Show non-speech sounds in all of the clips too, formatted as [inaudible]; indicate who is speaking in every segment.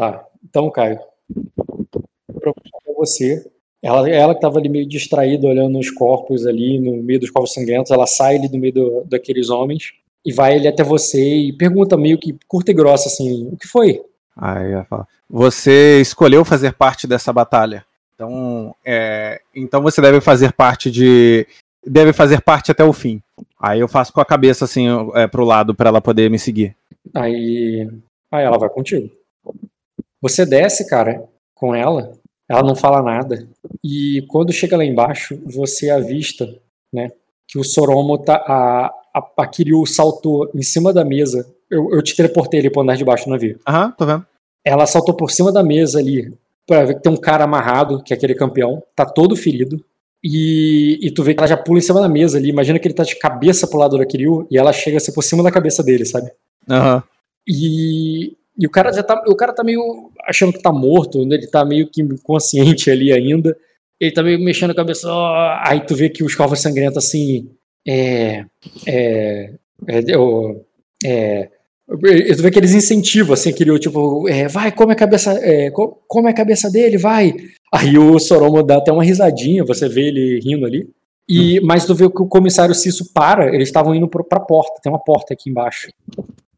Speaker 1: Tá. Então, Caio, pra você, ela, ela que tava ali meio distraída, olhando os corpos ali, no meio dos corpos sangrentos, ela sai ali do meio do, daqueles homens e vai ali até você e pergunta meio que curta e grossa assim, o que foi?
Speaker 2: Aí ela fala, você escolheu fazer parte dessa batalha. Então, é, então você deve fazer parte de. Deve fazer parte até o fim. Aí eu faço com a cabeça assim é, pro lado para ela poder me seguir.
Speaker 1: Aí, aí ela vai contigo. Você desce, cara, com ela. Ela não fala nada. E quando chega lá embaixo, você avista, né, que o Soromo tá a, a, a Kiryu saltou em cima da mesa. Eu, eu te teleportei ali pro andar de baixo do navio.
Speaker 2: Aham, tô vendo.
Speaker 1: Ela saltou por cima da mesa ali, pra ver que tem um cara amarrado, que é aquele campeão, tá todo ferido. E, e tu vê que ela já pula em cima da mesa ali. Imagina que ele tá de cabeça pro lado da Kiryu e ela chega assim por cima da cabeça dele, sabe?
Speaker 2: Aham.
Speaker 1: E, e o cara já tá. O cara tá meio achando que tá morto, né? ele tá meio que inconsciente ali ainda. Ele tá meio mexendo a cabeça. ó, aí tu vê que os corvos sangrentos assim. É. É. É. é e tu vê que eles incentivam, assim, aquele tipo, é, vai, come a cabeça, é, co- come a cabeça dele, vai. Aí o Soromo dá até uma risadinha, você vê ele rindo ali. E, Mas tu vê que o comissário Cisso para, eles estavam indo pro, pra porta, tem uma porta aqui embaixo.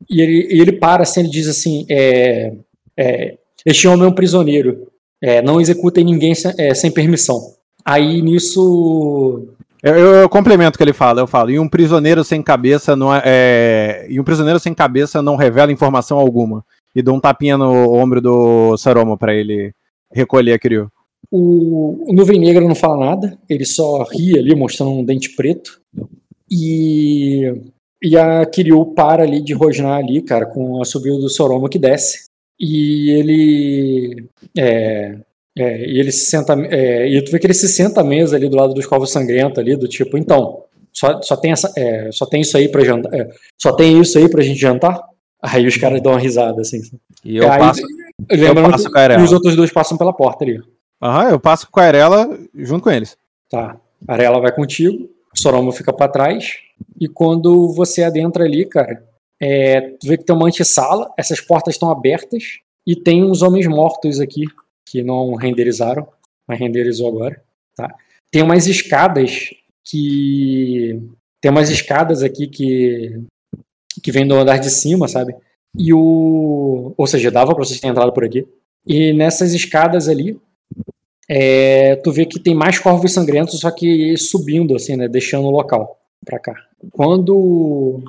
Speaker 1: E ele, ele para assim, ele diz assim: é, é, Este homem é um prisioneiro. É, não executem ninguém sem, é, sem permissão. Aí nisso.
Speaker 2: Eu, eu, eu complemento o que ele fala, eu falo, e um prisioneiro sem cabeça não é, é- E um prisioneiro sem cabeça não revela informação alguma. E dou um tapinha no ombro do Saromo pra ele recolher a Kiryu.
Speaker 1: O, o Nuvem Negra não fala nada, ele só ri ali, mostrando um dente preto. E, e a Kiryu para ali de rosnar ali, cara, com a subida do Soroma que desce. E ele. É, é, e ele se senta. É, e tu vê que ele se senta à mesa ali do lado dos covos sangrentos ali, do tipo, então, só, só, tem, essa, é, só tem isso aí pra jantar. é, só tem isso aí pra gente jantar? Aí os caras dão uma risada, assim.
Speaker 2: E eu
Speaker 1: Aí-
Speaker 2: passo.
Speaker 1: Lembrando
Speaker 2: passo
Speaker 1: que
Speaker 2: com a Arela.
Speaker 1: os outros dois passam pela porta ali.
Speaker 2: Aham, eu passo com a Arela junto com eles.
Speaker 1: Tá. A Arela vai contigo, o Soromo fica pra trás. E quando você adentra ali, cara, é, tu vê que tem uma antessala, essas portas estão abertas e tem uns homens mortos aqui que não renderizaram, mas renderizou agora, tá? Tem umas escadas que tem umas escadas aqui que que vem do andar de cima, sabe? E o ou seja, dava pra vocês terem entrado por aqui. E nessas escadas ali é, tu vê que tem mais corvos sangrentos, só que subindo, assim, né? Deixando o local pra cá. Quando,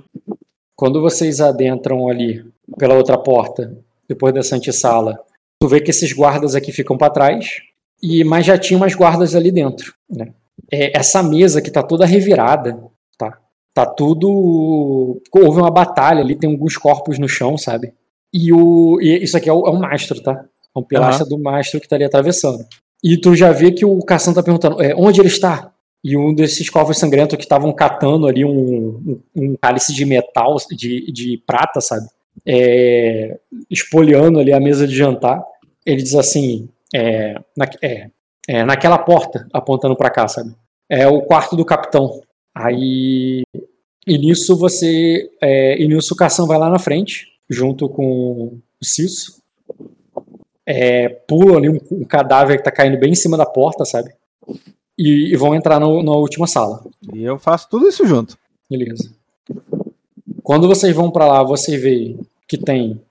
Speaker 1: quando vocês adentram ali pela outra porta, depois dessa antessala, tu vê que esses guardas aqui ficam pra trás, e mas já tinha umas guardas ali dentro, né? É, essa mesa que tá toda revirada, tá? Tá tudo. Houve uma batalha ali, tem alguns corpos no chão, sabe? E, o, e isso aqui é o, é um mastro, tá? É um pilastra do mastro que tá ali atravessando. E tu já vê que o Cação tá perguntando é, onde ele está? E um desses corvos sangrentos que estavam catando ali um, um, cálice de metal, de, de prata, sabe? É, espoliando ali a mesa de jantar. Ele diz assim: é, na, é, é, naquela porta, apontando pra cá, sabe? É o quarto do capitão. Aí. E nisso você. É, e nisso o Cação vai lá na frente, junto com o Cisso é, pulam ali um, um cadáver que tá caindo bem em cima da porta, sabe? E, e vão entrar no- na última sala.
Speaker 2: E eu faço tudo isso junto.
Speaker 1: Beleza. Quando vocês vão pra lá, você vê que tem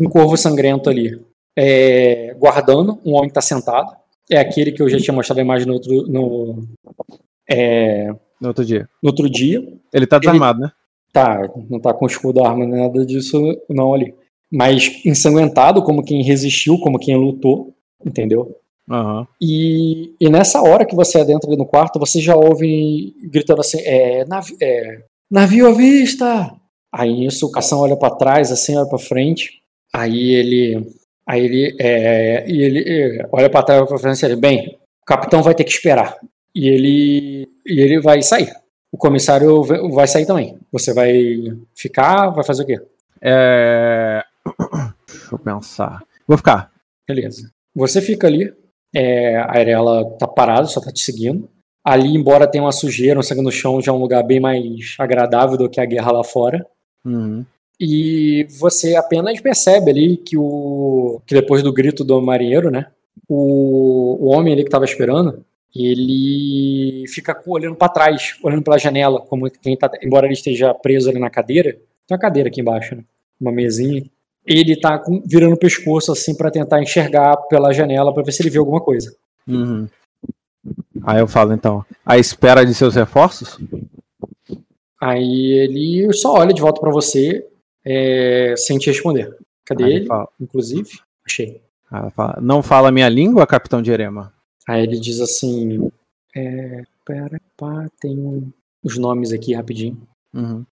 Speaker 1: um corvo sangrento ali é, guardando, um homem que tá sentado. É aquele que eu já tinha mostrado a imagem no outro, no, é,
Speaker 2: No outro dia.
Speaker 1: no outro dia.
Speaker 2: Ele tá desarmado, né?
Speaker 1: Tá, não tá com escudo, arma, nada disso não ali. Mas ensanguentado, como quem resistiu, como quem lutou, entendeu?
Speaker 2: Aham.
Speaker 1: E, e nessa hora que você adentra ali no quarto, você já ouve gritando assim: é, navi é, navio à vista! Aí isso, o Cação olha pra trás, assim, olha pra frente. Aí ele. Aí ele. É, e ele é, olha pra trás, olha pra frente e ele, bem, o capitão vai ter que esperar. E ele. E ele vai sair. O comissário vai- vai sair também. Você vai ficar, vai fazer o quê?
Speaker 2: É... [coughs] Deixa eu pensar. Vou ficar.
Speaker 1: Beleza. Você fica ali, é, a Arela tá parada, só tá te seguindo. Ali, embora tenha uma sujeira, um sangue no chão, já é um lugar bem mais agradável do que a guerra lá fora.
Speaker 2: Uhum.
Speaker 1: E você apenas percebe ali que o que depois do grito do marinheiro, né? O, o homem ali que estava esperando, ele fica olhando para trás, olhando pela janela, como quem tá, embora ele esteja preso ali na cadeira, tem uma cadeira aqui embaixo, né? Uma mesinha. Ele tá com, virando o pescoço assim para tentar enxergar pela janela para ver se ele vê alguma coisa.
Speaker 2: Uhum. Aí eu falo então, a espera de seus reforços?
Speaker 1: Aí ele só olha de volta para você é, sem te responder. Cadê Aí ele? Fala. Inclusive, achei.
Speaker 2: Fala, não fala minha língua, capitão de Erema?
Speaker 1: Aí ele diz assim: é, pera, pá, tem os nomes aqui rapidinho. Uhum.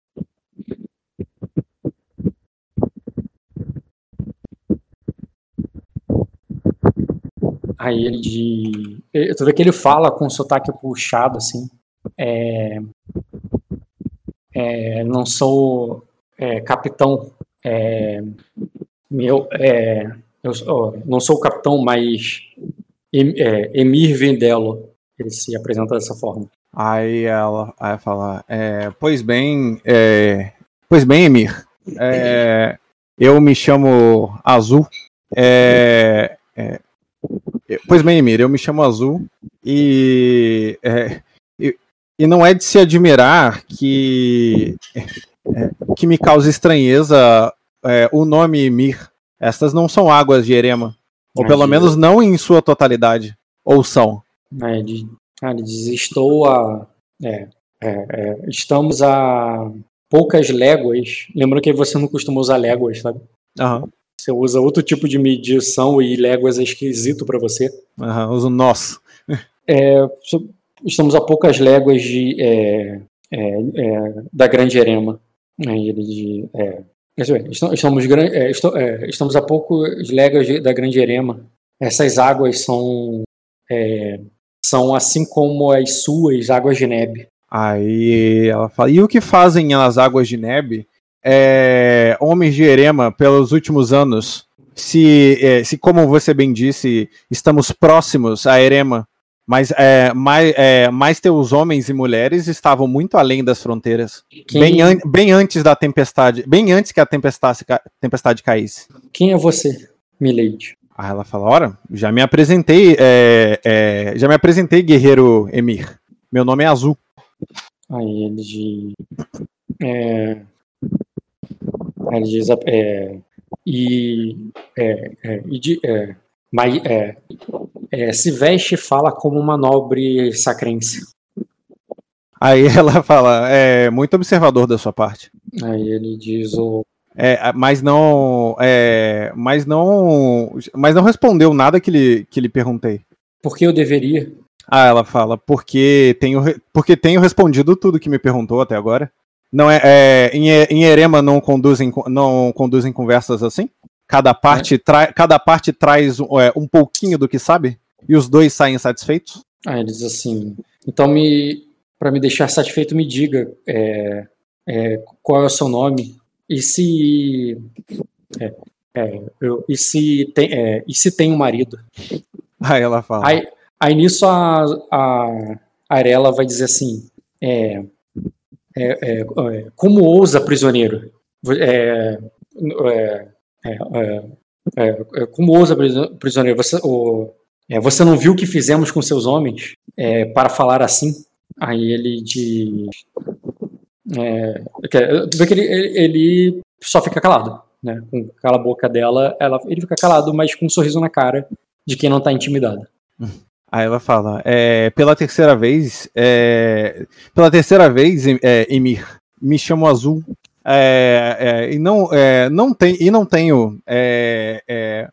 Speaker 1: Aí ele de. Tu que ele fala com sotaque puxado, assim. É, é, não sou é, capitão. É, meu, é, eu, não sou o capitão, mas é, Emir Vendelo. Ele se apresenta dessa forma.
Speaker 2: Aí ela vai falar, pois bem, pois bem, Emir, eu me chamo Azul. É, é, pois bem, Emir, eu me chamo Azul e, é, e, e não é de se admirar que que me causa estranheza o nome Emir. Estas não são águas de Erema. Ou pelo menos não em sua totalidade. Ou são?
Speaker 1: É, ah, ele diz, estou a. É, é, é, estamos a poucas léguas. Lembrando que você não costuma usar léguas, sabe?
Speaker 2: Uhum.
Speaker 1: Você usa outro tipo de medição e léguas é esquisito para você.
Speaker 2: Uhum, uso nós.
Speaker 1: É, estamos a poucas léguas de, é, é, é da Grande Erema. Aí ele diz, Estamos, é, é, estamos a poucos léguas da Grande Erema. Essas águas são, é, são assim como as suas águas de neve.
Speaker 2: Aí ela fala: e o que fazem as águas de neve? É, homens de Erema, pelos últimos anos, se, é, se, como você bem disse, estamos próximos a Erema, mas é, mais, é, mais teus homens e mulheres estavam muito além das fronteiras. Bem, an bem, antes da tempestade. Bem antes que a tempestade, tempestade caísse.
Speaker 1: Quem é você, Milady?
Speaker 2: Aí ela fala: Ora, já me apresentei. É, é, já me apresentei, guerreiro Emir. Meu nome é Azul.
Speaker 1: Aí ele diz. É, ele diz. É, e. É, é, e de, é, mas, é, é, se veste e fala como uma nobre sacrense.
Speaker 2: Aí ela [laughs] fala, é muito observador da sua parte.
Speaker 1: Aí ele diz o.
Speaker 2: É, mas não. É, mas não. Mas não respondeu nada que lhe, que lhe perguntei.
Speaker 1: Por que eu deveria?
Speaker 2: Ah, ela fala, porque tenho, porque tenho respondido tudo que me perguntou até agora. Não é, é em, em Erema não conduzem, não conduzem conversas assim? Cada parte, é. cada parte traz é, um pouquinho do que sabe? E os dois saem satisfeitos?
Speaker 1: Ah, ele diz assim. Então, me, para me deixar satisfeito, me diga é, é, qual é o seu nome e se. É, é, eu, e, se tem, e se tem um marido?
Speaker 2: Aí ela fala.
Speaker 1: Aí, aí nisso a, a Arela vai dizer assim: é? É, é, é, é, é, como ousa, prisioneiro, você, o, você não viu o que fizemos com seus homens para falar assim? Aí ele diz. É, que ele, ele, só fica calado, né? Com aquela boca dela, ela, ele fica calado, mas com um sorriso na cara de quem não está intimidado.
Speaker 2: Aí ela fala, é, pela terceira vez, é, pela terceira vez, é, Emir, me chamo Azul é, é, e não, é, não tem e não tenho é, é,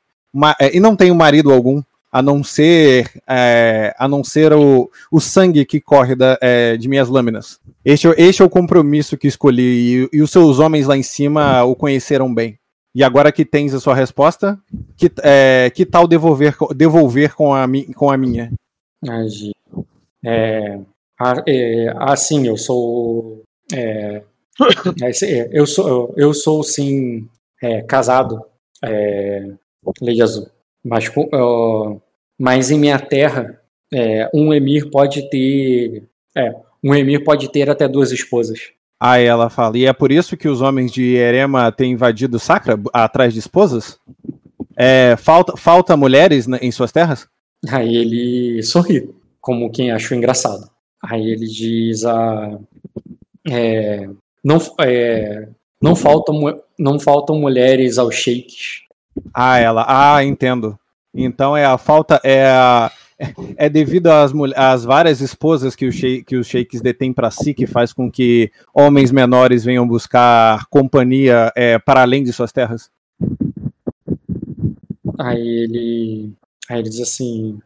Speaker 2: é, e não tenho marido algum a não ser a não ser o, o sangue que corre da, de minhas lâminas. Este, este é o compromisso que escolhi e, e, os seus homens lá em cima o conheceram bem. E agora que tens a sua resposta, que, que tal devolver, devolver com, a, com a minha?
Speaker 1: É, assim, eu sou é, [coughs] é, eu sou, eu sou sim é, casado, é, Lei Azul. Mas, uh, mas em minha terra, é, um emir pode ter. É, um emir pode ter até duas esposas.
Speaker 2: Aí ela fala, e é por isso que os homens de Erema têm invadido Sacra atrás de esposas? É, falta, falta mulheres em suas terras?
Speaker 1: Aí ele sorri, como quem achou engraçado. Aí ele diz a. É, não, é, não, faltam, não faltam mulheres aos sheiks.
Speaker 2: Ah, ela. Ah, entendo. Então é a falta. É a, é devido às, às várias esposas que, que os sheiks detêm para si que faz com que homens menores venham buscar companhia é, para além de suas terras?
Speaker 1: Aí ele, aí ele diz assim,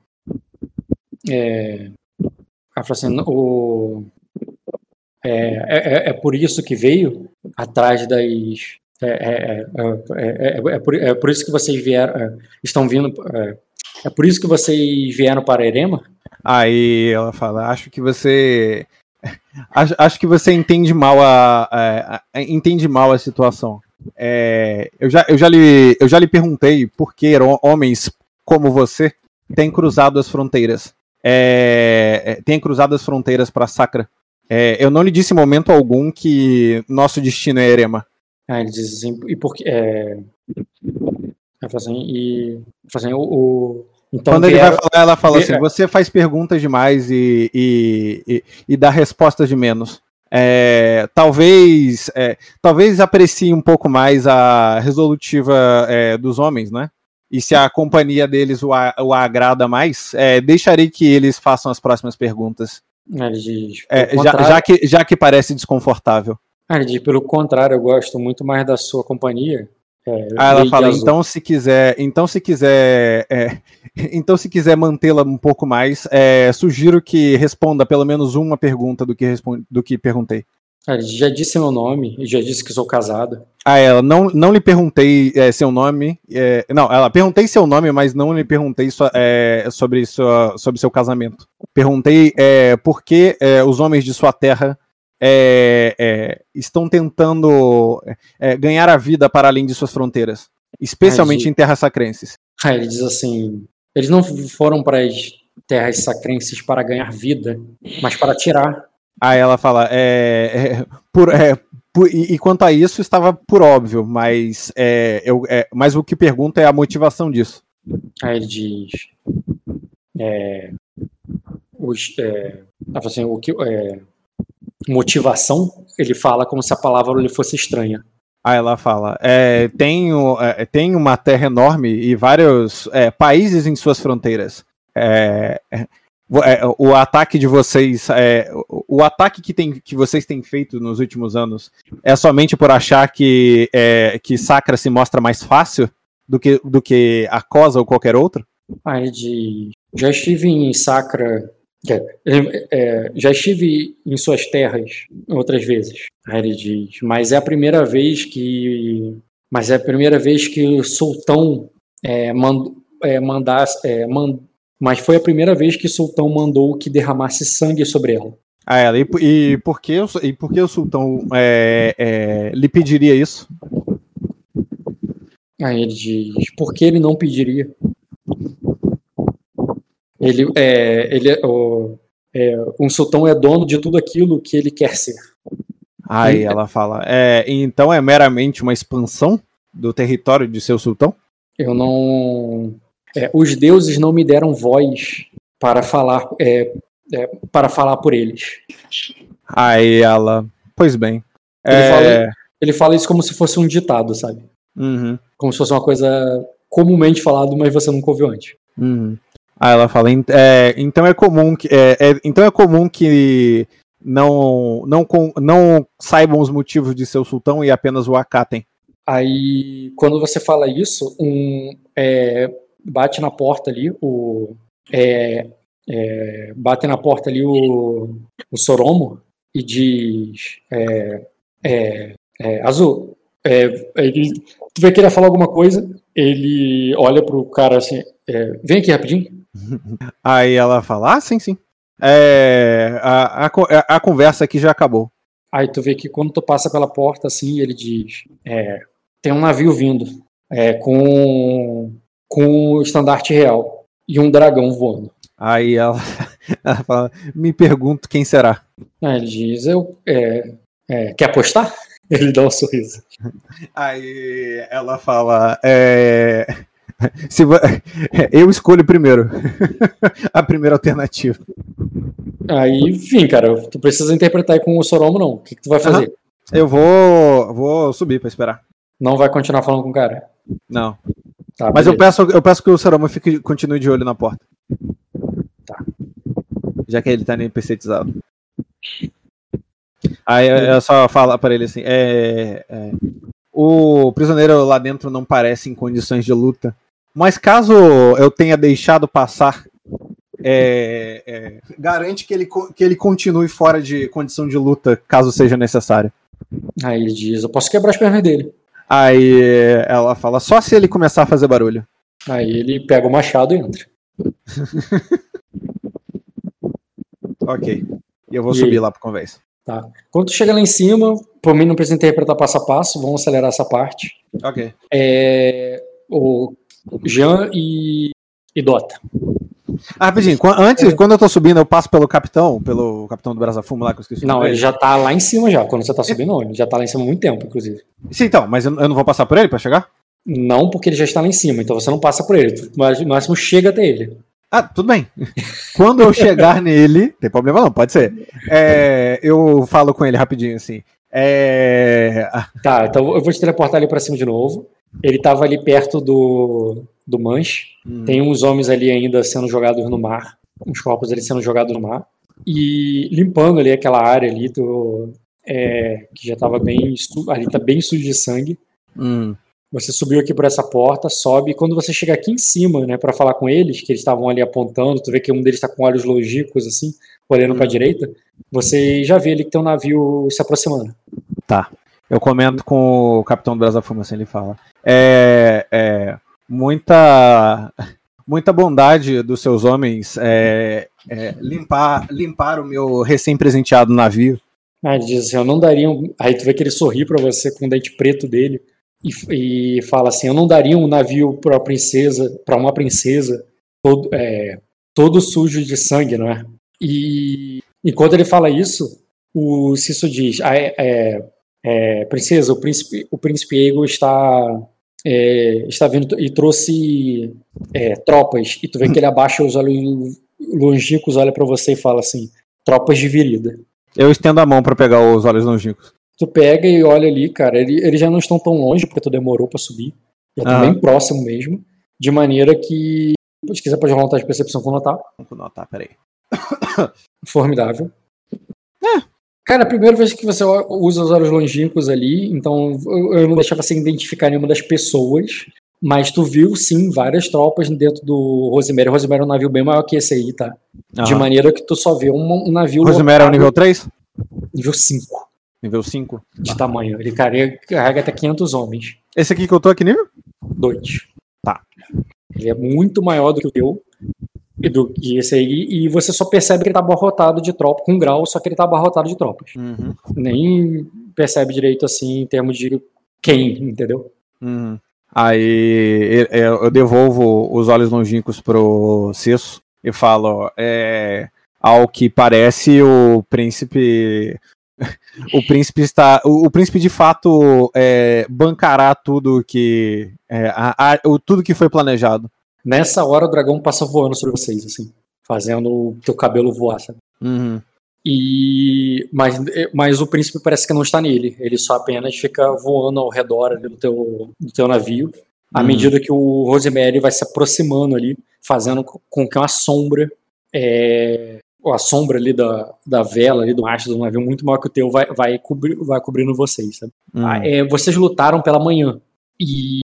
Speaker 1: é, assim o, é, é, é, por isso que veio atrás das é, é, é, é, por, é por isso que vocês vieram, estão vindo é por isso que vocês vieram para Erema?
Speaker 2: Aí ela fala, acho que você. [laughs] Acho, acho que você entende mal a, a, a entende mal a situação. É, eu, já, eu, já lhe, eu já lhe perguntei por que homens como você têm cruzado as fronteiras. É, é têm cruzado as fronteiras para Sacra. É, eu não lhe disse em momento algum que nosso destino é Erema.
Speaker 1: Ah, ele diz assim, e porque. É, assim, e assim, o, o,
Speaker 2: então, Quando ele vai falar, ela fala assim: você faz perguntas demais e, e, e, e dá respostas de menos. É, talvez é, talvez aprecie um pouco mais a resolutiva é, dos homens, né? E se a companhia deles o, a, o agrada mais, é, deixarei que eles façam as próximas perguntas. É, já, já, que, já que parece desconfortável.
Speaker 1: pelo contrário, eu gosto muito mais da sua companhia
Speaker 2: é, ah, ela fala, então se quiser, então se quiser, é, [laughs] então se quiser mantê-la um pouco mais, é, sugiro que responda pelo menos uma pergunta do que, do que perguntei.
Speaker 1: Ah, já disse meu nome e já disse que sou casado.
Speaker 2: Ah, ela não, não lhe perguntei é, seu nome. É, não, ela perguntei seu nome, mas não lhe perguntei é, sobre, sua, sobre seu casamento. Perguntei é, por que é, os homens de sua terra é, é, estão tentando é, ganhar a vida para além de suas fronteiras, especialmente em terras sacrenses.
Speaker 1: Ele diz assim: eles não foram para as terras sacrenses para ganhar vida, mas para tirar.
Speaker 2: Aí ela fala: é, é por, é, por, e, e, quanto a isso, estava por óbvio, mas, é, eu, mas o que pergunta é a motivação disso.
Speaker 1: Aí ele diz: os, assim, o que motivação, ele fala como se a palavra lhe fosse estranha.
Speaker 2: Ah, ela fala. É, tem, é, tem uma terra enorme e vários é, países em suas fronteiras. É, é, é o ataque de vocês, é, o ataque que, tem, que vocês têm feito nos últimos anos é somente por achar que, que Sacra se mostra mais fácil do que, do que a Cosa ou qualquer outro?
Speaker 1: Ele diz, já estive em Sacra é, é, já estive em suas terras outras vezes. Aí ele diz, mas é a primeira vez que, mas é a primeira vez que o sultão é, mand, é, mandasse, é, mand, mas foi a primeira vez que o sultão mandou que derramasse sangue sobre ela.
Speaker 2: Ah, ela, e, e, por que, e por que o sultão é, é, lhe pediria isso?
Speaker 1: Aí ele diz, por que ele não pediria? Ele é, ele é, o, é, um sultão é dono de tudo aquilo que ele quer ser.
Speaker 2: Aí ela fala, é, então é meramente uma expansão do território de seu sultão?
Speaker 1: Eu não. É, os deuses não me deram voz para falar, é, é, para falar por eles.
Speaker 2: Aí ela, pois bem.
Speaker 1: Ele, é, fala, ele fala isso como se fosse um ditado, sabe?
Speaker 2: Uhum.
Speaker 1: Como se fosse uma coisa comumente falado, mas você nunca ouviu antes.
Speaker 2: Uhum. Aí ela fala, é, então é comum que é, é, então é comum que não, não, não saibam os motivos de seu sultão e apenas o acatem.
Speaker 1: Aí, quando você fala isso, um, é, bate na porta ali o é, é, bate na porta ali o, o Soromo e diz Azul, ele, tu vai querer falar alguma coisa, ele olha pro cara assim, é, vem aqui rapidinho.
Speaker 2: Aí ela fala: Ah, sim, sim. É, a, a, a conversa aqui já acabou.
Speaker 1: Aí tu vê que quando tu passa pela porta, assim, ele diz: é, Tem um navio vindo é, com, com o estandarte real e um dragão voando.
Speaker 2: Aí ela, [laughs] ela fala: Me pergunto quem será.
Speaker 1: Aí ele diz: Eu. É, É, quer apostar? [laughs] Ele dá um sorriso.
Speaker 2: Aí ela fala. É... [laughs] Se [laughs] Eu escolho primeiro. [laughs] a primeira alternativa.
Speaker 1: Aí, enfim, cara, tu precisa interpretar aí com o Soromo, não. O que, que tu vai fazer?
Speaker 2: Eu vou. vou subir pra esperar.
Speaker 1: Não vai continuar falando com o cara?
Speaker 2: Não. Tá, Mas eu peço, eu peço que o Soromo fique, continue de olho na porta. Tá. Já que ele tá NPCizado. Aí eu só falo para ele assim: é, é, o prisioneiro lá dentro não parece em condições de luta. Mas caso eu tenha deixado passar, é, é, garante que ele, que ele continue fora de condição de luta, caso seja necessário.
Speaker 1: Aí ele diz: Eu posso quebrar as pernas dele.
Speaker 2: Aí ela fala: Só se ele começar a fazer barulho.
Speaker 1: Aí ele pega o machado e entra. [laughs]
Speaker 2: ok. E eu vou e subir aí? lá pro conversa.
Speaker 1: Tá. Quando tu chega lá em cima, por mim não precisa interpretar passo a passo, vamos acelerar essa parte.
Speaker 2: Ok.
Speaker 1: É, o Jean e, e Dota.
Speaker 2: Ah, rapidinho, antes, quando eu tô subindo, eu passo pelo capitão, pelo capitão do Brasa Fumo lá, que eu esqueci.
Speaker 1: Não, ele já tá lá em cima já, quando você tá subindo, não, ele já tá lá em cima há muito tempo, inclusive.
Speaker 2: Sim, então, mas eu não vou passar por ele pra chegar?
Speaker 1: Não, porque ele já está lá em cima, então você não passa por ele, mas no máximo chega até ele.
Speaker 2: Ah, tudo bem. [laughs] Quando eu chegar nele, tem problema não, pode ser. É, eu falo com ele rapidinho assim. É...
Speaker 1: Tá, então eu vou te teleportar ali para cima de novo. Ele tava ali perto do, do manche. Hum. Tem uns homens ali ainda sendo jogados no mar. Uns corpos ali sendo jogados no mar. E limpando ali aquela área ali do, é, que já tava bem. Ali tá bem sujo de sangue.
Speaker 2: Hum.
Speaker 1: Você subiu aqui por essa porta, sobe, e quando você chega aqui em cima, né, para falar com eles, que eles estavam ali apontando, tu vê que um deles está com olhos longínquos, assim, olhando para a uhum. direita, você já vê ali que tem um navio se aproximando.
Speaker 2: Tá. Eu comento com o capitão do Fuma, assim, ele fala. É, é, muita, muita bondade dos seus homens é, é, limpar, limpar o meu recém-presenteado navio.
Speaker 1: Ah, ele diz assim, eu não daria um... Aí tu vê que ele sorri para você com o dente preto dele e, e fala assim: Eu não daria um navio para princesa, para uma princesa todo, é, todo sujo de sangue, não é? E enquanto ele fala isso, o Cisso diz: ah, é, é, é, Princesa, o príncipe, o príncipe Ego está é, está vindo e trouxe é, tropas. E tu vê que ele abaixa os olhos longínquos, olha para você e fala assim: tropas de virida.
Speaker 2: Eu estendo a mão para pegar os olhos longínquos
Speaker 1: tu pega e olha ali, cara, ele, eles já não estão tão longe porque tu demorou para subir. Já tá bem próximo mesmo. De maneira que. Se quiser, pode rolar um teste de percepção com notar.
Speaker 2: Vamos notar, peraí. [coughs]
Speaker 1: Formidável. É. Cara, a primeira vez que você usa os olhos longínquos ali, então eu não deixava você identificar nenhuma das pessoas, mas tu viu sim várias tropas dentro do Rosemary. Rosemary é um navio bem maior que esse aí, tá? Uhum. De maneira que tu só vê um, um navio.
Speaker 2: Rosemary é o nível 3?
Speaker 1: Nível 5.
Speaker 2: Nível 5?
Speaker 1: De ah. tamanho. Ele carrega, carrega até 500 homens.
Speaker 2: Esse aqui que eu tô aqui nível?
Speaker 1: 2.
Speaker 2: Tá.
Speaker 1: Ele é muito maior do que o teu. E, do, e esse aí, e você só percebe que ele tá abarrotado de tropas, com grau, só que ele tá abarrotado de tropas.
Speaker 2: Uhum.
Speaker 1: Nem percebe direito assim em termos de quem, entendeu?
Speaker 2: Uhum. Aí eu devolvo os olhos longínquos pro Cesso e falo: é, ao que parece, o príncipe [laughs] o príncipe está. O, o príncipe de fato é, bancará tudo que. É, a, a, o, tudo que foi planejado.
Speaker 1: Nessa hora o dragão passa voando sobre vocês, assim, fazendo o teu cabelo voar, sabe?
Speaker 2: Uhum.
Speaker 1: E mas, mas o príncipe parece que não está nele. Ele só apenas fica voando ao redor ali do teu, do teu navio, à uhum. medida que o Rosemary vai se aproximando ali, fazendo com que uma sombra é, a sombra ali da, da vela, ali do mastro do navio, muito maior que o teu, vai, vai, cobrir, vai cobrindo vocês. Sabe? Hum. Ah, é, vocês lutaram pela manhã. E,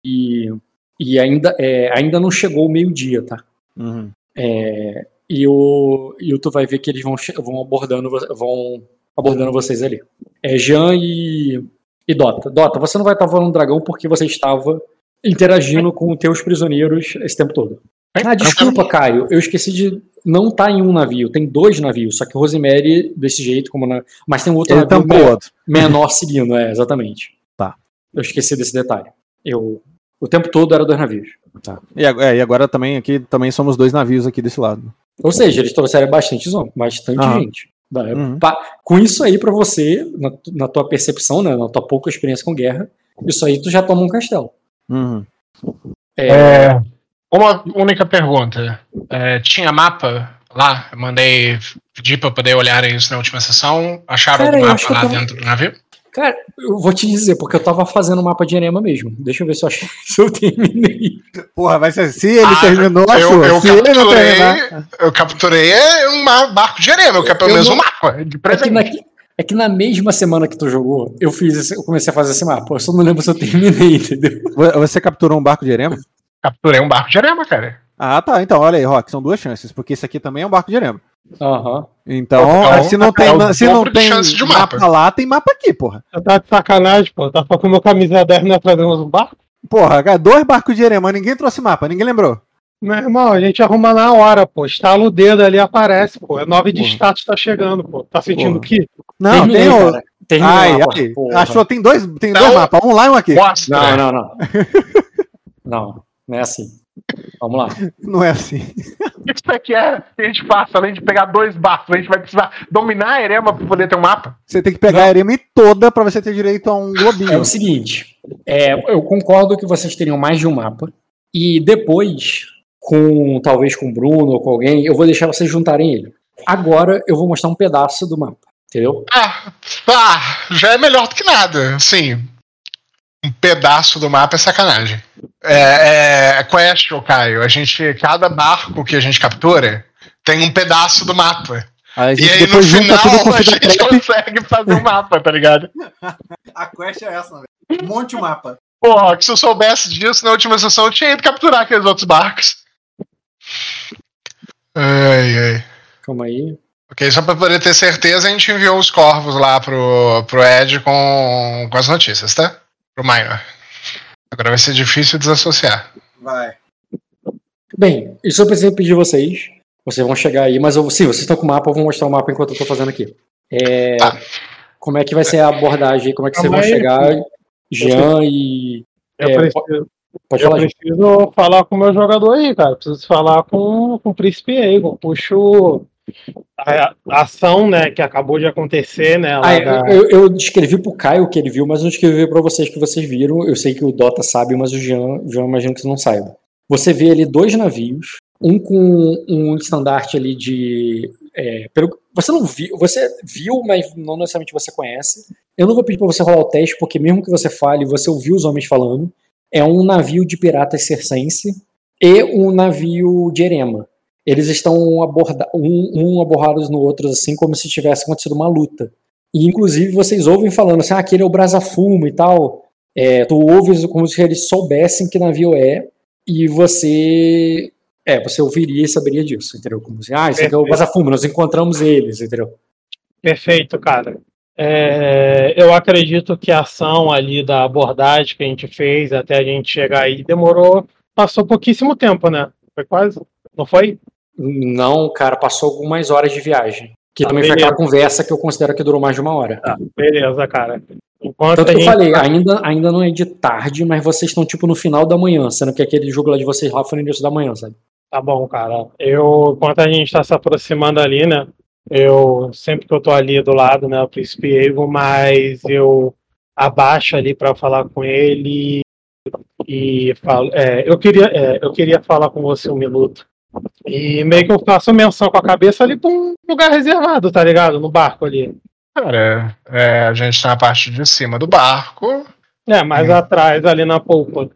Speaker 1: e ainda, é, ainda não chegou o meio-dia, tá?
Speaker 2: Uhum.
Speaker 1: É, e, o, e tu vai ver que eles vão, vão, abordando, vão abordando vocês ali. É Jean e, e Dota. Dota, você não vai estar voando dragão porque você estava interagindo com os teus prisioneiros esse tempo todo. Ah, desculpa, Caio. Eu esqueci de não tá em um navio, tem dois navios, só que o Rosemary desse jeito, como na... mas tem um outro
Speaker 2: Ele navio
Speaker 1: menor, menor seguindo, é, exatamente.
Speaker 2: Tá.
Speaker 1: Eu esqueci desse detalhe. Eu o tempo todo era dois navios.
Speaker 2: Tá. E, é, e agora também aqui também somos dois navios aqui desse lado.
Speaker 1: Ou seja, eles trouxeram bastante, bastante gente. Uhum. Com isso aí para você, na, na, tua percepção, né, na tua pouca experiência com guerra, isso aí tu já toma um castelo.
Speaker 3: Uhum. É... É, uma única pergunta. É, tinha mapa lá? Eu mandei pedir para poder olhar isso na última sessão. Acharam Cara, algum mapa lá tava... dentro do navio?
Speaker 1: Cara, eu vou te dizer, porque eu tava fazendo o mapa de Erema mesmo. Deixa eu ver se eu, achei, [laughs] se eu terminei.
Speaker 2: Porra, vai ser se ele ah, terminou,
Speaker 3: eu, eu, se capturei, terminar... eu capturei um barco de Erema, eu capturei pelo menos um mapa de presente.
Speaker 1: É que, na, é que na mesma semana que tu jogou, eu fiz esse, eu comecei a fazer esse mapa. Eu só não lembro se eu terminei, [laughs] entendeu?
Speaker 2: Você capturou um barco de Erema?
Speaker 3: Capturei um barco de Erema, cara.
Speaker 2: Ah, tá. Então, olha aí, Rock, são duas chances, porque esse aqui também é um barco de Erema.
Speaker 1: Uhum.
Speaker 2: Então, então, se não tem, é se não tem mapa. mapa. lá, tem mapa aqui, porra.
Speaker 4: Tá de sacanagem, pô. Tá com meu camisa 10 nós trazemos um barco?
Speaker 2: Porra, cara, dois barcos de Erema, ninguém trouxe mapa, ninguém lembrou.
Speaker 4: Meu irmão, a gente arruma na hora, pô. Estala o dedo ali aparece, pô. É 9 de status tá chegando, pô. Tá sentindo o que?
Speaker 2: Não, tem o. Tem ai, ai. Achou, tem dois, tem dois mapas, um lá e um aqui.
Speaker 1: Não, não, não. [laughs] não, não é assim. Vamos lá.
Speaker 2: Não é assim.
Speaker 3: O que você quer que a gente faça, além de pegar dois barcos? A gente vai precisar dominar a Erema para poder ter um mapa?
Speaker 2: Você tem que pegar Não. a Erema toda para você ter direito a um globinho.
Speaker 1: É o seguinte, é, eu concordo que vocês teriam mais de um mapa. E depois, com talvez com o Bruno ou com alguém, eu vou deixar vocês juntarem ele. Agora eu vou mostrar um pedaço do mapa. Entendeu?
Speaker 3: Ah, ah, já é melhor do que nada. Sim, um pedaço do mapa é sacanagem. É, é quest, Caio. A gente, cada barco que a gente captura tem um pedaço do mapa. Aí e aí no final a gente consegue fazer o um mapa, tá ligado? [laughs]
Speaker 2: a quest é essa, velho. Monte o mapa.
Speaker 3: Porra, que se eu soubesse disso na última sessão, eu tinha ido capturar aqueles outros barcos. Ai, ai.
Speaker 1: Calma aí.
Speaker 3: Ok, só pra poder ter certeza, a gente enviou os corvos lá pro, pro Ed com, com as notícias, tá? Pro Minor. Agora vai ser difícil desassociar.
Speaker 2: Vai.
Speaker 1: Bem, isso eu preciso pedir vocês. Vocês vão chegar aí, mas eu, sim, vocês estão com o mapa, eu vou mostrar o mapa enquanto eu estou fazendo aqui. É, tá. Como é que vai ser a abordagem? Como é que vocês vão chegar? Jean e.
Speaker 4: Eu, é, preciso, pode eu falar, preciso falar com o meu jogador aí, cara. Preciso falar com, com o príncipe Egon. Puxo a, ação, né, que acabou de acontecer, né?
Speaker 1: Ah, da... eu, eu descrevi pro Caio o que ele viu, mas não descrevi para vocês que vocês viram. Eu sei que o Dota sabe, mas o Jean, o Jean imagino que você não saiba. Você vê ali dois navios, um com um estandarte ali de. É, pelo, você não viu, você viu, mas não necessariamente você conhece. Eu não vou pedir para você rolar o teste, porque mesmo que você fale, você ouviu os homens falando. É um navio de piratas circense e um navio de erema eles estão aborda um, um abordados no outro, assim, como se tivesse acontecido uma luta. E, inclusive, vocês ouvem falando assim, ah, aquele é o Brasa Fumo e tal. É, tu ouves como se eles soubessem que navio é, e você. É, você ouviria e saberia disso, entendeu? Como assim, ah, esse aqui é o Brasa Fumo, nós encontramos eles, entendeu?
Speaker 4: Perfeito, cara. É, eu acredito que a ação ali da abordagem que a gente fez até a gente chegar aí demorou, passou pouquíssimo tempo, né? Foi quase, não foi?
Speaker 1: Não, cara, passou algumas horas de viagem. Que ah, também foi aquela conversa que eu considero que durou mais de uma hora.
Speaker 4: Ah, beleza, cara.
Speaker 1: Enquanto Tanto que eu falei, tá- ainda, ainda não é de tarde, mas vocês estão tipo no final da manhã, sendo que aquele jogo lá de vocês lá foi no início da manhã, sabe?
Speaker 4: Tá bom, cara. Eu, enquanto a gente tá se aproximando ali, né? Eu, sempre que eu tô ali do lado, né, o Príncipe Evo, mas eu abaixo ali para falar com ele e falo, é, eu queria, é, eu queria falar com você um minuto. E meio que eu faço menção com a cabeça ali pra um lugar reservado, tá ligado? No barco ali.
Speaker 3: Cara, é, a gente tá na parte de cima do barco.
Speaker 4: É, mais hum. atrás, ali na polpa.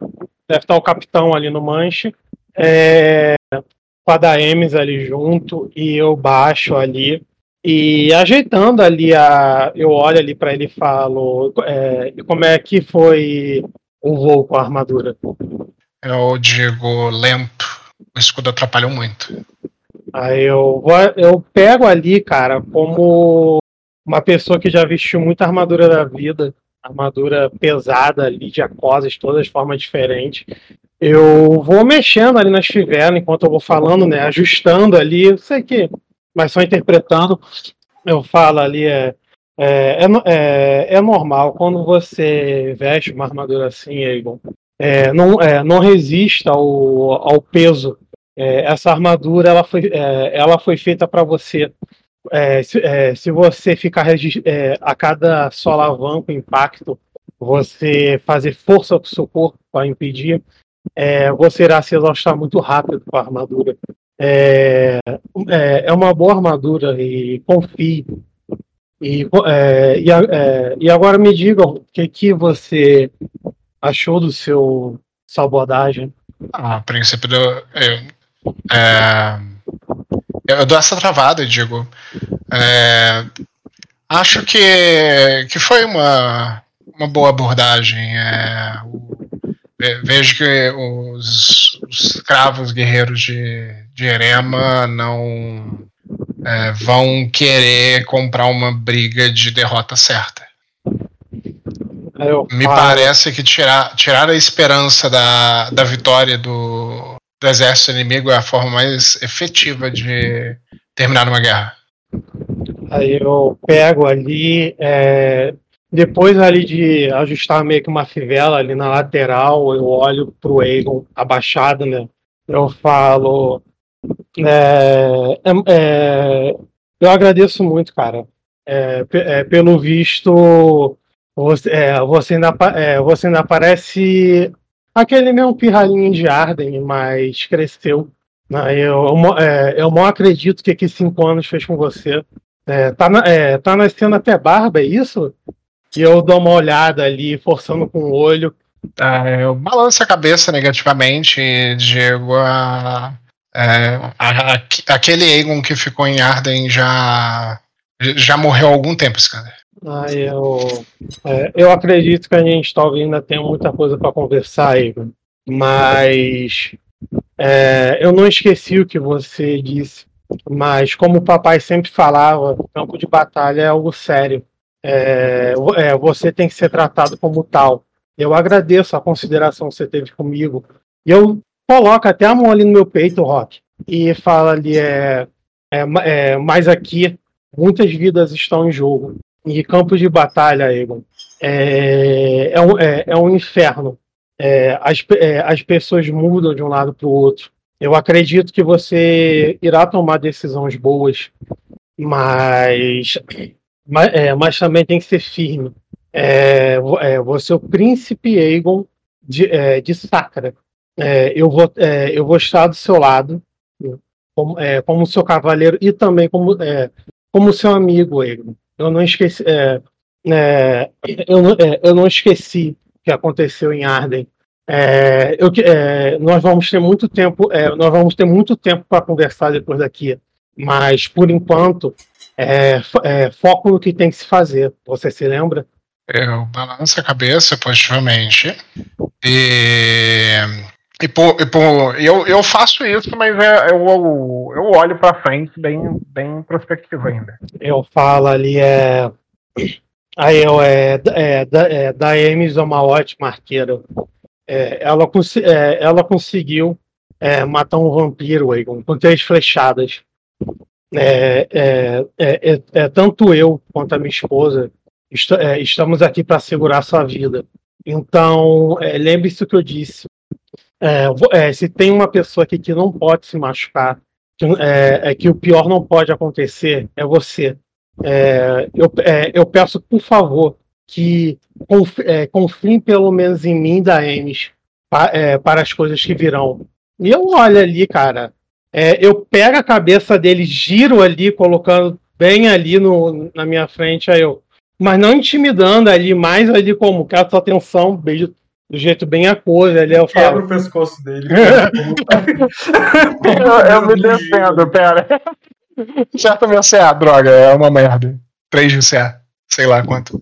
Speaker 4: Deve estar o capitão ali no manche. É, com a da Emes ali junto. E eu baixo ali. E ajeitando ali a. Eu olho ali para ele e falo. É, como é que foi o voo com a armadura?
Speaker 3: Eu digo lento o escudo atrapalhou muito.
Speaker 4: Aí eu, eu pego ali, cara, como uma pessoa que já vestiu muita armadura da vida, armadura pesada ali, de acosas, todas de forma diferente. Eu vou mexendo ali nas fivelas enquanto eu vou falando, né? Ajustando ali, sei que, mas só interpretando. Eu falo ali, é, é, é, é, é normal quando você veste uma armadura assim, Egon, é, não, é, não resista ao, ao peso. É, essa armadura ela foi, é, ela foi feita para você. é, se, é, se, você ficar a cada solavanco impacto, você fazer força com o seu corpo para impedir, você irá se exaustar muito rápido com a armadura. É, é, uma boa armadura e confie. E, e, e, agora me diga o que, que você achou do seu sabotagem.
Speaker 3: Ah, a princípio do, eu, é, eu dou essa travada digo. É, acho que, que foi uma, uma boa abordagem. É, o, vejo que os, os escravos guerreiros de, de Erema não é, vão querer comprar uma briga de derrota certa. Me parece que tirar, tirar a esperança da, da vitória do, do exército inimigo é a forma mais efetiva de terminar uma guerra.
Speaker 4: Aí eu pego ali, é, depois ali de ajustar meio que uma fivela ali na lateral, eu olho pro Aegon abaixado, né? Eu falo. É, é, é eu agradeço muito, cara. É, é, pelo visto, você, é, você, ainda, é, você ainda parece aquele mesmo pirralhinho de Arden, mas cresceu. Né? Eu, eu, é, eu não acredito que aqui cinco anos fez com você. É, tá, na, é, tá nascendo até barba, é isso? E eu dou uma olhada ali, forçando com o olho.
Speaker 3: Ah, eu balanço a cabeça negativamente e digo a, é, a, a, aquele Aegon que ficou em Arden já, já morreu há algum tempo, Scander.
Speaker 4: Ah, eu, é, eu acredito que a gente talvez ainda tenha muita coisa para conversar aí, mas é, eu não esqueci o que você disse. Mas como o papai sempre falava, campo de batalha é algo sério. É, é, você tem que ser tratado como tal. Eu agradeço a consideração que você teve comigo. E eu coloco até a mão ali no meu peito, Rock, e fala ali, é, é, é mas aqui muitas vidas estão em jogo. E campo de batalha, Egon, é, é, um, é, é um inferno. É, as, é, as pessoas mudam de um lado para o outro. Eu acredito que você irá tomar decisões boas, mas, mas, é, mas também tem que ser firme. É, é, você é o príncipe Aegon de, é, de Sacra. É, eu, vou, é, eu vou estar do seu lado, como, como seu cavaleiro e também como, como seu amigo, Aegon. Eu não esqueci. É, é, eu, não, é, eu não esqueci o que aconteceu em Arden. É, eu, é, nós vamos ter muito tempo. É, nós vamos ter muito tempo para conversar depois daqui. Mas por enquanto, foco no que tem que se fazer. Você se lembra?
Speaker 3: Eu balanço a cabeça positivamente. E e, pô, e pô, eu, eu faço isso, mas é, eu, eu, eu olho para frente bem, bem prospectivo ainda.
Speaker 4: Eu falo ali, é. Aí eu é, é, é, da Emes é uma ótima arqueira. É, ela, é, ela conseguiu é, matar um vampiro Egon, com três flechadas. É, é, é, é, tanto eu quanto a minha esposa est estamos aqui para segurar sua vida. Então, lembre-se do que eu disse. É, é, se tem uma pessoa aqui que não pode se machucar, que, é, é que o pior não pode acontecer, é você. É, eu, é, eu, peço, por favor, que conf, confiem pelo menos em mim da Emes pa, para as coisas que virão. E eu olho ali, cara. eu pego a cabeça dele, giro ali, colocando bem ali no, na minha frente, aí eu. Mas não intimidando ali, mais ali como, quero sua atenção, beijo do jeito bem aquoso. Ele eu
Speaker 5: falo. Quebra o pescoço dele. [laughs]
Speaker 3: eu, eu me defendo, pera. Certo meu CA, droga, é uma merda. 3 de CA, sei lá quanto.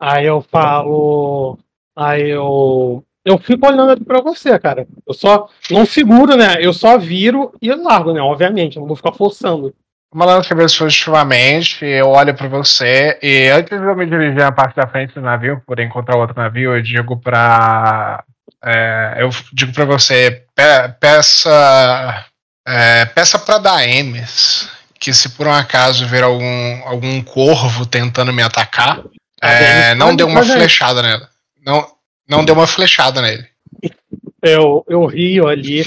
Speaker 4: Aí eu falo. Aí eu. Eu fico olhando pra você, cara. Eu só não seguro, né? Eu só viro e largo, né? Obviamente, não vou ficar forçando.
Speaker 3: Uma cabeça positivamente, eu olho para você e antes de eu me dirigir na parte da frente do navio, por encontrar outro navio, eu digo para é, eu digo para você pe peça é, peça para Daemis que se por um acaso ver algum algum corvo tentando me atacar, é, não deu uma flechada nele, não não deu uma flechada nele.
Speaker 4: Eu eu rio ali,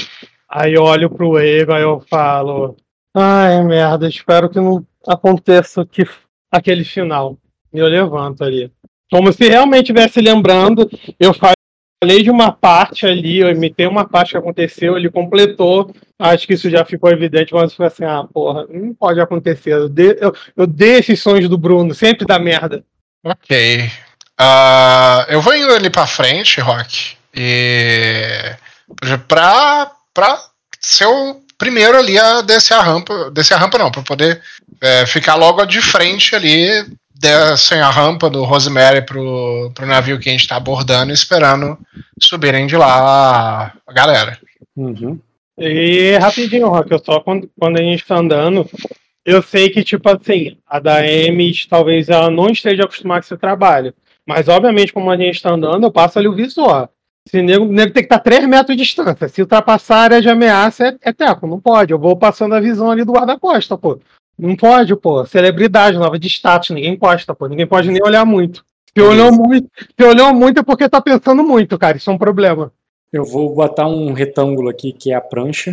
Speaker 4: aí eu olho pro Ego, aí eu falo Ai, merda, espero que não aconteça que aquele final. Eu levanto ali. Como se realmente estivesse lembrando, eu falei de uma parte ali, eu imitei uma parte que aconteceu, ele completou. Acho que isso já ficou evidente, mas foi assim, ah, porra, não pode acontecer. Eu dei, eu, eu dei esses sonhos do Bruno, sempre dá merda.
Speaker 3: Ok. Uh, eu vou indo ali pra frente, Rock. E. Pra, pra ser o primeiro ali a descer a rampa. Descer a rampa não, pra poder é, ficar logo de frente ali. Descem a rampa do Rosemary pro, pro navio que a gente tá abordando, esperando subirem de lá a galera.
Speaker 4: Uhum. E rapidinho, Rock, eu só quando, quando a gente tá andando, eu sei que, tipo assim, a da talvez ela não esteja acostumada com esse trabalho. Mas, obviamente, como a gente está andando, eu passo ali o visor. Se nego, nego tem que estar tá 3 metros de distância. Se ultrapassar a área de ameaça, é, é teco, não pode. Eu vou passando a visão ali do guarda-costa, pô. Não pode, pô. Celebridade, nova de status, ninguém encosta, pô. Ninguém pode nem olhar muito. Se olhou muito, se olhou muito é porque tá pensando muito, cara. Isso é um problema.
Speaker 1: Eu vou botar um retângulo aqui que é a prancha.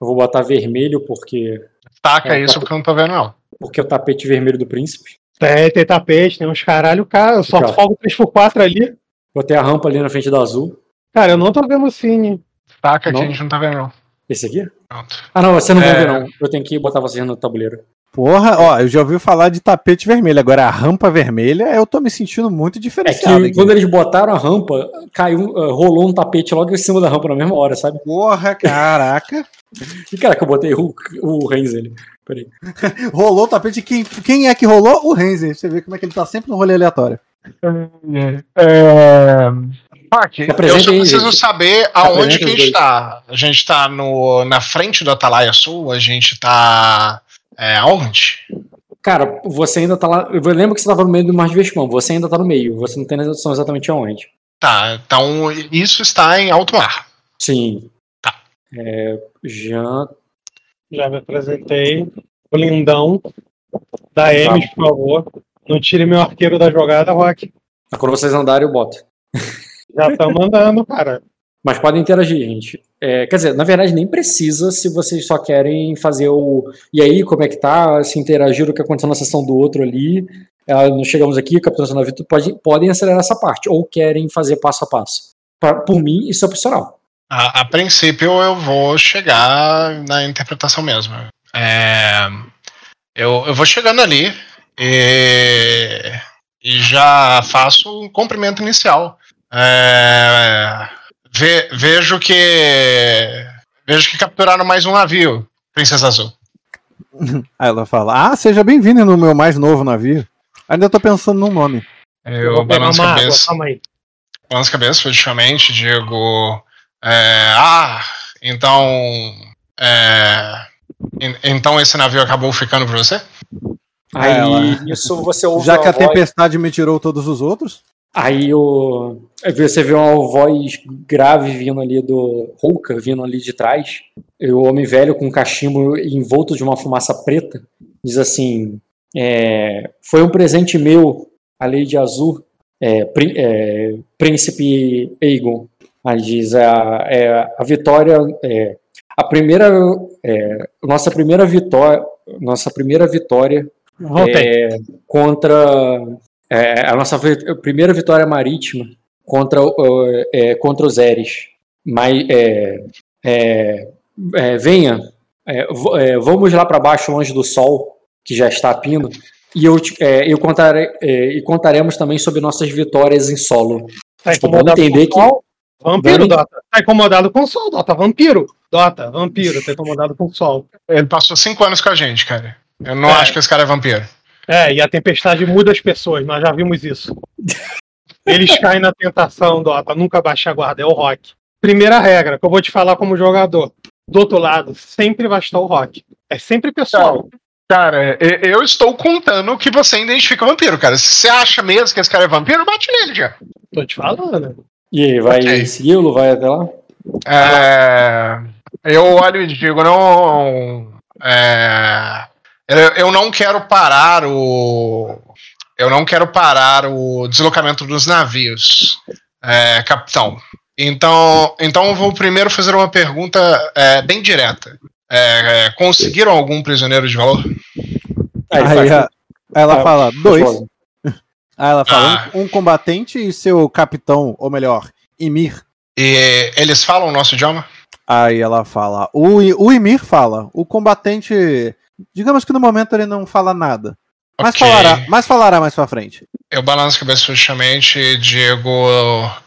Speaker 1: Eu vou botar vermelho porque.
Speaker 3: Taca é, isso porque eu não tô vendo, não.
Speaker 1: Porque é o tapete vermelho do príncipe.
Speaker 4: Tem, tem tapete, tem uns caralho, cara. Eu só folgo 3x4 ali.
Speaker 1: Botei a rampa ali na frente do azul.
Speaker 4: Cara, eu não tô vendo o cine.
Speaker 3: Taca que a gente não tá vendo, não.
Speaker 1: Esse aqui? Pronto. Ah, não, você não é... vai ver, não. Eu tenho que botar você no tabuleiro.
Speaker 2: Porra, ó, eu já ouvi falar de tapete vermelho. Agora a rampa vermelha, eu tô me sentindo muito diferenciado.
Speaker 1: É que aqui. quando eles botaram a rampa, caiu, uh, rolou um tapete logo em cima da rampa na mesma hora, sabe?
Speaker 2: Porra, caraca. [laughs]
Speaker 1: e cara que eu botei o, o Renzel. Peraí. [laughs]
Speaker 2: rolou o tapete. Quem, quem é que rolou? O Renzel. Você vê como é que ele tá sempre no rolê aleatório.
Speaker 3: É. eu só preciso saber aonde que a gente tá. A gente tá no, na frente do Atalaia Sul, a gente tá é, aonde?
Speaker 1: Cara, você ainda tá lá. Eu lembro que você tava no meio do Mar de Vestimão. Você ainda tá no meio. Você não tem noção exatamente aonde.
Speaker 3: Tá, então isso está em alto mar.
Speaker 1: Sim.
Speaker 3: Tá.
Speaker 1: É, já.
Speaker 4: Já me apresentei. O lindão. Da M, por favor. Não tire meu arqueiro da jogada, Rock.
Speaker 1: Quando vocês andarem, eu boto. [laughs]
Speaker 4: Já estamos andando, cara.
Speaker 1: Mas podem interagir, gente. É, quer dizer, na verdade, nem precisa se vocês só querem fazer o. E aí, como é que tá? Se interagir o que aconteceu na sessão do outro ali. É, nós chegamos aqui, Capitão Sanavito, pode, podem acelerar essa parte. Ou querem fazer passo a passo. Pra, por mim, isso é opcional.
Speaker 3: A, a princípio, eu vou chegar na interpretação mesmo. É, eu, eu vou chegando ali e, e já faço um cumprimento inicial. É, Ve, vejo que. Vejo que capturaram mais um navio, Princesa Azul. [laughs]
Speaker 2: Aí ela fala: Ah, seja bem-vindo no meu mais novo navio. Ainda tô pensando num nome.
Speaker 3: Eu balanço a cabeça. Balanço a cabeça, politicamente, digo. É, ah, então. É, então esse navio acabou ficando pra você?
Speaker 1: Aí, isso você ouve
Speaker 2: Já que a voz... tempestade me tirou todos os outros?
Speaker 1: Aí o, você vê uma voz grave vindo ali do Hulka, vindo ali de trás. E o homem velho com um cachimbo envolto de uma fumaça preta diz assim: é, Foi um presente meu, a Lady Azul, é, é, Príncipe Aegon. Aí diz: a, é, a vitória. É, a primeira. É, nossa primeira vitória. Nossa primeira vitória é, contra é, a nossa primeira vitória marítima contra, é, contra os Eres. Mas é, é, é venha, é, vamos lá para baixo, longe do sol, que já está pindo, e eu, eu contarei, e contaremos também sobre nossas vitórias em solo.
Speaker 4: Tá incomodado entender com o sol? Que... Vampiro, Dota. Tá incomodado com o sol, Dota. Vampiro. Dota, vampiro, tá incomodado com o sol.
Speaker 3: Ele passou cinco anos com a gente, cara. Eu não acho que esse cara é vampiro.
Speaker 4: É, e a tempestade muda as pessoas, nós já vimos isso. Eles [laughs] caem na tentação, Dota, nunca baixa a guarda, é o rock. Primeira regra que eu vou te falar como jogador. Do outro lado, sempre vai estar o rock. É sempre pessoal.
Speaker 3: Cara, eu estou contando que você identifica vampiro, cara. Se você acha mesmo que esse cara é vampiro, bate nele já.
Speaker 4: Tô te falando.
Speaker 1: E aí, vai okay. segui-lo? Vai até lá?
Speaker 3: É, eu olho e digo, não. É, eu não quero parar o. Eu não quero parar o deslocamento dos navios, é, capitão. Então, então eu vou primeiro fazer uma pergunta é, bem direta. é, é, conseguiram algum prisioneiro de valor?
Speaker 2: Aí,
Speaker 1: Aí,
Speaker 2: a- ela
Speaker 1: Ah,
Speaker 2: fala, dois. [laughs] Aí ela fala,
Speaker 3: Ah.
Speaker 2: um, um combatente e seu capitão, ou melhor, Emir.
Speaker 3: E eles falam o nosso idioma?
Speaker 2: Aí ela fala, o, o Emir fala, o combatente, digamos que no momento ele não fala nada. Mas,
Speaker 3: Ok.
Speaker 2: falará, mas falará mais pra frente.
Speaker 3: Eu balanço a cabeça justamente e digo: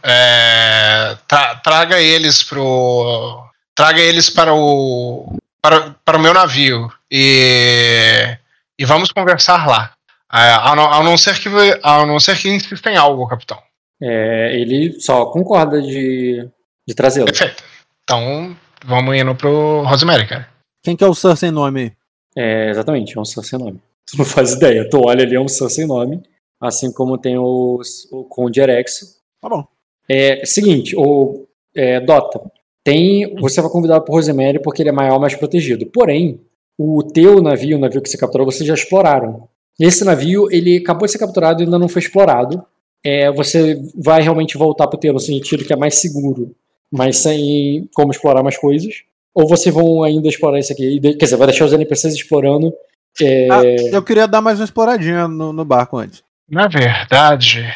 Speaker 3: é, tra- traga eles pro. Traga eles para o. Para, para o meu navio. E. E vamos conversar lá. É, a, não, a não ser que a não ser que insista em algo, capitão.
Speaker 1: É, ele só concorda de, de trazê-lo.
Speaker 3: Perfeito. Então, vamos indo pro Rosemary, cara.
Speaker 2: Quem que é o Sir sem nome?
Speaker 1: É, exatamente, é um Sir sem nome. Tu não faz ideia. Tu olha ali, é um Sir sem nome. Assim como tem o, o Conde Erexo.
Speaker 2: Tá bom.
Speaker 1: É seguinte, o é, Dota, tem, você vai convidar pro Rosemary porque ele é maior, mais protegido. Porém, o teu navio, o navio que você capturou, vocês já exploraram. Esse navio, ele acabou de ser capturado e ainda não foi explorado. É, você vai realmente voltar pro teu no sentido que é mais seguro, mas sem como explorar mais coisas. Ou vocês vão ainda explorar isso aqui? Quer dizer, vai deixar os NPCs explorando. é,
Speaker 2: Ah, eu queria dar mais uma exploradinha no, no barco antes.
Speaker 3: Na verdade,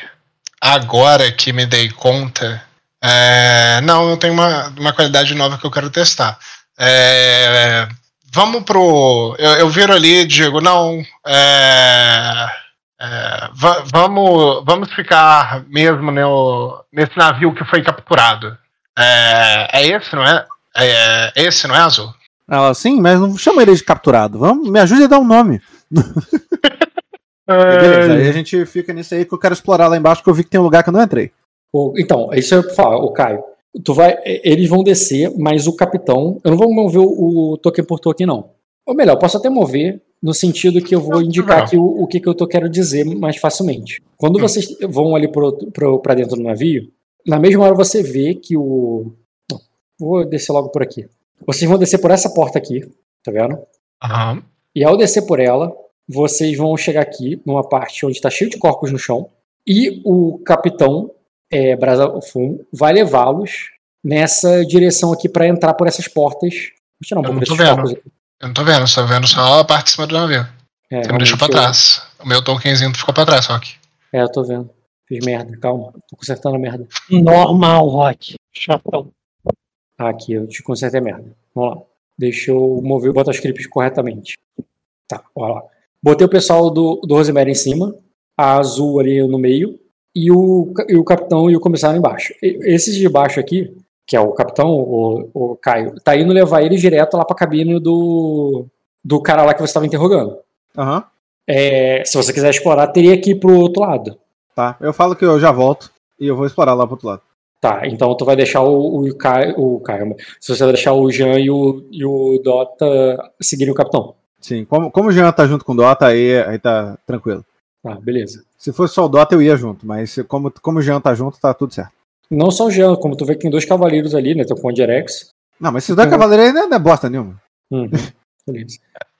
Speaker 3: agora que me dei conta, é, não, eu tenho uma, uma qualidade nova que eu quero testar. É, vamos pro. Eu, eu viro ali e digo, não. é, é, va- vamos, vamos ficar mesmo no, nesse navio que foi capturado. É, é esse, não é? É, é esse, não é azul?
Speaker 2: Ela, sim, mas não chama ele de capturado. Vamos, me ajude a dar um nome. [laughs] Beleza, aí a gente fica nisso aí que eu quero explorar lá embaixo, que eu vi que tem um lugar que eu não entrei.
Speaker 1: Então, isso eu falar, o Caio. Tu vai, e- eles vão descer, mas o capitão. Eu não vou mover o, o token por token, não. Ou melhor, eu posso até mover no sentido que eu vou indicar aqui o, o que, que eu tô quero dizer mais facilmente. Quando
Speaker 3: Hum.
Speaker 1: vocês vão ali pra dentro do navio, na mesma hora você vê que o. Vou descer logo por aqui. Vocês vão descer por essa porta aqui, tá vendo?
Speaker 3: Aham.
Speaker 1: E ao descer por ela, vocês vão chegar aqui numa parte onde está cheio de corpos no chão. E o capitão é, Brasa Fumo vai levá-los nessa direção aqui para entrar por essas portas. Vou tirar um
Speaker 3: Eu
Speaker 1: pouco
Speaker 3: não
Speaker 1: desses
Speaker 3: tô vendo.
Speaker 1: corpos aqui.
Speaker 3: Eu não tô vendo, só vendo só a parte de cima do navio.
Speaker 1: É,
Speaker 3: Você me deixou pra
Speaker 1: realmente,
Speaker 3: trás. O meu tokenzinho ficou pra trás, Rock.
Speaker 1: eu- É, eu tô vendo. Fiz merda, calma. Tô consertando a merda.
Speaker 4: Normal, Rock. Chatão.
Speaker 1: Ah, aqui, eu te consertei a merda. Vamos lá. Deixa eu mover, botar os clipes corretamente. Tá, olha lá. Botei o pessoal do, do Rosemary em cima, a azul ali no meio, e o, e o capitão e o comissário embaixo. E- Esses de baixo aqui, que é o capitão, o, o Caio, tá indo levar ele direto lá pra cabine do, do cara lá que você estava interrogando.
Speaker 2: Aham.
Speaker 1: É, se você quiser explorar, teria que ir pro outro lado.
Speaker 2: Tá. Eu falo que eu já volto e eu vou explorar lá pro outro lado.
Speaker 1: Tá, então tu vai deixar o, o Caio, o Caio, se você vai deixar o Jean e o, e o Dota seguirem o capitão.
Speaker 2: Sim. Como, como o Jean tá junto com o Dota, aí, aí tá tranquilo.
Speaker 1: Tá, beleza.
Speaker 2: Se fosse só o Dota, eu ia junto, mas como, como o Jean tá junto, tá tudo certo.
Speaker 1: Não só o Jean, como tu vê que tem dois cavaleiros ali, né? Tem o Conde Rex.
Speaker 2: Não, mas esses dois
Speaker 1: Uhum.
Speaker 2: cavaleiros aí não é- não é bosta nenhuma.
Speaker 1: Uhum, beleza.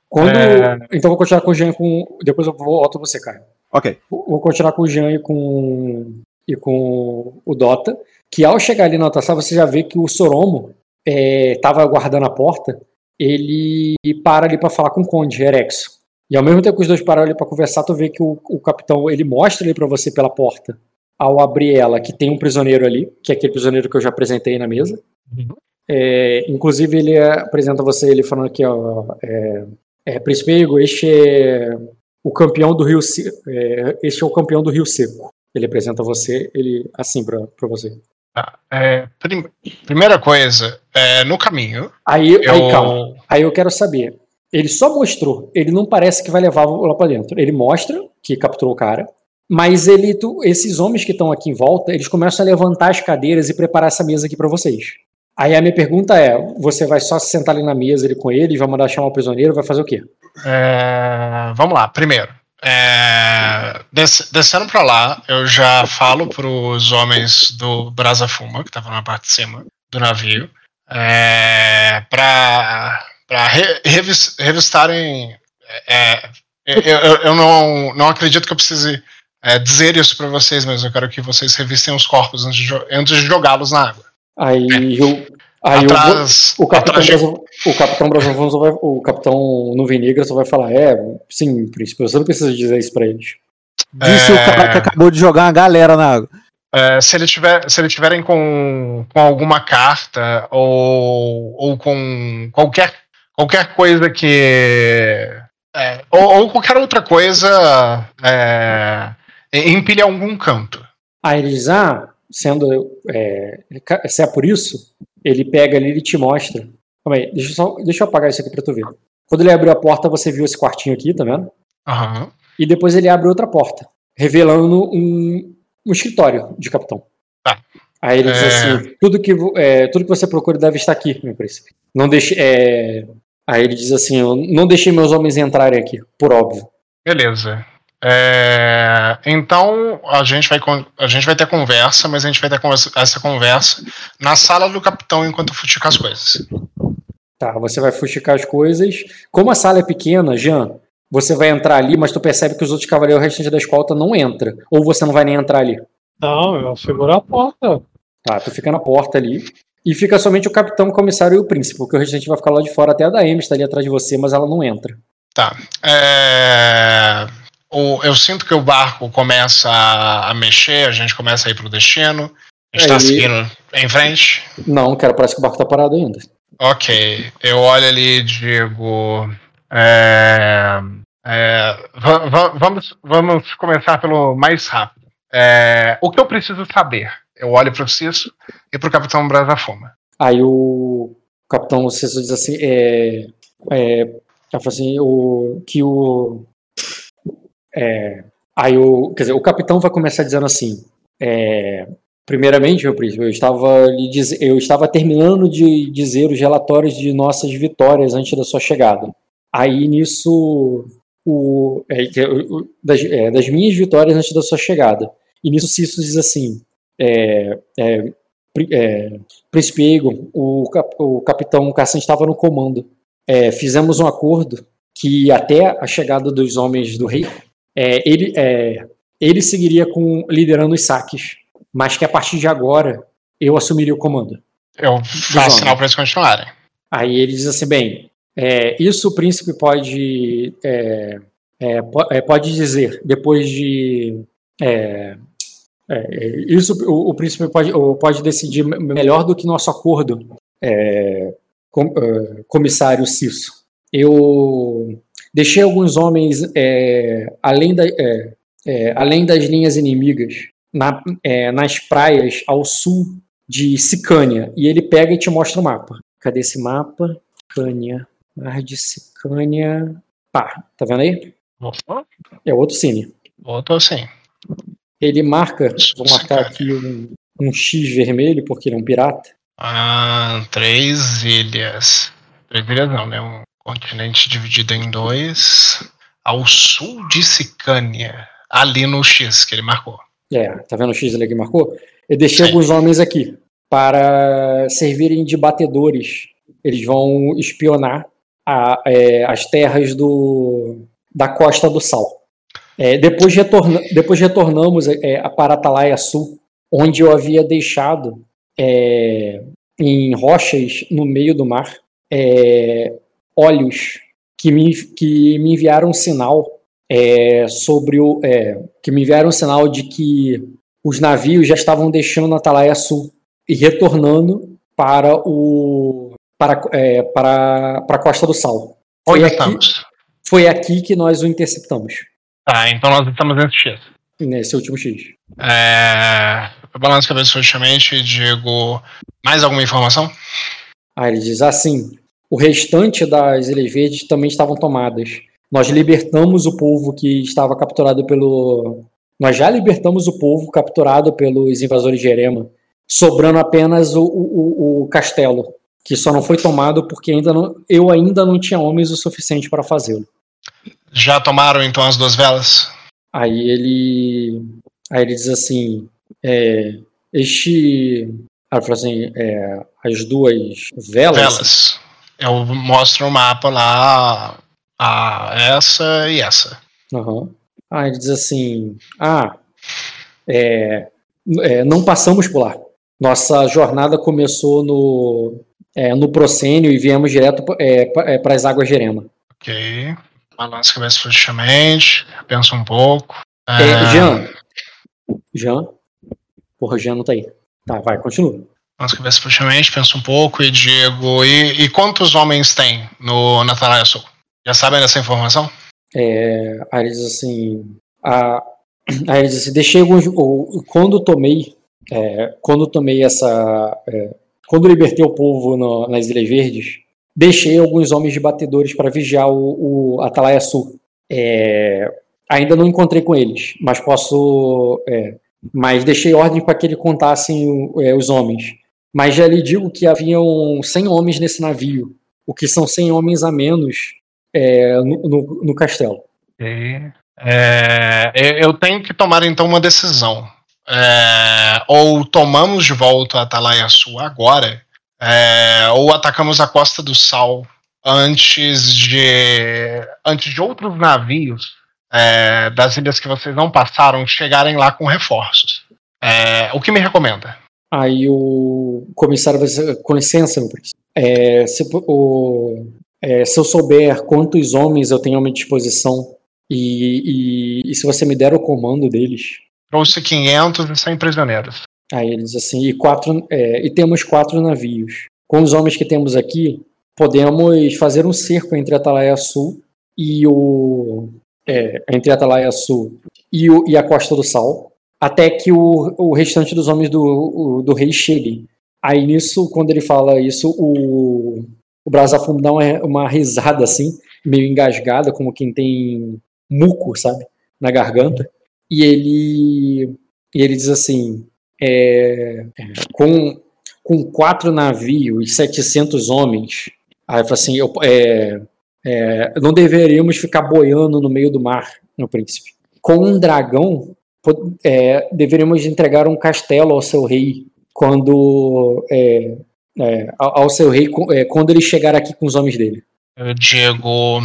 Speaker 1: Quando,
Speaker 3: É.
Speaker 1: Então eu vou continuar com o Jean com. Depois eu volto você, Caio.
Speaker 2: Ok.
Speaker 1: Vou vou continuar com o Jean e com, e com o Dota. Que ao chegar ali na outra sala, você já vê que o Soromo estava guardando a porta. Ele para ali para falar com o Conde Erexo. E ao mesmo tempo que os dois param ali para conversar, tu vê que o, o capitão ele mostra ali para você pela porta, ao abrir ela, que tem um prisioneiro ali, que é aquele prisioneiro que eu já apresentei na mesa.
Speaker 3: Uhum.
Speaker 1: É, inclusive, ele apresenta você, ele falando aqui, ó, é, é, Príncipe Ego, este é o campeão do Rio Se- é, este é o campeão do Rio Seco. Ele apresenta você, ele assim pra você.
Speaker 3: Tá. É, prim- primeira coisa, é, no caminho,
Speaker 1: Aí,
Speaker 3: eu.
Speaker 1: aí, calma. Aí eu quero saber. Ele só mostrou, ele não parece que vai levar lá pra dentro. Ele mostra que capturou o cara, mas ele, tu- esses homens que estão aqui em volta, eles começam a levantar as cadeiras e preparar essa mesa aqui pra vocês. Aí a minha pergunta é: você vai só se sentar ali na mesa ele com ele, vai mandar chamar o prisioneiro, vai fazer o quê?
Speaker 3: É, vamos lá, primeiro. É, des- descendo pra lá, eu já falo pros homens do Brasa Fuma, que estavam na parte de cima do navio, é, pra, pra re- revis- revistarem. é, eu, eu- eu não, não acredito que eu precise é, dizer isso pra vocês, mas eu quero que vocês revistem os corpos antes de, antes de jogá-los na água.
Speaker 1: Aí eu. Aí o-
Speaker 3: atrás,
Speaker 1: o, Capitão
Speaker 3: atrás de-
Speaker 1: Brasil, o Capitão Brasil só vai, o Capitão Nuvem Negra só vai falar, é, sim, príncipe, você não precisa dizer isso pra eles.
Speaker 2: Disse
Speaker 3: É.
Speaker 2: o cara que acabou de jogar uma galera na água.
Speaker 3: É, se, eles tiver, se eles tiverem com, com alguma carta ou, ou com qualquer, qualquer coisa que. é, ou, ou qualquer outra coisa é, empilha algum canto.
Speaker 1: Aí ele diz, ah, sendo, é, se é por isso, ele pega ali e te mostra. Calma aí, deixa eu, só, deixa eu apagar isso aqui pra tu ver. Quando ele abriu a porta, você viu esse quartinho aqui, tá vendo?
Speaker 3: Aham.
Speaker 1: E depois ele abre outra porta, revelando um, um escritório de capitão.
Speaker 3: Tá.
Speaker 1: Aí ele diz
Speaker 3: É.
Speaker 1: assim: tudo que, é, tudo que você procura deve estar aqui, meu príncipe. Não deixe. é, Aí ele diz assim: não deixei meus homens entrarem aqui, por óbvio.
Speaker 3: Beleza. É, então a gente, vai, a gente vai ter conversa, mas a gente vai ter conversa- essa conversa na sala do capitão enquanto eu fuxico as coisas.
Speaker 1: Tá, você vai fuxicar as coisas. Como a sala é pequena, Jean, você vai entrar ali, mas tu percebe que os outros cavaleiros restantes da escolta não entram. Ou você não vai nem entrar ali.
Speaker 4: Não, eu seguro a porta.
Speaker 1: Tá, tu fica na porta ali. E fica somente o capitão, o comissário e o príncipe, porque o restante vai ficar lá de fora. Até a da Amy está ali atrás de você, mas ela não entra.
Speaker 3: Tá. É, eu sinto que o barco começa a, mexer, a gente começa a ir pro destino. A gente
Speaker 1: É,
Speaker 3: tá seguindo em frente.
Speaker 1: Não, cara, parece que o barco tá parado ainda.
Speaker 3: Ok. Eu olho ali e digo. é, é, va- va- vamos, vamos começar pelo mais rápido. É, o que eu preciso saber? Eu olho pro Cisso e pro Capitão Brasafuma.
Speaker 1: Aí o capitão César diz assim, é, é, assim, o, que o, é, aí o, quer dizer, o capitão vai começar dizendo assim, é, primeiramente, meu príncipe, eu estava, diz, eu estava terminando de dizer os relatórios de nossas vitórias antes da sua chegada. Aí nisso, o, é, das, é, das minhas vitórias antes da sua chegada. E nisso Cício diz assim, é, é, Príncipe Egon, o, cap- o capitão Cassan estava no comando. Fizemos um acordo que até a chegada dos homens do rei, é, ele, é, ele seguiria com liderando os saques, mas que a partir de agora eu assumiria o comando.
Speaker 3: Eu faço sinal pra eles continuarem.
Speaker 1: Aí ele diz assim, bem, é, isso o príncipe pode é, é, é, pode dizer depois de isso o, o príncipe pode, pode decidir me- melhor do que nosso acordo, com- comissário Cisso. Eu deixei alguns homens é, além, da, é, é, além das linhas inimigas na- é, nas praias ao sul de Sicânia e ele pega e te mostra o mapa. Cadê esse mapa? Sicânia, Mar de Sicânia. Pá, tá vendo aí?
Speaker 3: Opa,
Speaker 1: É outro cine.
Speaker 3: Voltou sim.
Speaker 1: Ele marca, vou marcar aqui um, um X vermelho, porque ele é um pirata.
Speaker 3: Ah, três ilhas. Três ilhas não, né? Um continente dividido em dois. Ao sul de Sicânia. Ali no X que ele marcou.
Speaker 1: É, tá vendo o X ali que marcou? Eu deixei
Speaker 3: Sim.
Speaker 1: alguns homens aqui para servirem de batedores. Eles vão espionar a- é, as terras do, da Costa do Sal. É, depois, retorna, depois retornamos é, para Atalaia Sul, onde eu havia deixado é, em rochas no meio do mar é, olhos que me, que me enviaram um sinal é, sobre o. é, que me enviaram um sinal de que os navios já estavam deixando Atalaia Sul e retornando para o. para, é, para, para a Costa do Sal. Foi
Speaker 3: Onde
Speaker 1: aqui,
Speaker 3: estamos?
Speaker 1: foi aqui que nós o interceptamos,
Speaker 3: Tá, então nós estamos nesse X.
Speaker 1: nesse último X.
Speaker 3: É, eu balanço a cabeça e digo. Mais alguma informação?
Speaker 1: Aí ele diz assim: o restante das Ilhas Verdes também estavam tomadas. Nós libertamos o povo que estava capturado pelo. Nós já libertamos o povo capturado pelos invasores de Erema, sobrando apenas o, o, o- castelo, que só não foi tomado porque ainda não, eu ainda não tinha homens o suficiente para fazê-lo.
Speaker 3: Já tomaram então as duas velas?
Speaker 1: Aí ele, aí ele diz assim: é, este, ele fala assim, é, as duas velas,
Speaker 3: Velas. Eu mostro o mapa lá. A, essa e essa.
Speaker 1: Aham. Ah, ele diz assim: Ah, é, é, não passamos por lá. Nossa jornada começou no, é, no Procênio e viemos direto é, para as águas de Erema.
Speaker 3: Ok. Balança a cabeça fluidamente, pensa um pouco.
Speaker 1: É, Jean. Jean? Porra, Jean não tá aí. Tá, vai, continua.
Speaker 3: Balança a cabeça fluidamente, pensa um pouco e digo. E, e quantos homens tem no Natanael Sul? Já sabem dessa informação?
Speaker 1: É, aí diz assim. A, [clears throat] aí diz assim, deixei alguns. Ou, quando tomei. É, quando tomei essa. É, quando libertei o povo no, nas Ilhas Verdes, deixei alguns homens de batedores para vigiar o, o Atalaia Sul. É, ainda não encontrei com eles, mas posso. É, mas deixei ordem para que ele contassem é, os homens. Mas já lhe digo que haviam 100 homens nesse navio, o que são 100 homens a menos é, no, no, no, castelo.
Speaker 3: É, eu tenho que tomar então uma decisão. É, ou tomamos de volta a Atalaia Sul agora, é, ou atacamos a Costa do Sal antes de antes de outros navios é, das ilhas que vocês não passaram chegarem lá com reforços. É, o que me recomenda?
Speaker 1: Aí o comissário vai dizer, com licença, meu príncipe. É, se, o, é, se eu souber quantos homens eu tenho à minha disposição e, e, e se você me der o comando deles.
Speaker 3: Trouxe 500 e 100 prisioneiros.
Speaker 1: Aí ele diz assim, e, quatro, é, e temos quatro navios. Com os homens que temos aqui, podemos fazer um cerco entre Atalaia Sul e o. É, entre Atalaia Sul e, o, e a Costa do Sal, até que o, o restante dos homens do, o, do rei cheguem. Aí nisso, quando ele fala isso, o, o Brasafum dá uma, uma risada assim, meio engasgada, como quem tem muco, sabe, na garganta. E ele, e ele diz assim: é, com, com quatro navios e 700 homens, aí fala assim: eu, é, é, não deveríamos ficar boiando no meio do mar, meu príncipe. Com um dragão, é, deveríamos entregar um castelo ao seu rei quando é, é, ao seu rei é, quando ele chegar aqui com os homens dele.
Speaker 3: Diego,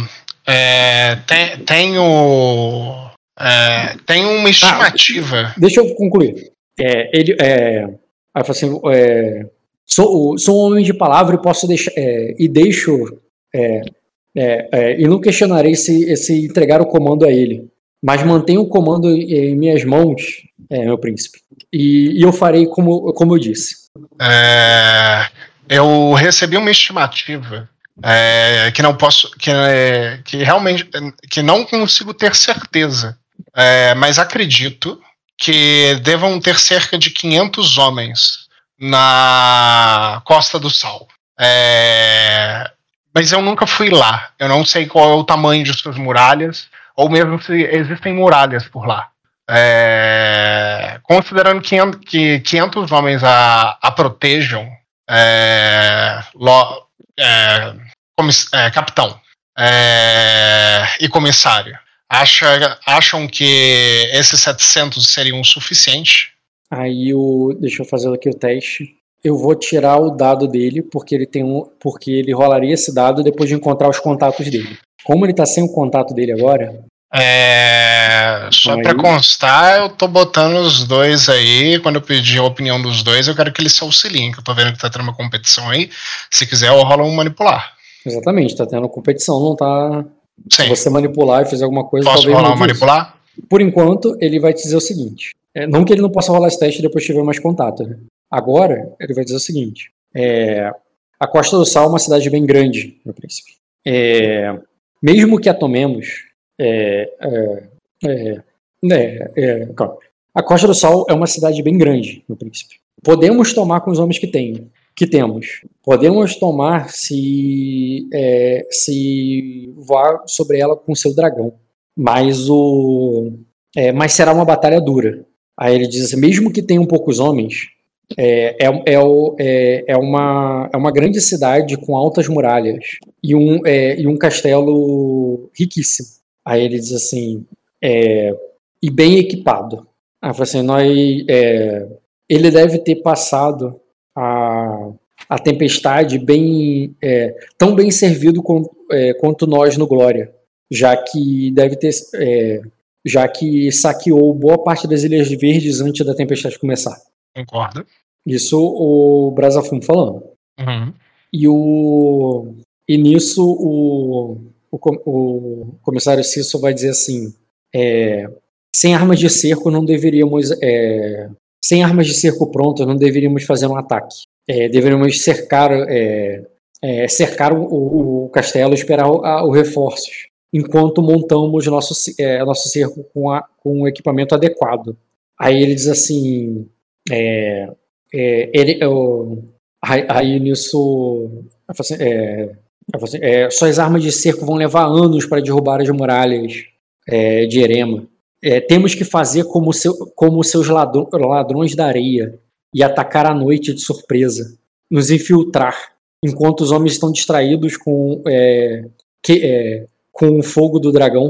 Speaker 3: é, tem, tenho, é, tenho uma estimativa.
Speaker 1: Ah, deixa eu concluir. É, ele, é, assim, é, sou, sou um homem de palavra e posso deixar é, e deixo é, é, e não questionarei se, se entregar o comando a ele, mas mantenho o comando em minhas mãos, meu príncipe, e, e, eu farei como, como eu disse.
Speaker 3: eu recebi uma estimativa é, que não posso, que, é, que realmente, que não consigo ter certeza, é, mas acredito que devam ter cerca de 500 homens na Costa do Sal. É, mas eu nunca fui lá. Eu não sei qual é o tamanho de suas muralhas, ou mesmo se existem muralhas por lá. É, considerando que 500 homens a, a protejam, é, lo, é, é, capitão é, e comissário, acha, acham que esses 700 seriam suficientes?
Speaker 1: Aí o, deixa eu fazer aqui o teste. Eu vou tirar o dado dele porque ele tem um, porque ele rolaria esse dado depois de encontrar os contatos dele. Como ele tá sem o contato dele agora,
Speaker 3: é, só para constar, eu tô botando os dois aí. Quando eu pedir a opinião dos dois, eu quero que eles se auxiliem. Que eu tô vendo que tá tendo uma competição aí. Se quiser, eu rolo um manipular.
Speaker 1: Exatamente, tá tendo competição, não tá. Sim. Se você manipular e fizer alguma coisa,
Speaker 3: Posso rolar um manipular?
Speaker 1: Por enquanto, ele vai te dizer o seguinte: é, não que ele não possa rolar esse teste e depois tiver mais contato. Né? Agora, ele vai dizer o seguinte: é, a Costa do Sal é uma cidade bem grande, meu príncipe. É, mesmo que a tomemos, é, é, é, é a Costa do Sal é uma cidade bem grande, meu príncipe. Podemos tomar com os homens que tem, que temos. Podemos tomar se, é, se voar sobre ela com seu dragão. Mas, o, é, mas será uma batalha dura. Aí ele diz assim, mesmo que tenham poucos homens, é, é, é, é, é, uma, é uma grande cidade com altas muralhas e um, é, e um castelo riquíssimo. Aí ele diz assim, é, e bem equipado. Aí assim, nós, é, ele deve ter passado a, a tempestade bem é, tão bem servido é, quanto nós no Glória, já que deve ter já que saqueou boa parte das Ilhas Verdes antes da tempestade começar.
Speaker 3: Concordo.
Speaker 1: Isso o Brasafum falando.
Speaker 3: Uhum.
Speaker 1: E, o, e nisso o, o, o comissário Cício vai dizer assim: é, sem armas de cerco não deveríamos. É, sem armas de cerco prontas não deveríamos fazer um ataque. É, deveríamos cercar, é, é, cercar o, o, castelo e esperar o, a, o reforços, enquanto montamos nosso, é, nosso cerco com, a, com o equipamento adequado. Aí ele diz assim: é, é, ele, eu, aí, nisso. Assim, é, assim, é, suas armas de cerco vão levar anos para derrubar as muralhas é, de Erema. É, temos que fazer como, seu, como seus ladrões da areia e atacar à noite de surpresa, nos infiltrar, enquanto os homens estão distraídos com, é, que, com o fogo do dragão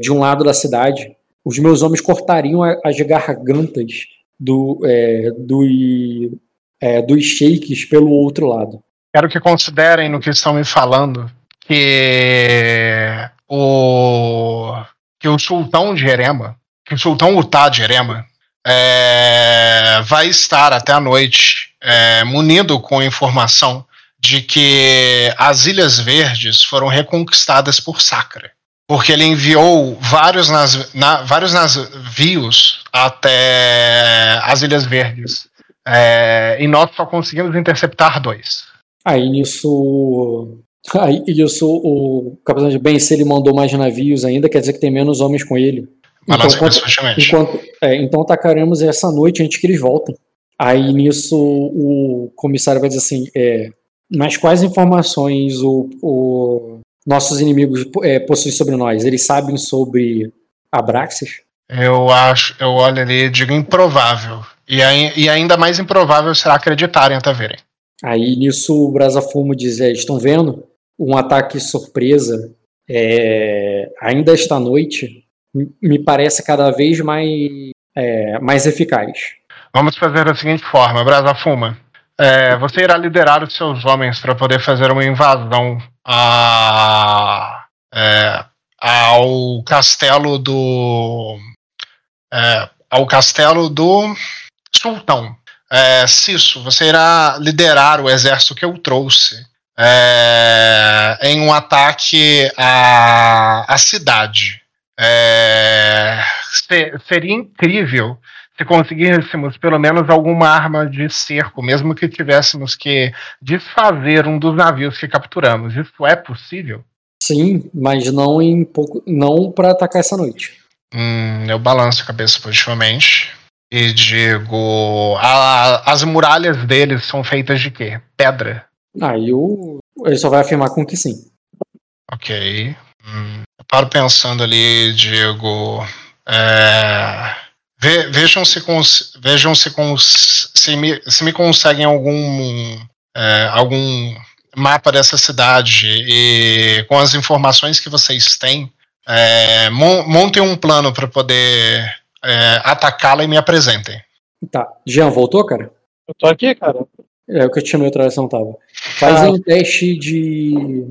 Speaker 1: de um lado da cidade. Os meus homens cortariam as gargantas do, é, do, é, dos sheiks pelo outro lado.
Speaker 3: Quero que considerem no que estão me falando que o que o sultão de Erema, que o sultão Utá de Erema, é, vai estar até a noite é, munido com informação de que as Ilhas Verdes foram reconquistadas por Sacra porque ele enviou vários, nas, na, vários navios até as Ilhas Verdes. É, e nós só conseguimos interceptar dois.
Speaker 1: Aí nisso. Aí isso o capitão de Ben, se ele mandou mais navios ainda, quer dizer que tem menos homens com ele.
Speaker 3: Então, enquanto,
Speaker 1: enquanto, é, então atacaremos essa noite antes que eles voltem. Aí nisso o comissário vai dizer assim: é, mas quais informações o, o nossos inimigos é, possuem sobre nós? Eles sabem sobre Abraxas?
Speaker 3: Eu acho, eu olho ali e digo improvável. E, e ainda mais improvável será acreditarem até verem.
Speaker 1: Aí nisso o Brasafumo diz: é, estão vendo? Um ataque surpresa é, ainda esta noite me parece cada vez mais, é, mais eficaz.
Speaker 3: Vamos fazer da seguinte forma, Brasafuma. É, você irá liderar os seus homens para poder fazer uma invasão a, é, ao castelo do é, ao castelo do sultão. É, Cisso, você irá liderar o exército que eu trouxe é, em um ataque à, à cidade. É, seria incrível se conseguíssemos pelo menos alguma arma de cerco, mesmo que tivéssemos que desfazer um dos navios que capturamos. Isso é possível?
Speaker 1: Sim, mas não em pouco, não para atacar essa noite.
Speaker 3: Hum, eu balanço a cabeça positivamente e digo: a, as muralhas deles são feitas de quê? Pedra.
Speaker 1: Aí ah, ele só vai afirmar com que sim.
Speaker 3: Ok. Hum, eu paro pensando ali, digo. É Ve, vejam se, cons, vejam se, cons, se, me, se me conseguem algum, é, algum mapa dessa cidade e com as informações que vocês têm, é, montem um plano para poder é, atacá-la e me apresentem.
Speaker 1: Tá. Jean, voltou, cara?
Speaker 4: Eu tô aqui, cara.
Speaker 1: É o que eu te chamei outra vez, não tava. Faz ah. um teste de.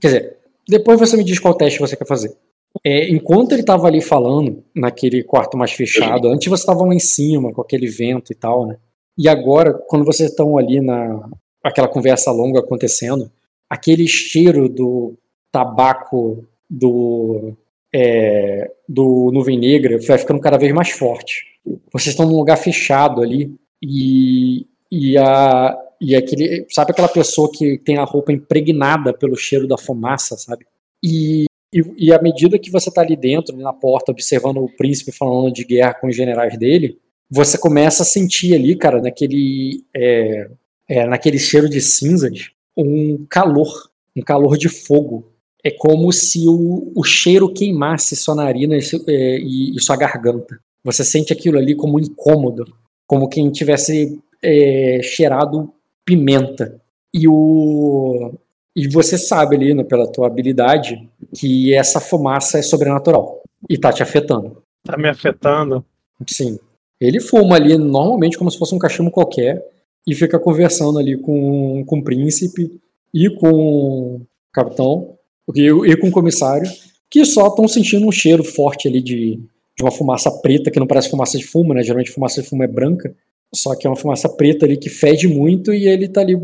Speaker 1: Quer dizer, depois você me diz qual teste você quer fazer. É, enquanto ele estava ali falando, naquele quarto mais fechado, antes vocês estavam lá em cima, com aquele vento e tal, né? E agora, quando vocês estão ali na aquela conversa longa acontecendo, aquele cheiro do tabaco do é, do nuvem negra vai ficando cada vez mais forte. Vocês estão num lugar fechado ali e, e a e aquele sabe aquela pessoa que tem a roupa impregnada pelo cheiro da fumaça, sabe? E e, e à medida que você está ali dentro, na porta, observando o príncipe falando de guerra com os generais dele, você começa a sentir ali, cara, naquele, é, é, naquele cheiro de cinzas, um calor, um calor de fogo. É como se o, o cheiro queimasse sua narina e, é, e, e, sua garganta. Você sente aquilo ali como incômodo, como quem tivesse é, cheirado pimenta. E o, e você sabe ali, né, pela tua habilidade, que essa fumaça é sobrenatural e tá te afetando.
Speaker 4: Tá me afetando?
Speaker 1: Sim. Ele fuma ali normalmente como se fosse um cachimbo qualquer e fica conversando ali com, com o príncipe e com o capitão e, e com o comissário, que só estão sentindo um cheiro forte ali de, de uma fumaça preta, que não parece fumaça de fumo, né? Geralmente fumaça de fumo é branca. Só que é uma fumaça preta ali que fede muito e ele tá ali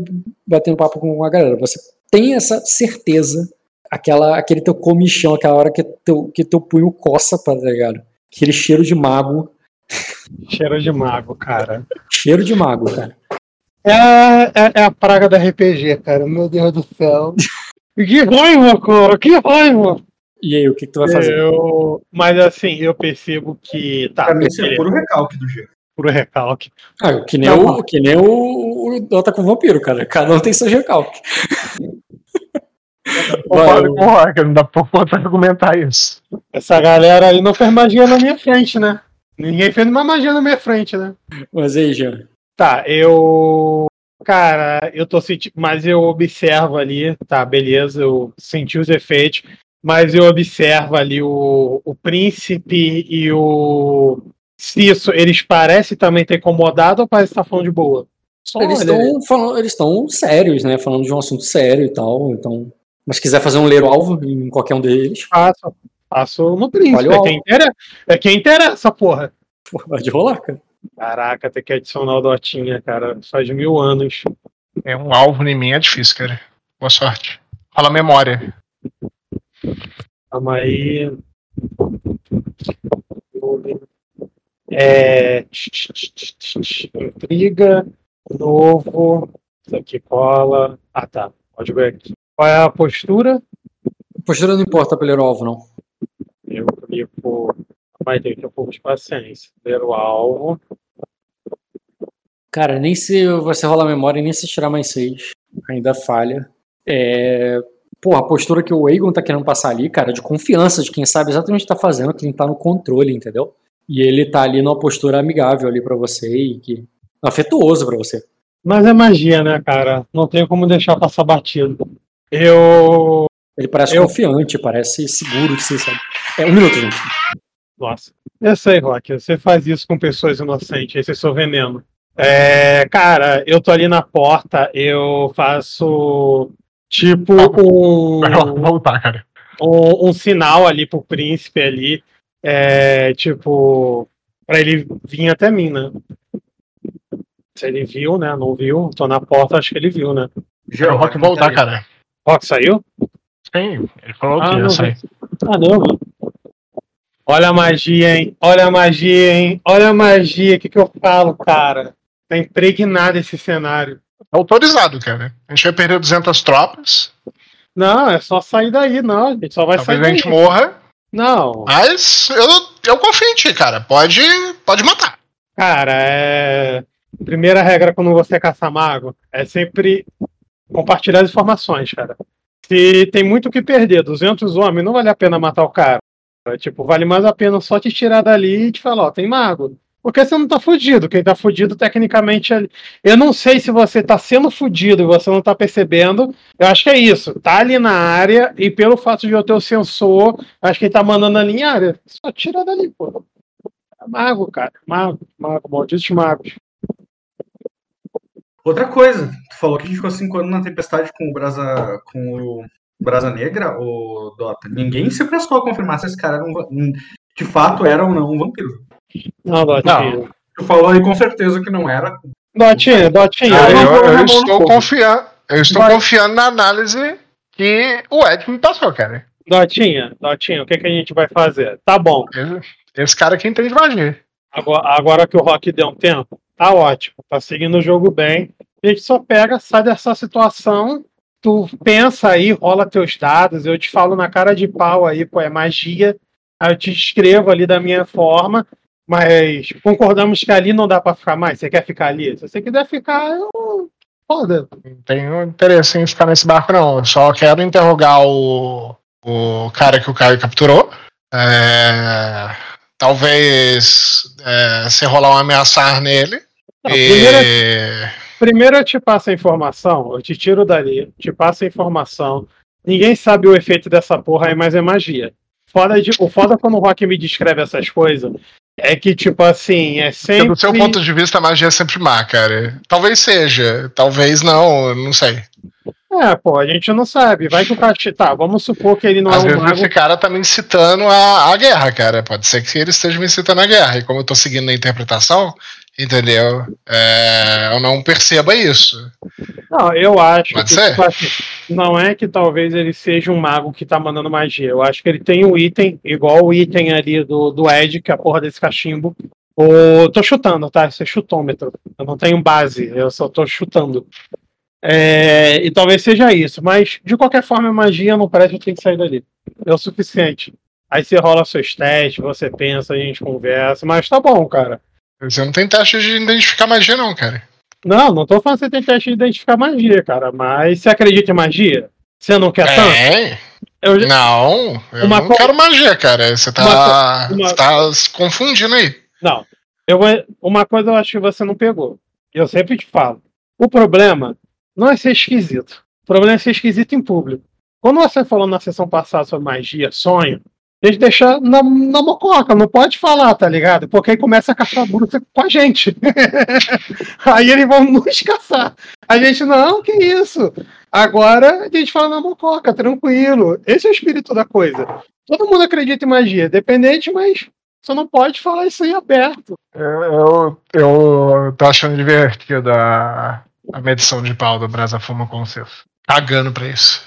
Speaker 1: batendo papo com a galera. Você tem essa certeza, aquela, aquele teu comichão, aquela hora que teu, que teu punho coça, tá ligado? Aquele cheiro de mago.
Speaker 4: Cheiro de mago, cara.
Speaker 1: Cheiro de mago, cara.
Speaker 4: É, é, é a praga da RPG, cara. Meu Deus do céu. que raiva, cara. Que raiva.
Speaker 1: E aí, o que, que tu vai fazer?
Speaker 4: Eu... Mas assim, eu percebo que. Tá,
Speaker 5: Pra mim, isso é puro recalque do G.
Speaker 4: puro recalque.
Speaker 1: Ah, que nem,
Speaker 4: Não.
Speaker 1: o, que nem o, o Dota com vampiro, cara. Cada um tem seu recalque.
Speaker 3: Concordo com o não dá pra pra argumentar isso.
Speaker 4: Essa galera aí não fez magia na minha frente, né? Ninguém fez uma magia na minha frente, né?
Speaker 1: Mas aí, Jean.
Speaker 4: Tá, eu. Cara, eu tô sentindo. Mas eu observo ali, tá, beleza, eu senti os efeitos, mas eu observo ali o, o príncipe e o Cisso, eles parecem também ter incomodado ou parece estar falando de boa? Só
Speaker 1: Eles estão falando, eles estão sérios, né? Falando de um assunto sério e tal. Então, mas se quiser fazer um ler alvo em qualquer um deles,
Speaker 4: Faço, faço no príncipe.
Speaker 1: Olha
Speaker 4: É quem, interessa, é quem interessa, porra.
Speaker 1: pô, pode rolar, cara.
Speaker 4: Caraca, tem que adicionar o Dotinha, cara. Faz mil anos.
Speaker 3: É um alvo em mim, é difícil, cara. Boa sorte. Rola memória.
Speaker 4: Calma aí. É. Intriga. Novo. Isso aqui cola. Ah, tá. Pode ver aqui. Qual é a postura?
Speaker 1: Postura não importa pra ler o alvo, não.
Speaker 4: Eu clico. Vai ter que ter um pouco de paciência. Ler o alvo.
Speaker 1: Cara, nem se você rolar a memória, nem se tirar mais seis. Ainda falha. É. Pô, a postura que o Egon tá querendo passar ali, cara, de confiança de quem sabe exatamente o que tá fazendo, quem tá no controle, entendeu? E ele tá ali numa postura amigável ali pra você e que. afetuoso pra você.
Speaker 4: Mas é magia, né, cara? Não tem como deixar passar batido. Eu.
Speaker 1: Ele parece
Speaker 4: Eu-
Speaker 1: confiante, parece seguro de si, sabe? É um minuto, gente.
Speaker 4: Nossa. Eu sei, Rock. Você faz isso com pessoas inocentes. Esse é seu veneno. É, cara, eu tô ali na porta. Eu faço. Tipo um.
Speaker 3: Voltar, cara.
Speaker 4: um, um sinal ali pro príncipe ali, é, tipo, pra ele vir até mim, né? Se ele viu, né? Não viu, tô na porta, acho que ele viu, né?
Speaker 5: G,
Speaker 3: o Rock voltar, cara.
Speaker 4: Rock saiu?
Speaker 3: Sim, ele falou
Speaker 4: Ah,
Speaker 3: que ia
Speaker 4: não
Speaker 3: sair.
Speaker 4: Ah, não, mano. Olha a magia, hein? Olha a magia, hein? Olha a magia, o que, que eu falo, cara? Tá impregnado esse cenário.
Speaker 3: Tá autorizado, cara. A gente vai perder 200 tropas.
Speaker 4: Não, é só sair daí, não. A gente só vai
Speaker 3: Talvez
Speaker 4: sair
Speaker 3: a
Speaker 4: daí.
Speaker 3: gente morra.
Speaker 4: Não,
Speaker 3: Mas eu, eu confio em ti, cara. Pode, pode matar.
Speaker 4: Cara, é. Primeira regra quando você caça mago é sempre compartilhar as informações, cara. Se tem muito o que perder, 200 homens, não vale a pena matar o cara. É, Tipo, vale mais a pena só te tirar dali e te falar, ó, tem mago. Porque você não tá fudido. Quem tá fudido tecnicamente é. Eu não sei se você tá sendo fudido e você não tá percebendo. Eu acho que é isso. Tá ali na área e pelo fato de eu ter o sensor, acho que ele tá mandando ali em área. Só tira dali, pô. É mago, cara. Mago, mago, malditos magos.
Speaker 5: Outra coisa, tu falou que a gente ficou cinco anos na tempestade com o Brasa, com o Brasa Negra, o Dota. Ninguém se prestou a confirmar se esse cara era um, de fato era ou não um vampiro.
Speaker 4: Não, Dotinha.
Speaker 5: Tu falou aí com certeza que não era.
Speaker 4: Dotinha, Dotinha.
Speaker 5: Ah,
Speaker 3: eu,
Speaker 5: eu
Speaker 3: eu estou confiando. Eu estou
Speaker 4: Vai.
Speaker 3: confiando na análise que o Ed me passou, cara.
Speaker 4: Dotinha, Dotinha, o que, que a gente vai fazer? Tá bom.
Speaker 3: Esse, esse cara que entende magia.
Speaker 4: Agora, agora que o Rock deu um tempo, tá ótimo. Tá seguindo o jogo bem. A gente só pega, sai dessa situação. Tu pensa aí, rola teus dados. Eu te falo na cara de pau aí, pô, é magia. Aí eu te escrevo ali da minha forma. Mas concordamos que ali não dá pra ficar mais. Você quer ficar ali? Se você quiser ficar, eu. Foda.
Speaker 3: Não tenho interesse em ficar nesse barco, não. Eu só quero interrogar o, o cara que o Caio capturou. É, talvez é, se rolar um ameaçar nele.
Speaker 4: Não,
Speaker 3: e...
Speaker 4: primeiro- Primeiro eu te passo a informação, eu te tiro dali, te passo a informação. Ninguém sabe o efeito dessa porra aí, mas é magia. Foda de, o foda quando o Rock me descreve essas coisas é que, tipo assim, é sempre.
Speaker 3: Do seu ponto de vista, a magia é sempre má, cara. Talvez seja, talvez não, não sei.
Speaker 4: É, pô, a gente não sabe. Vai que o cara. Tá, vamos supor que ele não
Speaker 3: Às
Speaker 4: é um
Speaker 3: vezes esse cara tá me incitando a, a guerra, cara. Pode ser que ele esteja me incitando a guerra. E como eu tô seguindo a interpretação, Entendeu? É, eu não perceba isso.
Speaker 4: Não, eu acho
Speaker 3: Pode
Speaker 4: que
Speaker 3: ser?
Speaker 4: tipo assim, não é que talvez ele seja um mago que tá mandando magia. Eu acho que ele tem um item, igual o item ali do, do Ed, que é a porra desse cachimbo. Ou tô chutando, tá? Isso é chutômetro. Eu não tenho base, eu só tô chutando. É, e talvez seja isso, mas de qualquer forma, a magia não parece que tem que sair dali. É o suficiente. Aí você rola seus testes, você pensa, a gente conversa, mas tá bom, cara.
Speaker 3: Você não tem teste de identificar magia, não, cara.
Speaker 4: Não, não tô falando que você tem teste de identificar magia, cara, mas você acredita em magia? Você não quer tanto?
Speaker 3: É?
Speaker 4: Eu já-
Speaker 3: Não, eu
Speaker 4: Uma
Speaker 3: não
Speaker 4: co-
Speaker 3: quero magia, cara. Você tá,
Speaker 4: Uma
Speaker 3: você tá se confundindo aí.
Speaker 4: Não. Eu vou... Uma coisa eu acho que você não pegou. Eu sempre te falo. O problema não é ser esquisito. O problema é ser esquisito em público. Quando você falou na sessão passada sobre magia, sonho, a gente deixa na, na mococa, não pode falar, tá ligado? Porque aí começa a caçar bruxa com a gente. [laughs] aí eles vão nos caçar. A gente, não, que isso? Agora a gente fala na mococa, tranquilo. Esse é o espírito da coisa. Todo mundo acredita em magia, dependente, mas você não pode falar isso aí aberto.
Speaker 3: Eu, eu, eu tô achando divertido a, a medição de pau do Brasa Fuma com vocês. Cagando pra isso.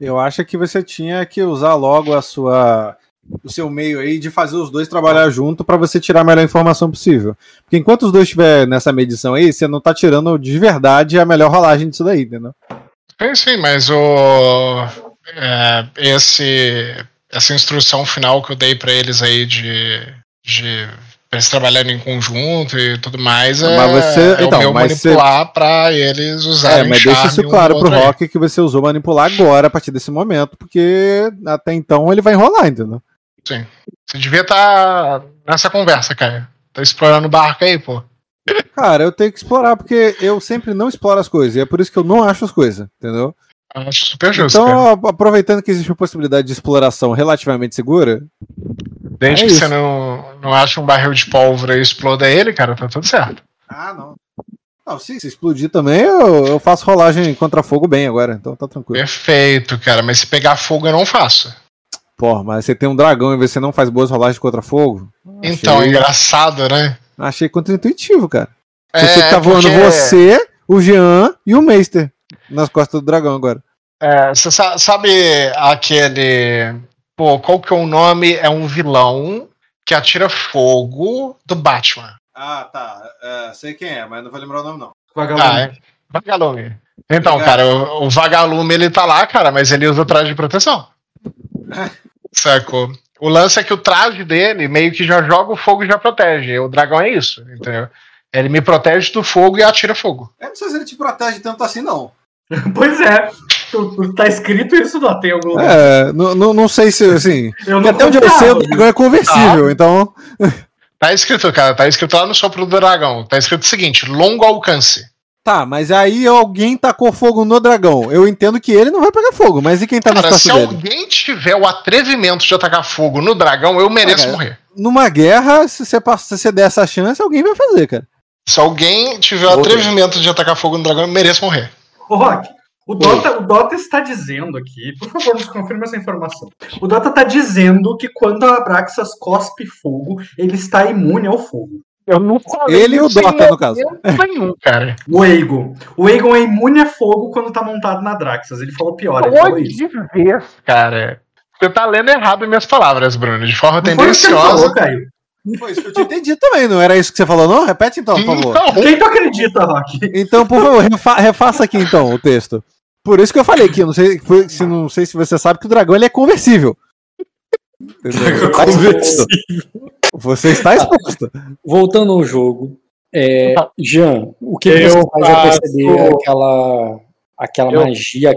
Speaker 2: Eu acho que você tinha que usar logo a sua o seu meio aí de fazer os dois trabalhar junto pra você tirar a melhor informação possível. Porque enquanto os dois estiver nessa medição aí, você não tá tirando de verdade a melhor rolagem disso daí, entendeu?
Speaker 3: Sim, sim, mas o. é, esse, essa instrução final que eu dei pra eles aí de. de eles trabalharem em conjunto e tudo mais é,
Speaker 2: Mas você-
Speaker 3: é
Speaker 2: então,
Speaker 3: o meu
Speaker 2: mas
Speaker 3: manipular pra eles
Speaker 2: É,
Speaker 3: usarem
Speaker 2: mas deixa isso
Speaker 3: um
Speaker 2: claro
Speaker 3: no
Speaker 2: pro
Speaker 3: outro aí.
Speaker 2: Rock que você usou manipular agora, a partir desse momento, porque até então ele vai enrolar, entendeu?
Speaker 3: Você devia estar nessa conversa, cara. Tá explorando o barco aí, pô.
Speaker 2: Cara, eu tenho que explorar, porque eu sempre não exploro as coisas, e é por isso que eu não acho as coisas, entendeu?
Speaker 3: Acho super justo, cara.
Speaker 2: Então, a- aproveitando que existe uma possibilidade de exploração relativamente segura,
Speaker 3: Desde
Speaker 2: é
Speaker 3: que
Speaker 2: isso.
Speaker 3: você não, não acha um barril de pólvora e exploda ele, cara, tá tudo certo.
Speaker 2: Ah, não. Não, se, se explodir também, eu, eu faço rolagem contra fogo bem agora, então tá tranquilo.
Speaker 3: Perfeito, cara. Mas se pegar fogo, eu não faço.
Speaker 2: Porra, mas você tem um dragão e você não faz boas rolagens contra fogo?
Speaker 3: Então,
Speaker 2: Achei-
Speaker 3: engraçado, né?
Speaker 2: Achei contra-intuitivo, cara.
Speaker 3: É,
Speaker 2: você tá voando
Speaker 3: porque-
Speaker 2: você, o Jean e o Meister nas costas do dragão agora.
Speaker 3: É, você sa- sabe aquele. Pô, qual que é o nome? É um vilão que atira fogo do Batman.
Speaker 2: Ah, tá. sei quem é, mas não vou lembrar o nome, não.
Speaker 5: Vagalume.
Speaker 3: Ah, é. Vagalume. Então,
Speaker 2: Obrigado.
Speaker 3: cara, o, o Vagalume ele tá lá, cara, mas ele usa o traje de proteção. [laughs] Sacou? O lance é que o traje dele meio que já joga o fogo e já protege. O dragão é isso, entendeu? Ele me protege do fogo e atira fogo.
Speaker 2: Eu não sei se ele te protege tanto assim, não. [laughs]
Speaker 5: Pois é. Tá escrito isso lá, tem algum lugar.
Speaker 2: É, não, não, não sei se, assim... [laughs]
Speaker 5: Eu
Speaker 2: Porque até onde eu sei, o dragão é conversível, então...
Speaker 3: Tá escrito, cara, tá escrito lá no sopro do dragão. Tá escrito o seguinte: longo alcance.
Speaker 2: Tá, mas aí alguém tacou fogo no dragão. Eu entendo que ele não vai pegar fogo, mas e quem tá
Speaker 3: Cara, se
Speaker 2: costas dele?
Speaker 3: alguém tiver o atrevimento de atacar fogo no dragão, eu mereço
Speaker 2: cara.
Speaker 3: morrer.
Speaker 2: Numa guerra, se você, passa, se você der essa chance, alguém vai fazer, cara.
Speaker 3: Se alguém tiver o atrevimento de atacar fogo no dragão, eu mereço morrer.
Speaker 5: Ô, Rock, o Dota, o Dota está dizendo aqui, por favor, nos confirme essa informação. O Dota está dizendo que quando a Abraxas cospe fogo, ele está imune ao fogo.
Speaker 3: Eu não falei
Speaker 2: Ele e o Dota, no caso.
Speaker 3: nenhum, cara.
Speaker 5: O Aegon. O Aegon é imune a fogo quando tá montado na Draxas. Ele falou pior, ele falou isso.
Speaker 3: Pode ver, cara. Você tá lendo errado minhas palavras, Bruno, de forma
Speaker 5: Não foi isso que ele
Speaker 3: tendenciosa.
Speaker 5: falou, Caio.
Speaker 2: Foi isso que eu tinha entendido também, não era isso que você falou, não? Repete então, por favor.
Speaker 3: Não,
Speaker 5: Quem tu acredita, Rock?
Speaker 2: Então, por favor, refa- refaça aqui então o texto. Por isso que eu falei aqui, eu não sei foi- se, não sei se você sabe que o dragão ele é conversível. Entendeu? Tá exposto. Você está exposto.
Speaker 1: Voltando ao jogo, é, Jean, o que
Speaker 4: Eu
Speaker 1: você faz
Speaker 4: faço-
Speaker 1: perceber aquela, aquela
Speaker 4: Eu-
Speaker 1: magia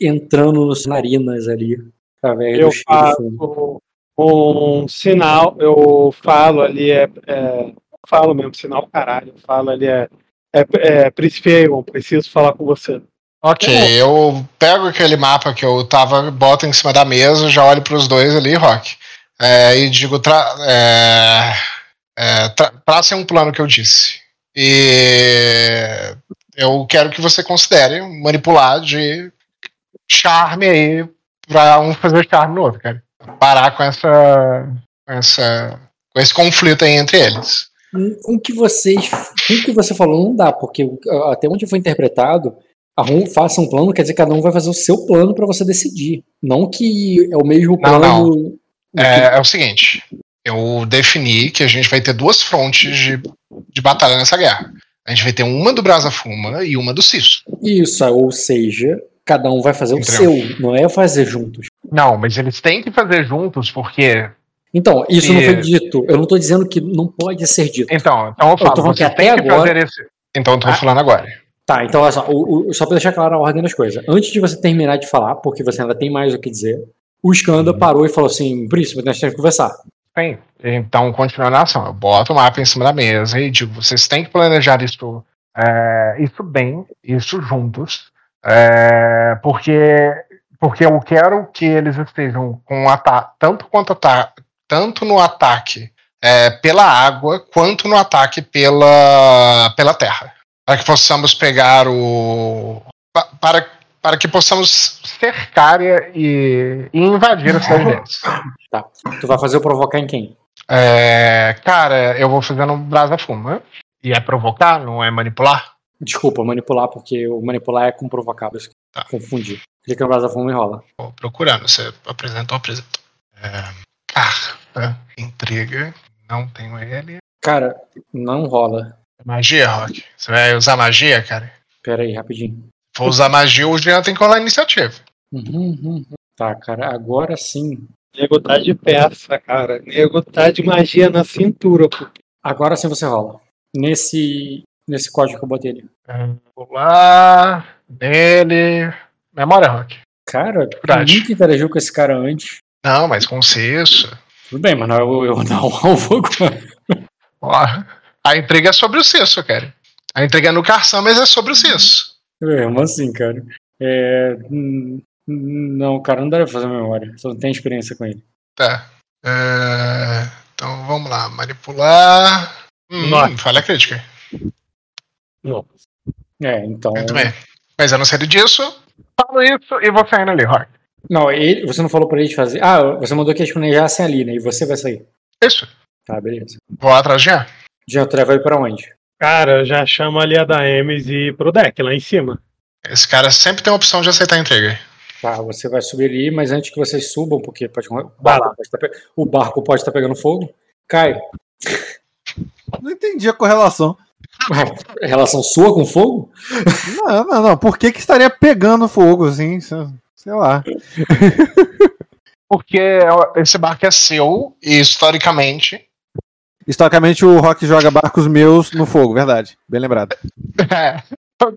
Speaker 1: entrando nas narinas ali, através
Speaker 4: Eu
Speaker 1: do
Speaker 4: faço um sinal, eu falo ali, é, é- falo mesmo, sinal caralho, eu falo ali, é, é, é Príncipe Aegon, preciso falar com você.
Speaker 3: Ok, eu pego aquele mapa que eu tava, boto em cima da mesa, já olho pros dois ali, Rock, é, e digo, tra é, é, tra tracem um plano que eu disse. E eu quero que você considere manipular de charme aí pra um fazer charme no outro, cara. Parar com essa, com essa com esse conflito aí entre eles.
Speaker 1: com o que vocês. Com o que você falou não dá, porque até onde foi interpretado, arrum, faça um plano, quer dizer que cada um vai fazer o seu plano para você decidir. Não que é o mesmo
Speaker 3: Não,
Speaker 1: plano.
Speaker 3: É, é o seguinte, eu defini que a gente vai ter duas frontes de, de batalha nessa guerra. A gente vai ter uma do Brasa Fuma e uma do Ciso.
Speaker 1: Isso, ou seja, cada um vai fazer o seu, não é fazer juntos.
Speaker 3: Não, mas eles têm que fazer juntos porque.
Speaker 1: Então, isso
Speaker 3: E-
Speaker 1: não foi dito. Eu não tô dizendo que não pode ser dito.
Speaker 3: Então, então eu
Speaker 1: tô
Speaker 3: falo,
Speaker 1: falando que
Speaker 3: você tem que
Speaker 1: agora-
Speaker 3: fazer esse. Então eu tô
Speaker 1: Ah.
Speaker 3: falando agora.
Speaker 1: Tá, então olha só, o- o- só pra deixar clara a ordem das coisas. Antes de você terminar de falar, porque você ainda tem mais o que dizer, o Skanda parou e falou assim: Príncipe, nós temos que conversar.
Speaker 3: Bem, então, continuando a ação, eu boto o mapa em cima da mesa e digo, vocês têm que planejar isso, é, isso bem, isso juntos, é, porque, porque eu quero que eles estejam com ataque, tanto quanto ata tanto no ataque é, pela água, quanto no ataque pela, pela terra. Para que possamos pegar o. pa- Para, para que possamos cercar e, e invadir a cidade deles.
Speaker 1: Tu vai fazer o provocar em quem?
Speaker 3: É, cara, eu vou fazendo brasa fuma. E é provocar, não é manipular?
Speaker 1: Desculpa, manipular, porque o manipular é com provocar,
Speaker 3: Tá.
Speaker 1: confundi. Clica no Brasa Fuma e rola.
Speaker 3: Vou procurando. Você apresentou, apresentou. É, carta, intriga. Não tenho ele.
Speaker 1: Cara, não rola.
Speaker 3: Magia, Rock. Você vai usar magia, cara?
Speaker 1: Pera aí, rapidinho.
Speaker 3: Vou usar magia, o Jean tem que rolar a iniciativa.
Speaker 1: Uhum, uhum. Tá, cara, agora sim.
Speaker 4: Nego tá de peça, cara. Nego tá de magia na cintura, pô.
Speaker 1: Agora sim você rola. Nesse, nesse código que eu botei ali.
Speaker 3: É, Vou lá. Nele. Memória, Rock.
Speaker 1: Cara,
Speaker 3: Verdade.
Speaker 1: nunca interagiu com esse cara antes.
Speaker 3: Não, mas com isso.
Speaker 1: Tudo bem, mas não, eu, eu não [laughs] alvo agora.
Speaker 3: Ó, a intriga é sobre o Cisso, cara. A intriga é no Carção, mas é sobre o Cisso.
Speaker 1: Mesmo assim, cara. É, não, cara, não dá pra fazer memória. Só não tem experiência com ele.
Speaker 3: Tá. É, então vamos lá. Manipular. Hum, falha crítica.
Speaker 4: Não.
Speaker 1: É, então.
Speaker 3: Muito bem. Mas eu não sei disso. Falo isso e vou saindo ali, Rock.
Speaker 1: Não, ele, você não falou pra ele fazer. Ah, você mandou que eles planejassem ali, né? E você vai sair.
Speaker 3: Isso.
Speaker 1: Tá, beleza.
Speaker 3: Vou atrás.
Speaker 1: Já tu leva ele pra onde?
Speaker 4: Cara, já chamo ali a da Emes e ir pro deck, lá em cima.
Speaker 3: Esse cara sempre tem a opção de aceitar a intriga.
Speaker 1: Tá, você vai subir ali, mas antes que vocês subam, porque pode, o,
Speaker 4: Vai
Speaker 1: barco pode tá pe- o barco pode estar pegando fogo. Cai.
Speaker 2: Não entendi a correlação.
Speaker 1: Relação sua com fogo?
Speaker 2: Não, não, não. Por que, que estaria pegando fogo, assim? Sei sei lá.
Speaker 3: Porque esse barco é seu e historicamente.
Speaker 2: Historicamente, o Rock joga barcos meus no fogo, verdade. Bem lembrado. [laughs]
Speaker 3: É.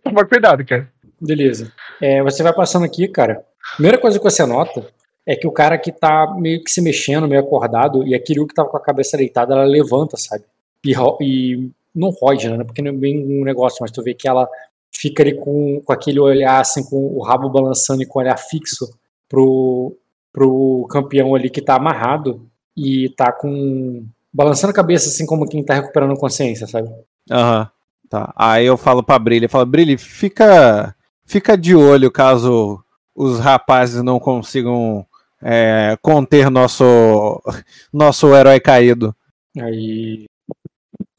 Speaker 3: Toma cuidado, cara.
Speaker 1: Beleza. É, você vai passando aqui, cara. Primeira coisa que você nota é que o cara que tá meio que se mexendo, meio acordado, e a Kiryu que tava com a cabeça deitada, ela levanta, sabe? E, e não rode, né? Porque não é bem um negócio, mas tu vê que ela fica ali com, com aquele olhar, assim, com o rabo balançando e com o olhar fixo pro, pro campeão ali que tá amarrado e tá com. Balançando a cabeça, assim, como quem tá recuperando consciência, sabe?
Speaker 2: Aham. Tá. Aí eu falo pra Brilha, falo, Brilha, fica, fica de olho caso os rapazes não consigam é, conter nosso, nosso herói caído.
Speaker 1: Aí.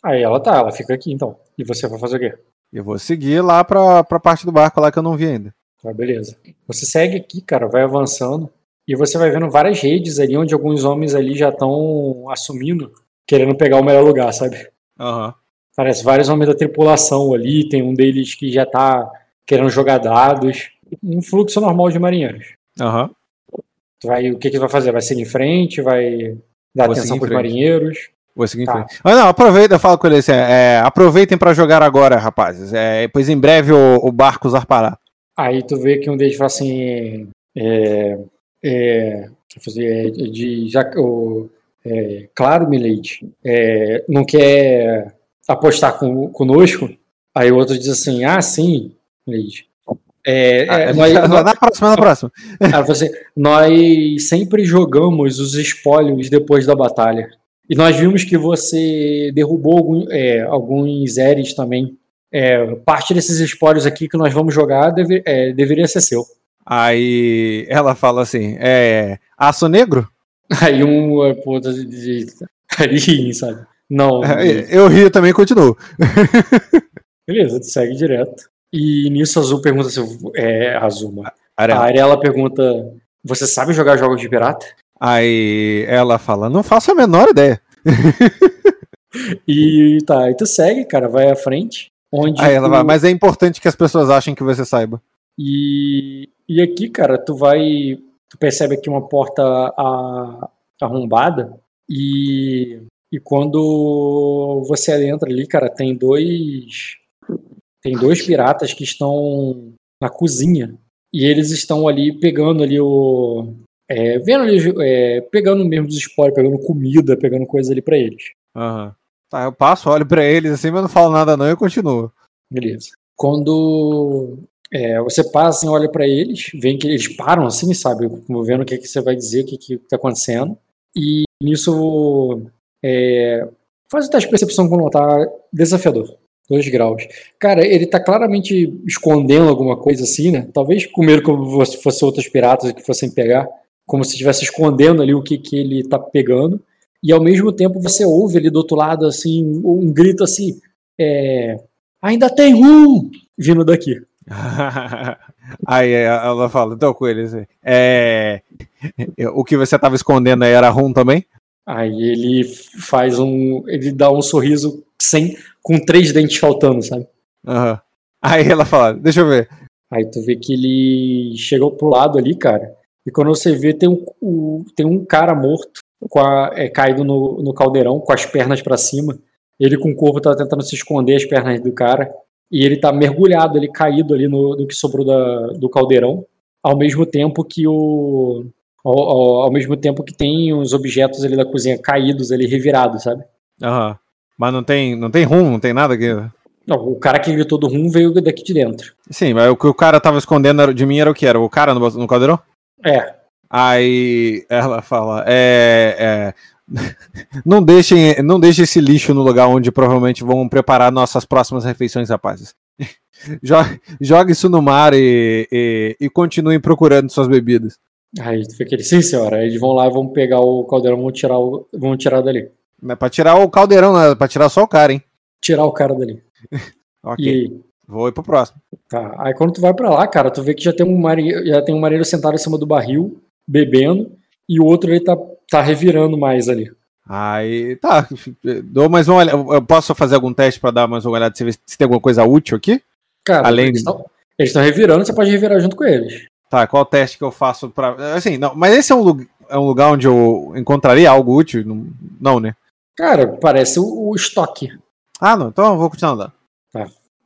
Speaker 1: Aí ela tá, ela fica aqui então. E você vai fazer o quê?
Speaker 2: Eu vou seguir lá pra, pra parte do barco lá que eu não vi ainda.
Speaker 1: Tá, beleza. Você segue aqui, cara, vai avançando. E você vai vendo várias redes ali onde alguns homens ali já estão assumindo, querendo pegar o melhor lugar, sabe?
Speaker 2: Aham.
Speaker 1: Parece vários homens da tripulação ali, tem um deles que já tá querendo jogar dados. Um fluxo normal de marinheiros.
Speaker 2: Aham.
Speaker 1: Tu vai, o que que tu vai fazer? Vai seguir em frente? Vai dar
Speaker 2: Vou
Speaker 1: atenção pros marinheiros?
Speaker 2: Vou seguir em
Speaker 1: Tá.
Speaker 2: frente. Mas não, aproveita, eu falo com ele assim, é, aproveitem pra jogar agora, rapazes. É, pois em breve o, o barco zarpará.
Speaker 1: Aí tu vê que um deles fala assim. É. É. é, de. Já, o, é, claro, Milady. É, não quer apostar com, conosco? Aí o outro diz assim: Ah, sim, Milady. É, é, nós, [laughs] nós-
Speaker 2: na próxima, na próxima.
Speaker 1: ela fala assim, nós sempre jogamos os espólios depois da batalha. E nós vimos que você derrubou algum- é, alguns Eres também. É, parte desses espólios aqui que nós vamos jogar deve- é, deveria ser seu.
Speaker 2: Aí ela fala assim, é, aço negro?
Speaker 1: Aí um é, pô, de, de, ali, sabe? Não.
Speaker 2: É, eu rio também e continuo. [laughs]
Speaker 1: Beleza, tu segue direto. E nisso a Azul pergunta se é Azul,
Speaker 2: Arela.
Speaker 1: A Arela pergunta: Você sabe jogar jogos de pirata?
Speaker 2: Aí ela fala, não faço a menor ideia. [laughs]
Speaker 1: E tá, aí tu segue, cara, vai à frente. Onde
Speaker 2: Aí ela
Speaker 1: tu-
Speaker 2: vai, mas é importante que as pessoas achem que você saiba.
Speaker 1: E, e aqui, cara, tu vai. Tu percebe aqui uma porta a- arrombada. E, e quando você adentra ali, cara, tem dois. Tem dois piratas que estão na cozinha. E eles estão ali pegando ali o. é, vendo ali, é, pegando mesmo os spoilers, pegando comida, pegando coisa ali pra eles.
Speaker 2: Aham. Tá, eu passo, olho pra eles assim, mas não falo nada não e continuo.
Speaker 1: Beleza. Quando é, você passa e olha pra eles, vê que eles param assim, sabe? Como Vendo o que, que você vai dizer, o que, que tá acontecendo. E nisso é, faz o teste de percepção quando tá desafiador. Dois graus. Cara, ele tá claramente escondendo alguma coisa assim, né? Talvez com medo que se fosse outros piratas que fossem pegar. Como se estivesse escondendo ali o que, que ele tá pegando. E ao mesmo tempo você ouve ali do outro lado, assim, um grito assim. É, Ainda tem rum vindo daqui. [laughs]
Speaker 2: Aí ela fala, então com eles. É... O que você tava escondendo aí era rum também?
Speaker 1: Aí ele faz um. Ele dá um sorriso sem, com três dentes faltando, sabe?
Speaker 2: Aham. Aí ela fala, deixa eu ver.
Speaker 1: Aí tu vê que ele chegou pro lado ali, cara. E quando você vê, tem um, o- tem um cara morto, com a- é, caído no, no caldeirão, com as pernas pra cima. Ele com o corpo tá tentando se esconder as pernas do cara. E ele tá mergulhado ali, caído ali no, no que sobrou da, do caldeirão. Ao mesmo tempo que o. Ao, ao- ao mesmo tempo que tem os objetos ali da cozinha caídos ali, revirados, sabe?
Speaker 2: Aham. Mas não tem, não tem rum, não tem nada aqui.
Speaker 1: Não, o cara que gritou do rum veio daqui de dentro.
Speaker 2: Sim, mas o que o cara tava escondendo de mim era o que? Era o cara no, no caldeirão?
Speaker 1: É,
Speaker 2: Aí ela fala, é, é, [laughs] não deixem, não deixem esse lixo no lugar onde provavelmente vão preparar nossas próximas refeições, rapazes. [laughs] Jo- Jogue isso no mar e, e, e continuem procurando suas bebidas.
Speaker 1: Aí tu vê que ele, sim senhora, eles vão lá e vão pegar o caldeirão, vão tirar, o, vão tirar dali.
Speaker 2: Não é pra tirar o caldeirão, não é pra tirar só o cara, hein?
Speaker 1: Tirar o cara dali. [laughs]
Speaker 2: Ok,
Speaker 1: E
Speaker 2: vou ir pro próximo.
Speaker 1: tá. Aí quando tu vai pra lá, cara, tu vê que já tem um marinheiro, já tem um marinheiro sentado em cima do barril, bebendo, e o outro ele tá, tá revirando mais ali.
Speaker 2: Aí, tá, dou mais uma olhada. Eu posso fazer algum teste pra dar mais uma olhada se, se tem alguma coisa útil aqui?
Speaker 1: Cara,
Speaker 2: Além
Speaker 1: eles estão revirando, você pode revirar junto com eles.
Speaker 2: Tá, qual teste que eu faço pra. Assim, não, mas esse é um, é um lugar onde eu encontraria algo útil? Não, não né?
Speaker 1: Cara, parece o, o estoque.
Speaker 2: Ah, não, então eu vou continuar andando.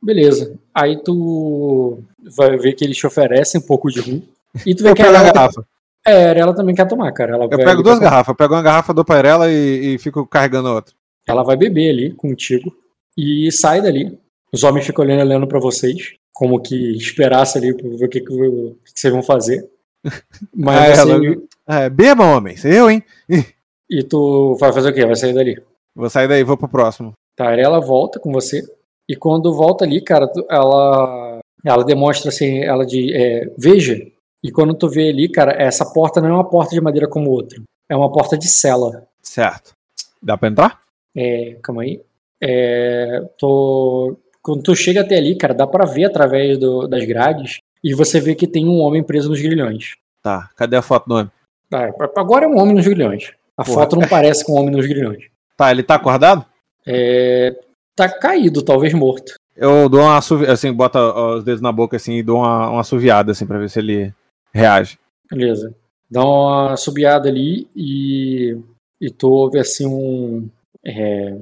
Speaker 1: Beleza. Aí tu vai ver que eles te oferecem um pouco de rum. E tu vê
Speaker 2: Eu
Speaker 1: que
Speaker 2: a garrafa.
Speaker 1: É, ela também quer tomar, cara. Ela
Speaker 2: Eu pego duas garrafas. Eu pego uma garrafa, dou pra ela e, e fico carregando a outra.
Speaker 1: Ela vai beber ali contigo e sai dali. Os homens ficam olhando, olhando pra vocês, como que esperasse ali pra ver o que, que, que vocês vão fazer. [laughs] Mas
Speaker 2: Ah,
Speaker 1: você,
Speaker 2: ela- É, bebam, homens. Eu, hein? [laughs]
Speaker 1: e tu vai fazer o quê? Vai sair dali.
Speaker 2: Vou sair daí, vou pro próximo.
Speaker 1: Tá, ela volta com você. E quando volta ali, cara, ela ela demonstra assim, ela de é, veja. E quando tu vê ali, cara, essa porta não é uma porta de madeira como outra. É uma porta de cela.
Speaker 2: Certo. Dá pra entrar?
Speaker 1: É, calma aí. É, tô, quando tu chega até ali, cara, dá pra ver através do- das grades e você vê que tem um homem preso nos grilhões.
Speaker 2: Tá. Cadê a foto do homem?
Speaker 1: Ah, agora é um homem nos grilhões. A
Speaker 2: Porra.
Speaker 1: foto não parece com um homem nos grilhões.
Speaker 2: Tá, ele tá acordado?
Speaker 1: É, tá caído, talvez morto.
Speaker 2: Eu dou uma assovi... assim, bota os dedos na boca assim e dou uma, uma assoviada assim pra ver se ele reage.
Speaker 1: Beleza. Dá uma subiada ali e, e tu ouve assim um. É,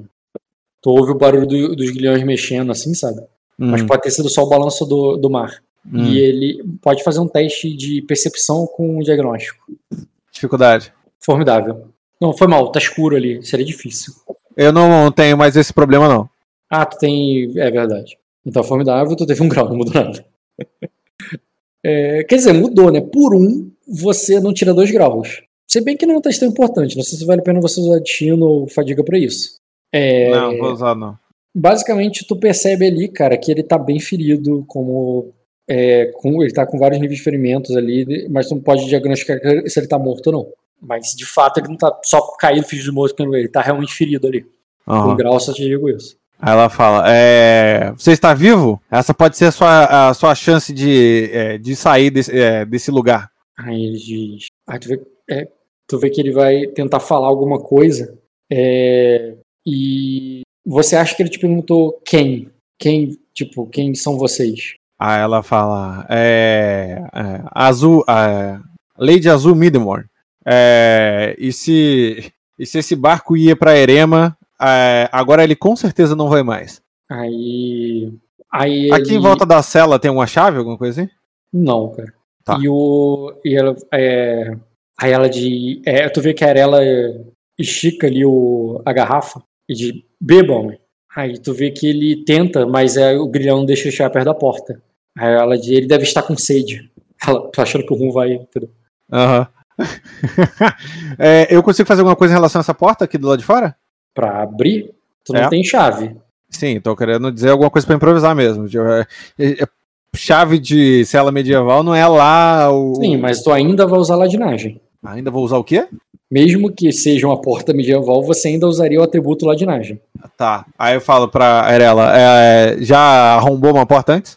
Speaker 1: tu ouve o barulho do- dos grilhões mexendo, assim, sabe? Mas
Speaker 2: Hum,
Speaker 1: pode ter sido só o balanço do, do mar.
Speaker 2: hum.
Speaker 1: E ele pode fazer um teste de percepção com diagnóstico.
Speaker 2: Dificuldade.
Speaker 1: Formidável. Não, foi mal, tá escuro ali, seria difícil.
Speaker 2: Eu não tenho mais esse problema, não.
Speaker 1: Ah, tu tem. É verdade. Então, formidável, tu teve um grau, não mudou nada. É, quer dizer, mudou, né? Por um, você não tira dois graus. Se bem que não é um teste tão importante, não sei se vale a pena você usar destino ou fadiga pra isso. É,
Speaker 2: Não, vou usar não.
Speaker 1: basicamente, tu percebe ali, cara, que ele tá bem ferido, como. é, com, ele tá com vários níveis de ferimentos ali, mas tu não pode diagnosticar se ele tá morto ou não. Mas de fato ele não tá só caído, fingindo morto, ele tá realmente ferido ali.
Speaker 2: Aham.
Speaker 1: Com grau só te digo isso.
Speaker 2: Aí ela fala: é, Você está vivo? Essa pode ser a sua, a sua chance de, é, de sair desse, é, desse lugar.
Speaker 1: Aí ele diz. Aí tu vê, é, tu vê que ele vai tentar falar alguma coisa. é, e você acha que ele te perguntou quem? Quem, tipo, quem são vocês?
Speaker 2: Aí ela fala: é, é, Azul, é, Lady Azul Midmore. É, e, se, e se esse barco ia para Erema, é, agora ele com certeza não vai mais.
Speaker 1: Aí. Aí
Speaker 2: Aqui em
Speaker 1: ele-
Speaker 2: volta da cela tem uma chave, alguma coisa assim?
Speaker 1: Não, cara.
Speaker 2: Tá.
Speaker 1: E o. E ela. É, aí ela de. É, tu vê que a Arela estica ali o, a garrafa e diz: bebam. Aí tu vê que ele tenta, mas é, o grilhão não deixa ele chegar perto da porta. Aí ela diz: ele deve estar com sede. Ela tá achando que o rum vai. Entendeu?
Speaker 2: Aham. [laughs] É, eu consigo fazer alguma coisa em relação a essa porta aqui do lado de fora?
Speaker 1: Pra abrir, tu não
Speaker 2: É.
Speaker 1: tem chave.
Speaker 2: Sim, tô querendo dizer alguma coisa pra improvisar mesmo. De- é, é, chave de cela medieval não é lá o.
Speaker 1: Sim, mas tu ainda vai usar ladinagem.
Speaker 2: Ainda vou usar o quê?
Speaker 1: Mesmo que seja uma porta medieval, você ainda usaria o atributo ladinagem.
Speaker 2: Tá. Aí eu falo pra Arela, é, já arrombou uma porta antes?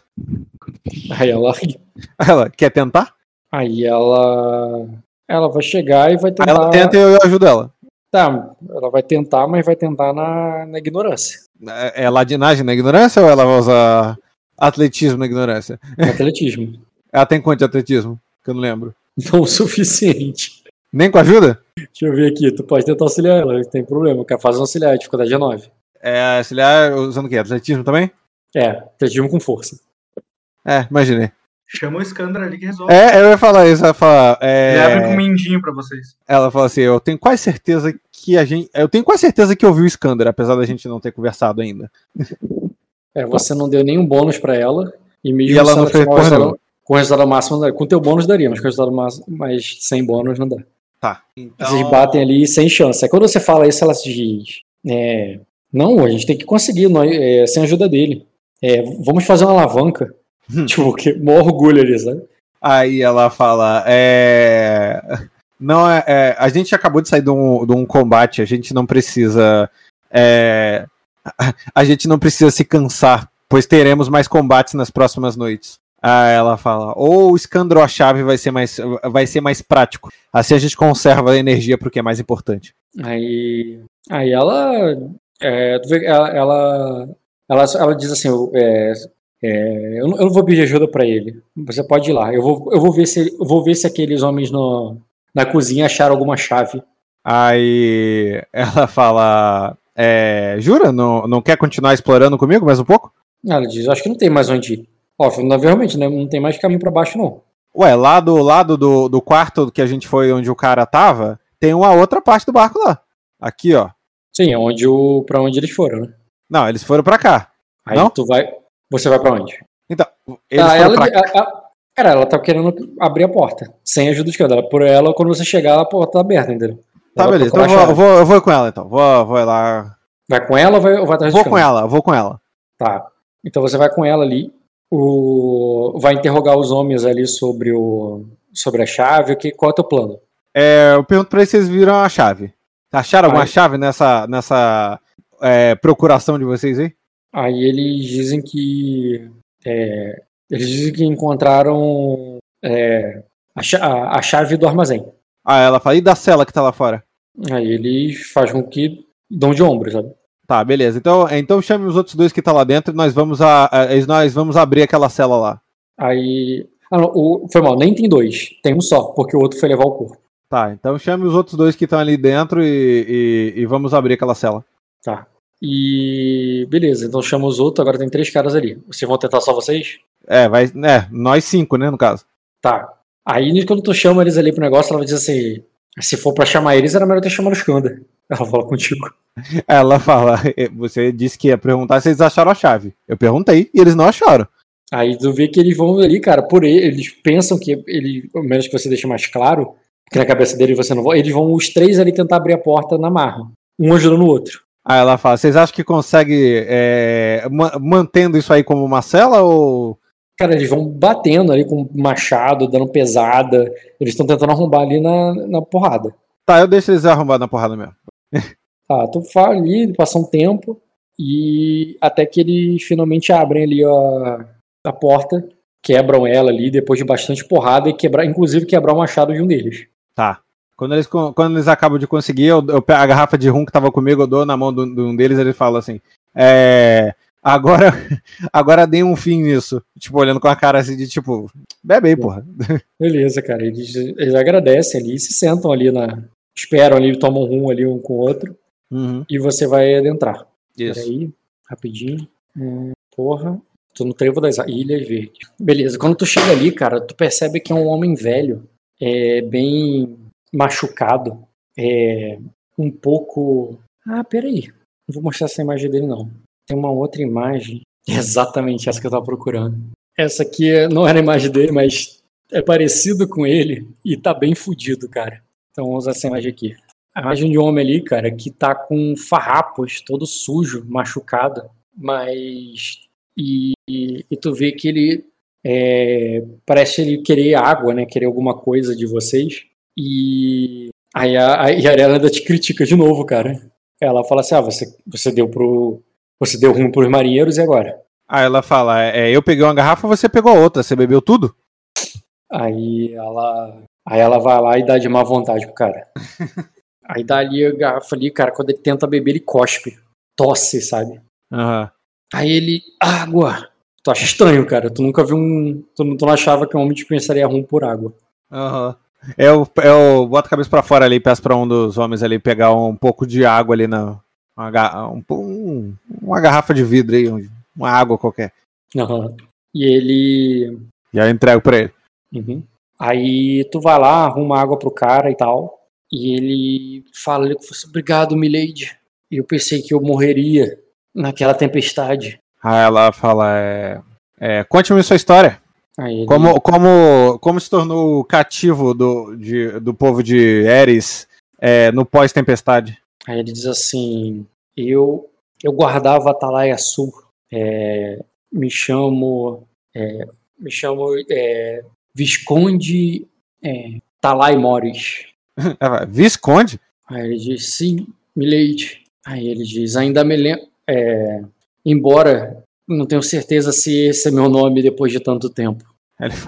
Speaker 1: Aí ela. [laughs]
Speaker 2: Ela quer tentar?
Speaker 1: Aí ela. Ela vai chegar e vai
Speaker 2: Aí
Speaker 1: tentar.
Speaker 2: ela tenta e eu ajudo ela.
Speaker 1: Tá, ela vai tentar, mas vai tentar na, na ignorância.
Speaker 2: É, é ladinagem na ignorância ou ela vai usar atletismo na ignorância?
Speaker 1: No atletismo. [laughs]
Speaker 2: Ela tem quanto de atletismo? Que eu não lembro.
Speaker 1: Não o suficiente.
Speaker 2: Nem com ajuda?
Speaker 1: Deixa eu ver aqui, tu pode tentar auxiliar ela, não tem problema. Quer fazer um auxiliar, dificuldade é 9.
Speaker 2: É, auxiliar usando o quê? Atletismo também?
Speaker 1: É, atletismo com força.
Speaker 2: É, imaginei.
Speaker 5: Chama o Scandra ali que resolve.
Speaker 2: É, eu ia falar isso, ela fala. é,
Speaker 5: Ele abre com um mindinho pra vocês.
Speaker 2: Ela fala assim: eu tenho quase certeza que a gente. Eu tenho quase certeza que eu vi o Skander, apesar da gente não ter conversado ainda.
Speaker 1: É, você não deu nenhum bônus pra ela. E mesmo
Speaker 2: E ela não fez porra nenhuma.
Speaker 1: com o resultado máximo, não dá. com teu bônus daria, mas com o resultado máximo, mas sem bônus não dá.
Speaker 2: Tá. Então...
Speaker 1: Vocês batem ali sem chance. Aí quando você fala isso, ela se diz: é, Não, a gente tem que conseguir, nós, é, sem a ajuda dele. É, vamos fazer uma alavanca.
Speaker 2: Hum. [laughs]
Speaker 1: tipo, que maior orgulho ali, sabe?
Speaker 2: Aí ela fala: é. Não é, é, A gente acabou de sair de um, de um combate, a gente não precisa. é, a- gente não precisa se cansar, pois teremos mais combates nas próximas noites. Aí ela fala: ou o Scandro a chave vai ser mais, vai ser mais prático. Assim a gente conserva a energia pro que é mais importante.
Speaker 1: Aí, aí ela, é, ela, ela, ela, ela diz assim, é, é, eu, não, eu não vou pedir ajuda pra ele. Você pode ir lá. Eu vou, eu vou ver se, eu vou ver se aqueles homens no, na cozinha acharam alguma chave.
Speaker 2: Aí ela fala: é, Jura? Não, não quer continuar explorando comigo mais um pouco?
Speaker 1: Ela diz, acho que não tem mais onde ir. Ó, não, realmente, né, não tem mais caminho pra baixo não.
Speaker 2: Ué, lá do lado do, do quarto que a gente foi onde o cara tava, tem uma outra parte do barco lá. Aqui, ó.
Speaker 1: Sim, é onde o, pra onde eles foram, né?
Speaker 2: Não, eles foram pra cá.
Speaker 1: Aí
Speaker 2: Não?
Speaker 1: tu vai, você vai pra onde?
Speaker 2: Então, eles
Speaker 1: Ah,
Speaker 2: foram
Speaker 1: ela,
Speaker 2: pra
Speaker 1: a- a- cara, ela tá querendo abrir a porta, sem ajuda de cada. Por ela, quando você chegar, a porta tá aberta, entendeu?
Speaker 2: Tá,
Speaker 1: Ela vai
Speaker 2: beleza. Então eu vou, eu vou, eu vou com ela, então. Vou, vou lá.
Speaker 1: Vai com ela ou vai, ou vai atrás
Speaker 2: Vou com ela, vou com ela.
Speaker 1: Tá. Então você vai com ela ali, o... vai interrogar os homens ali sobre o sobre a chave, o que, qual é o teu plano?
Speaker 2: É, eu pergunto pra eles se eles viram a chave. Acharam alguma
Speaker 1: Aí.
Speaker 2: chave nessa, nessa é, procuração de vocês aí?
Speaker 1: Aí eles dizem que é, eles dizem que encontraram é, a, a- a chave do armazém.
Speaker 2: Ah, ela fala, e da cela que tá lá fora?
Speaker 1: Aí eles fazem com que dão de ombros, sabe?
Speaker 2: Tá, beleza. Então, então chame os outros dois que tá lá dentro e nós vamos, a, a- nós vamos abrir aquela cela lá.
Speaker 1: Aí. Ah, não, o, foi mal, nem tem dois. Tem um só, porque o outro foi levar o corpo.
Speaker 2: Tá, então chame os outros dois que estão ali dentro e, e- e vamos abrir aquela cela.
Speaker 1: Tá. E. Beleza, então chama os outros, agora tem três caras ali. Vocês vão tentar só vocês?
Speaker 2: É, vai. É, nós cinco, né, no caso.
Speaker 1: Tá. Aí quando tu chama eles ali pro negócio, ela vai dizer assim: se for pra chamar eles, era melhor ter chamado o Skanda. Ela fala contigo. [laughs]
Speaker 2: Ela fala, você disse que ia perguntar se eles acharam a chave. Eu perguntei e eles não acharam.
Speaker 1: Aí tu vê que eles vão ali, cara, por ele, eles pensam que ele, ao menos que você deixe mais claro, que na cabeça dele você não vai, eles vão os três ali tentar abrir a porta na marra, um ajudando o outro.
Speaker 2: Aí ela fala, vocês acham que consegue é, ma- mantendo isso aí como uma cela ou.
Speaker 1: Cara, eles vão batendo ali com machado, dando pesada, eles estão tentando arrombar ali na, na porrada.
Speaker 2: Tá, eu deixo eles arrombar na porrada mesmo. [laughs]
Speaker 1: Ah, tu fala ali, passa um tempo, e até que eles finalmente abrem ali a, a porta, quebram ela ali depois de bastante porrada e quebrar, inclusive quebrar o machado de um deles.
Speaker 2: Tá. Quando eles, quando eles acabam de conseguir, eu, eu a garrafa de rum que tava comigo, eu dou na mão de um deles ele fala assim: É. Agora, [laughs] agora dei um fim nisso. Tipo, olhando com a cara assim de tipo, bebe aí, porra. [laughs]
Speaker 1: Beleza, cara. Eles, eles agradecem ali, se sentam ali na. Esperam ali, tomam um rum ali um com o outro.
Speaker 2: Uhum.
Speaker 1: E você vai adentrar.
Speaker 2: Isso.
Speaker 1: Peraí, rapidinho. Hum, porra. Tô no trevo das Ilhas Verdes. Beleza, quando tu chega ali, cara, tu percebe que é um homem velho. É bem machucado. É um pouco. Ah, peraí. Não vou mostrar essa imagem dele, não. Tem uma outra imagem. [laughs] Exatamente essa que eu tava procurando. Essa aqui não era a imagem dele, mas é parecido com ele e tá bem fudido, cara. Então vamos usar essa imagem aqui. A imagem de um homem ali, cara, que tá com farrapos, todo sujo, machucado, mas. E, e, e tu vê que ele. É, parece ele querer água, né? Querer alguma coisa de vocês. E aí a, a Yarela ainda te critica de novo, cara. Ela fala assim: ah, você, você deu pro. Você deu ruim pros marinheiros e agora?
Speaker 2: Aí ela fala: é, eu peguei uma garrafa, você pegou outra, você bebeu tudo?
Speaker 1: Aí ela. Aí ela vai lá e dá de má vontade pro cara. [laughs] aí dá ali a garrafa ali, cara, quando ele tenta beber, ele cospe. Tosse, sabe?
Speaker 2: Aham.
Speaker 1: Aí ele. Água! Tu acha estranho, cara. Tu nunca viu um. Tu, não- tu não achava que um homem dispensaria rum por água.
Speaker 2: Aham. Eu, eu boto a cabeça pra fora ali e peço pra um dos homens ali pegar um pouco de água ali na. Uma, um, um- uma garrafa de vidro aí, um- uma água qualquer.
Speaker 1: Aham. E ele.
Speaker 2: E aí eu entrego pra ele.
Speaker 1: Uhum. Aí tu vai lá, arruma água pro cara e tal. E ele fala ele fosse obrigado, Milady. Eu pensei que eu morreria naquela tempestade.
Speaker 2: Aí ela fala: é, é, Conte-me sua história.
Speaker 1: Ele,
Speaker 2: Como, como, como se tornou cativo do, de- do povo de Eris é, no pós-tempestade?
Speaker 1: aí ele diz assim: Eu eu guardava Atalaia Sul. É, me chamo. é, me chamo é, Visconde é, Talai.
Speaker 2: Ela [laughs] fala, Visconde?
Speaker 1: Aí ele diz, sim, Milady. Aí ele diz, ainda me lembro. embora não tenho certeza se esse é meu nome depois de tanto tempo.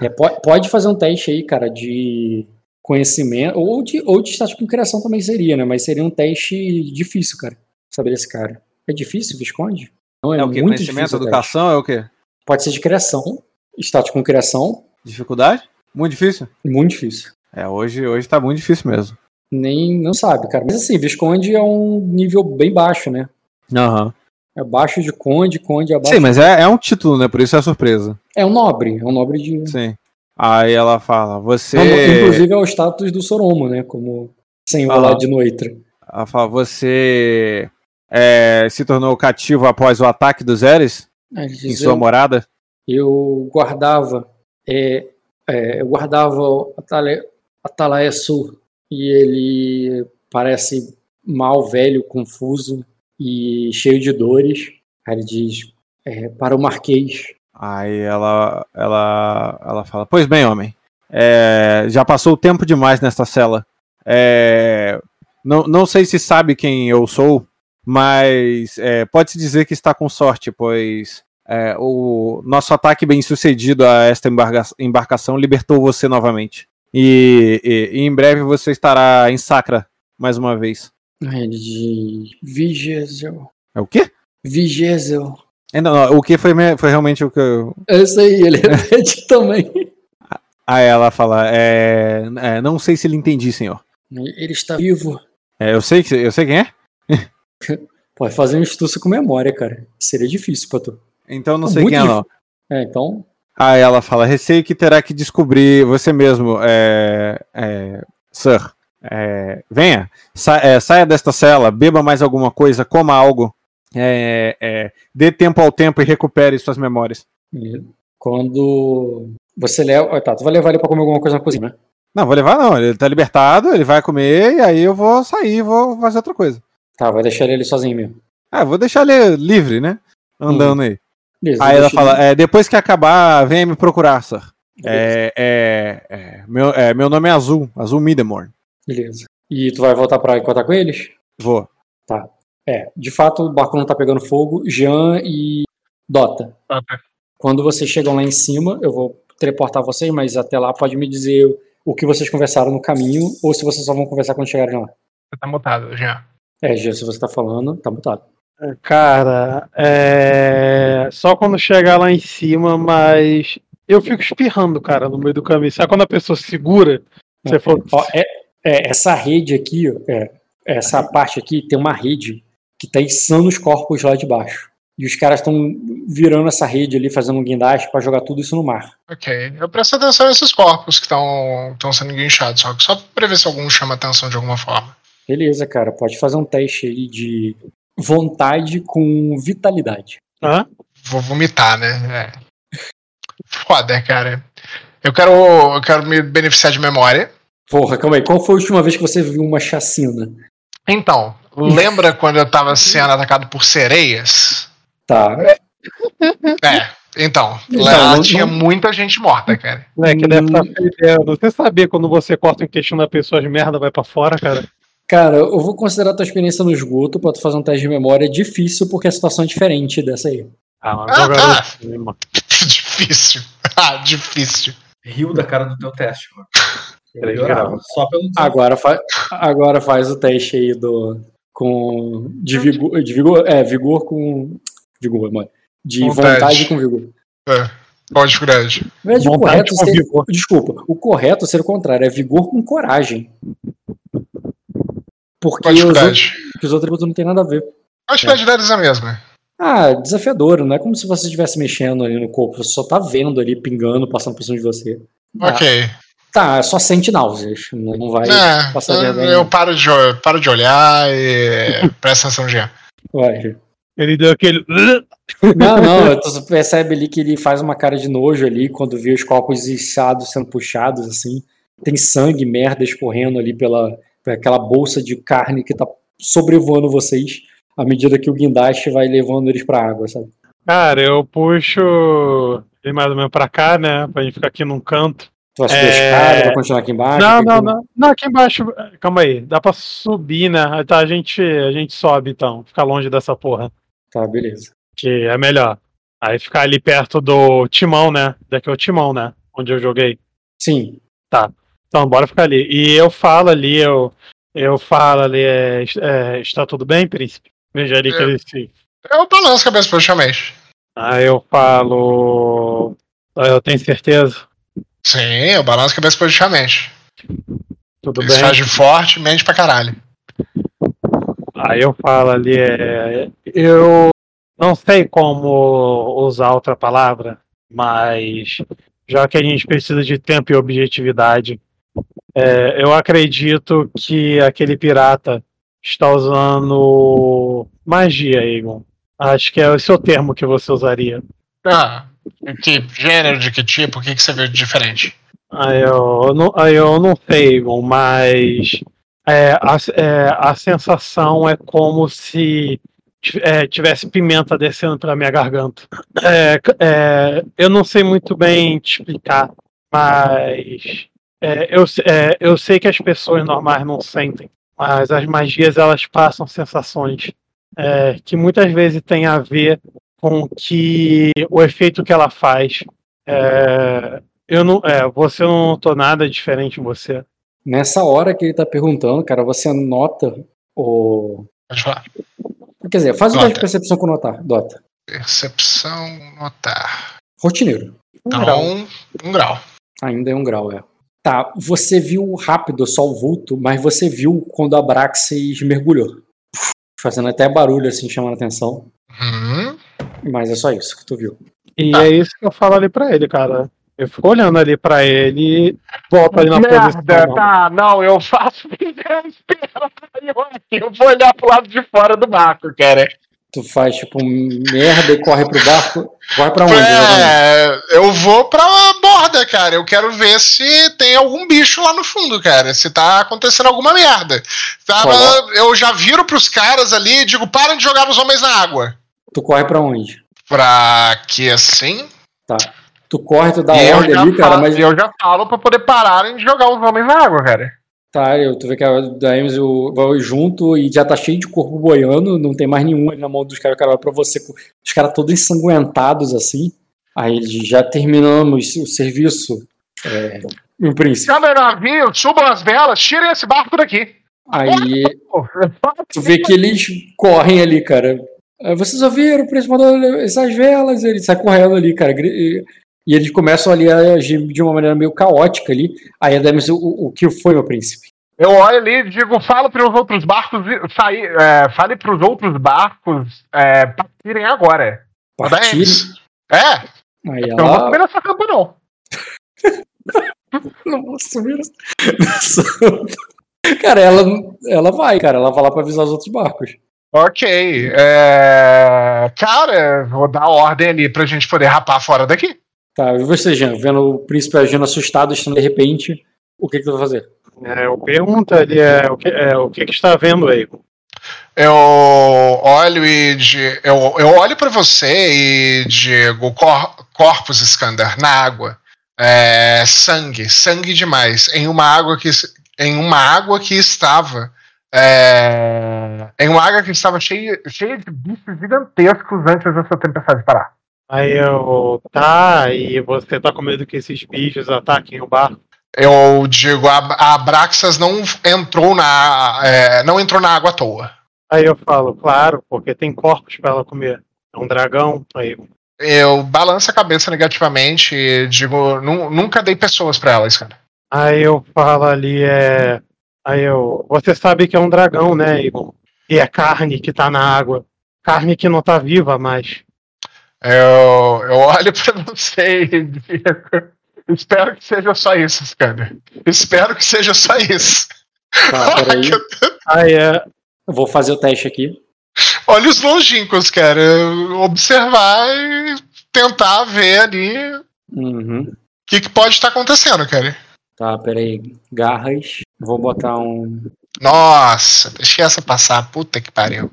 Speaker 1: É, po- pode fazer um teste aí, cara, de conhecimento, ou de, ou de status com criação também seria, né? Mas seria um teste difícil, cara, saber desse cara. É difícil, Visconde? Não,
Speaker 2: É o que?
Speaker 1: muito
Speaker 2: Conhecimento,
Speaker 1: difícil
Speaker 2: educação, é o quê?
Speaker 1: Pode ser de criação, status com criação,
Speaker 2: Dificuldade? Muito difícil.
Speaker 1: muito difícil.
Speaker 2: É, hoje, hoje tá muito difícil mesmo.
Speaker 1: Nem, não sabe, cara. Mas assim, Visconde é um nível bem baixo, né?
Speaker 2: Aham.
Speaker 1: É abaixo de Conde, Conde é abaixo
Speaker 2: Sim, mas é, é um título, né? Por isso é surpresa.
Speaker 1: É um nobre, é um nobre de.
Speaker 2: Sim. Aí ela fala, você.
Speaker 1: Inclusive é o status do Soromo, né? Como senhor
Speaker 2: Ah.
Speaker 1: lá de Noitra.
Speaker 2: Ela fala, você é, se tornou cativo após o ataque dos Eres em sua
Speaker 1: eu,
Speaker 2: morada?
Speaker 1: eu guardava. É, é, eu guardava o Atalaia, Atalaia Sul. E ele parece mal, velho, confuso e cheio de dores. Aí ele diz: é, para o Marquês.
Speaker 2: Aí ela, ela, ela fala, pois bem, homem, é, já passou o tempo demais nesta cela. É, não, não sei se sabe quem eu sou, mas é, pode-se dizer que está com sorte, pois é, o nosso ataque bem sucedido a esta embarga- embarcação libertou você novamente. E, e- e em breve você estará em Sacra mais uma vez.
Speaker 1: Ele diz: Vigesel.
Speaker 2: É o quê?
Speaker 1: Vigesel.
Speaker 2: É, não, não, o que foi, foi realmente o que eu,
Speaker 1: É isso aí, ele repete também.
Speaker 2: Aí ela fala, é, é, não sei se ele entendi, senhor.
Speaker 1: Ele está vivo.
Speaker 2: É, eu sei que eu sei quem é. [laughs]
Speaker 1: Pode fazer um estudo com memória, cara. Seria difícil pra tu.
Speaker 2: Então não
Speaker 1: É
Speaker 2: sei quem é não.
Speaker 1: É, então.
Speaker 2: Aí ela fala, receio que terá que descobrir você mesmo, é, é, Sir. É, venha, sa- é, saia desta cela, beba mais alguma coisa, coma algo, é, é, dê tempo ao tempo e recupere suas memórias.
Speaker 1: Quando você leva. ah, Tá, tu vai levar ele pra comer alguma coisa na cozinha, né?
Speaker 2: Não, vou levar não, ele tá libertado, ele vai comer e aí eu vou sair, vou fazer outra coisa.
Speaker 1: Tá, vai deixar ele sozinho mesmo.
Speaker 2: Ah, vou deixar ele livre, né? Andando aí.
Speaker 1: Beleza,
Speaker 2: Aí ela
Speaker 1: ele-
Speaker 2: fala, é, depois que acabar, venha me procurar, sir. É, é, é, meu, é, meu nome é Azul, Azul Midemorn.
Speaker 1: Beleza. E tu vai voltar pra encontrar com eles?
Speaker 2: Vou.
Speaker 1: É, de fato o barco não tá pegando fogo. Jean e Dota.
Speaker 3: Ok.
Speaker 1: Quando vocês chegam lá em cima, eu vou teleportar vocês, mas até lá pode me dizer o que vocês conversaram no caminho ou se vocês só vão conversar quando chegarem lá.
Speaker 3: Você tá mutado já.
Speaker 1: É, Jean, se você tá falando, tá mutado.
Speaker 4: Cara, é. Só quando chegar lá em cima, mas eu fico espirrando, cara, no meio do caminho. Sabe quando a pessoa segura? Você falou.
Speaker 1: Ó, é, é, essa rede aqui, ó, é, essa parte aqui tem uma rede que tá içando os corpos lá de baixo. E os caras estão virando essa rede ali, fazendo um guindaste pra jogar tudo isso no mar.
Speaker 3: Ok. Eu presto atenção nesses corpos que estão sendo guinchados, só, só pra ver se algum chama atenção de alguma forma.
Speaker 1: Beleza, cara, pode fazer um teste aí de vontade com vitalidade.
Speaker 4: Hã?
Speaker 3: Vou vomitar, né? É. Foda, cara. Eu quero, eu quero me beneficiar de memória.
Speaker 1: Porra, calma aí, qual foi a última vez que você viu uma chacina?
Speaker 3: Então, lembra quando eu tava sendo atacado por sereias?
Speaker 1: Tá,
Speaker 3: É. Então,
Speaker 1: Então,
Speaker 3: lá
Speaker 1: não-
Speaker 3: tinha
Speaker 1: não-
Speaker 3: muita gente morta, cara.
Speaker 4: É que deve estar fedendo. Você sabia quando você corta o intestino da pessoa, as merda vai pra fora, cara?
Speaker 1: Cara, eu vou considerar a tua experiência no esgoto pra tu fazer um teste de memória difícil, porque a situação é diferente dessa aí.
Speaker 4: Ah, mas
Speaker 3: Ah, tá.
Speaker 4: cima. [laughs]
Speaker 3: difícil. Ah, difícil.
Speaker 5: Riu da cara do teu teste, mano.
Speaker 4: Três
Speaker 5: Eu
Speaker 4: graus.
Speaker 5: Só pelo
Speaker 1: Agora, fa agora faz o teste aí do. com. de vigor. De vigor é, vigor com. Vigor, mano. De
Speaker 3: Vontade.
Speaker 1: vontade com vigor.
Speaker 3: É. A dificuldade?
Speaker 1: O
Speaker 4: Vontade
Speaker 1: correto
Speaker 4: com
Speaker 1: ser,
Speaker 4: vigor.
Speaker 1: Desculpa, o correto seria o contrário, é vigor com coragem. Porque os, outros, os outros atributos não tem nada a ver.
Speaker 3: A dificuldade deles é a mesma.
Speaker 1: Ah, desafiador, não é como se você estivesse mexendo ali no corpo, você só tá vendo ali, pingando, passando por cima de você. Ah,
Speaker 3: Ok.
Speaker 1: Tá, só sente náuseas, não vai
Speaker 3: É,
Speaker 1: passar
Speaker 3: eu,
Speaker 1: vergonha.
Speaker 3: eu paro, de, eu paro de olhar e [laughs] presta atenção Jean.
Speaker 1: Vai.
Speaker 4: Ele deu aquele. [laughs]
Speaker 1: Não, não, tu percebe ali que ele faz uma cara de nojo ali quando vê os corpos içados sendo puxados, assim. Tem sangue, merda escorrendo ali pela, pela aquela bolsa de carne que tá sobrevoando vocês à medida que o guindaste vai levando eles pra água, sabe?
Speaker 4: Cara, eu puxo ele mais ou menos pra cá, né? Pra gente ficar aqui num canto.
Speaker 1: Tu vai subir a
Speaker 4: É.
Speaker 1: escada, vai continuar aqui embaixo?
Speaker 4: Não,
Speaker 1: que
Speaker 4: não,
Speaker 1: que-
Speaker 4: não. Não, aqui embaixo. Calma aí. Dá pra subir, né? Tá, a gente, a gente sobe então. Ficar longe dessa porra.
Speaker 1: Tá, beleza.
Speaker 4: Que é melhor. Aí ficar ali perto do timão, né? Daqui é o timão, né? Onde eu joguei.
Speaker 1: Sim,
Speaker 4: Então, bora ficar ali. E eu falo ali, eu, eu falo ali, é, é, está tudo bem, príncipe? Veja ali que
Speaker 3: É.
Speaker 4: ele se.
Speaker 3: Eu balanço a cabeça positivamente.
Speaker 4: Aí eu falo. "Ah, Eu tenho certeza.
Speaker 3: Sim, eu balanço a cabeça positivamente.
Speaker 4: Tudo bem.
Speaker 3: faz de forte, mente pra caralho.
Speaker 4: Aí eu falo ali, é, eu não sei como usar outra palavra, mas já que a gente precisa de tempo e objetividade, é, eu acredito que aquele pirata está usando magia, Egon. Acho que é o seu termo que você usaria.
Speaker 3: Ah, que gênero, de que tipo? O que, que você viu de diferente?
Speaker 4: Aí eu não, eu não sei, mas é, a, é, a sensação é como se é, tivesse pimenta descendo pela minha garganta. É, é, eu não sei muito bem te explicar, mas é, eu, é, eu sei que as pessoas normais não sentem, mas as magias elas passam sensações é, que muitas vezes tem a ver com que o efeito que ela faz. É, eu não, é, você não notou nada diferente em você.
Speaker 1: Nessa hora que ele tá perguntando, cara, você nota o.
Speaker 3: Pode falar.
Speaker 1: Quer dizer, faz o teste de
Speaker 3: Nota.
Speaker 1: percepção com notar, Dota.
Speaker 3: Percepção, notar.
Speaker 1: Rotineiro.
Speaker 3: Então, um grau.
Speaker 1: Ainda é um grau, é. Tá, você viu rápido só o vulto, mas você viu quando a Braxis mergulhou. Fazendo até barulho, assim, chamando a atenção.
Speaker 3: Hum,
Speaker 1: Mas é só isso que tu viu.
Speaker 4: E
Speaker 3: Tá.
Speaker 4: é isso que eu falo ali pra ele, cara. Eu fico olhando ali pra ele e volto ali na posição.
Speaker 3: Merda,
Speaker 4: não.
Speaker 3: tá, não, eu faço. Eu, [laughs] eu vou olhar pro lado de fora do barco, cara.
Speaker 1: Tu faz, tipo, merda e corre pro barco. Corre pra onde?
Speaker 3: É, eu vou pra borda, cara. Eu quero ver se tem algum bicho lá no fundo, cara. Se tá acontecendo alguma merda. Tava, eu já viro pros caras ali e digo: parem de jogar os homens na água.
Speaker 1: Tu corre pra onde?
Speaker 3: Pra que assim?
Speaker 1: Tá. Tu corre, tu dá
Speaker 3: e
Speaker 1: ordem ali, cara,
Speaker 3: falo,
Speaker 1: mas.
Speaker 3: eu já falo pra poder pararem de jogar os homens na água, cara.
Speaker 1: Tá, eu, tu vê que a Daemis vai junto e já tá cheio de corpo boiando, não tem mais nenhum ali na mão dos caras, o cara vai pra você, os caras todos ensanguentados assim. Aí já terminamos o serviço, é, o príncipe.
Speaker 3: Chama navio, subam as velas, tirem esse barco daqui.
Speaker 1: Aí tu vê que eles correm ali, cara. Vocês ouviram, o príncipe mandou essas velas, ele sai correndo ali, cara. E eles começam ali a agir de uma maneira meio caótica ali. Aí a Demis, o, o que foi, meu príncipe?
Speaker 3: Eu olho ali e digo, fala para os outros barcos sair, é, fale para os outros barcos é, partirem agora.
Speaker 1: Partirem?
Speaker 3: É.
Speaker 1: Aí
Speaker 3: ela... Não vou subir nessa campa, não. [laughs]
Speaker 1: não vou subir nessa Cara, ela, ela vai, cara. Ela vai lá para avisar os outros barcos.
Speaker 3: Ok. É... Cara, vou dar ordem ali pra gente poder rapar fora daqui.
Speaker 1: Tá, e você, Jean, vendo o príncipe agindo assustado, de repente, o que, que você vai fazer?
Speaker 4: É, eu pergunto ali, é, o, que, é, o que, que está vendo aí?
Speaker 3: Eu olho e de, eu, eu olho para você e digo cor, corpus Skander na água, é, sangue, sangue demais em uma água que em uma água que estava é, em uma água que estava cheia, cheia de bichos gigantescos antes dessa tempestade parar.
Speaker 4: Aí eu. Tá, e você tá com medo que esses bichos ataquem o barco?
Speaker 3: Eu digo, a, a Abraxas não entrou na. É, não entrou na água à toa.
Speaker 4: Aí eu falo, claro, porque tem corpos para ela comer. É um dragão. Aí.
Speaker 3: Eu balanço a cabeça negativamente e digo, nunca dei pessoas para elas, cara.
Speaker 4: Aí eu falo ali, é. Aí eu. Você sabe que é um dragão, né, Igor? E é carne que tá na água. Carne que não tá viva mais.
Speaker 3: Eu, eu olho para você e espero que seja só isso, Scanner. Espero que seja só isso.
Speaker 1: Tá, [laughs] peraí.
Speaker 4: ah, é.
Speaker 1: Eu vou fazer o teste aqui.
Speaker 3: Olha os longínquos, cara. Observar e tentar ver ali
Speaker 1: uhum.
Speaker 3: o que, que pode estar acontecendo, cara.
Speaker 1: Tá, peraí. Garras. Vou botar um.
Speaker 3: Nossa, deixei essa passar. Puta que pariu.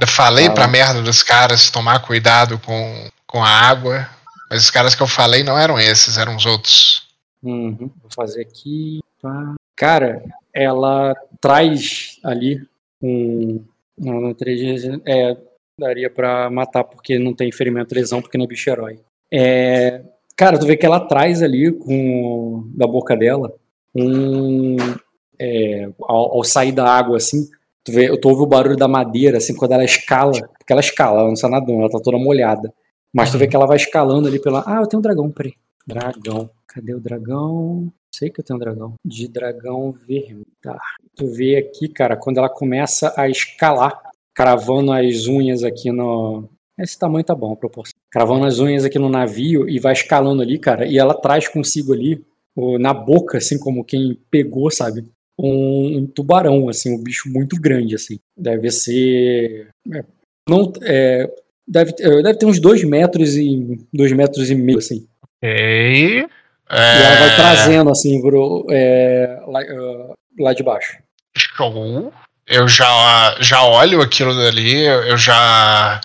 Speaker 3: Eu falei ah. pra merda dos caras tomar cuidado com, com a água, mas os caras que eu falei não eram esses, eram os outros.
Speaker 1: Uhum. Vou fazer aqui. Tá. Cara, ela traz ali um. Não, é, daria pra matar porque não tem ferimento lesão, porque não é bicho herói. É, cara, tu vê que ela traz ali com da boca dela um. É, ao, ao sair da água assim, Tu, vê, tu ouve o barulho da madeira, assim, quando ela escala, porque ela escala, ela não está nadando, ela tá toda molhada. Mas tu vê que ela vai escalando ali pela. Ah, eu tenho um dragão, peraí. Dragão. Cadê o dragão? Sei que eu tenho um dragão. De dragão vermelho. Tá. Tu vê aqui, cara, quando ela começa a escalar, cravando as unhas aqui no. Esse tamanho tá bom, a proporção. Cravando as unhas aqui no navio e vai escalando ali, cara. E ela traz consigo ali, na boca, assim como quem pegou, sabe? um, um, tubarão, assim, um bicho muito grande, assim. Deve ser. É, não, é, deve, é, deve ter uns dois metros e dois metros e meio, assim.
Speaker 3: Ok.
Speaker 1: E ela vai é. trazendo, assim, pro, é, lá, lá de baixo.
Speaker 3: Show. Eu já, já olho aquilo dali, eu já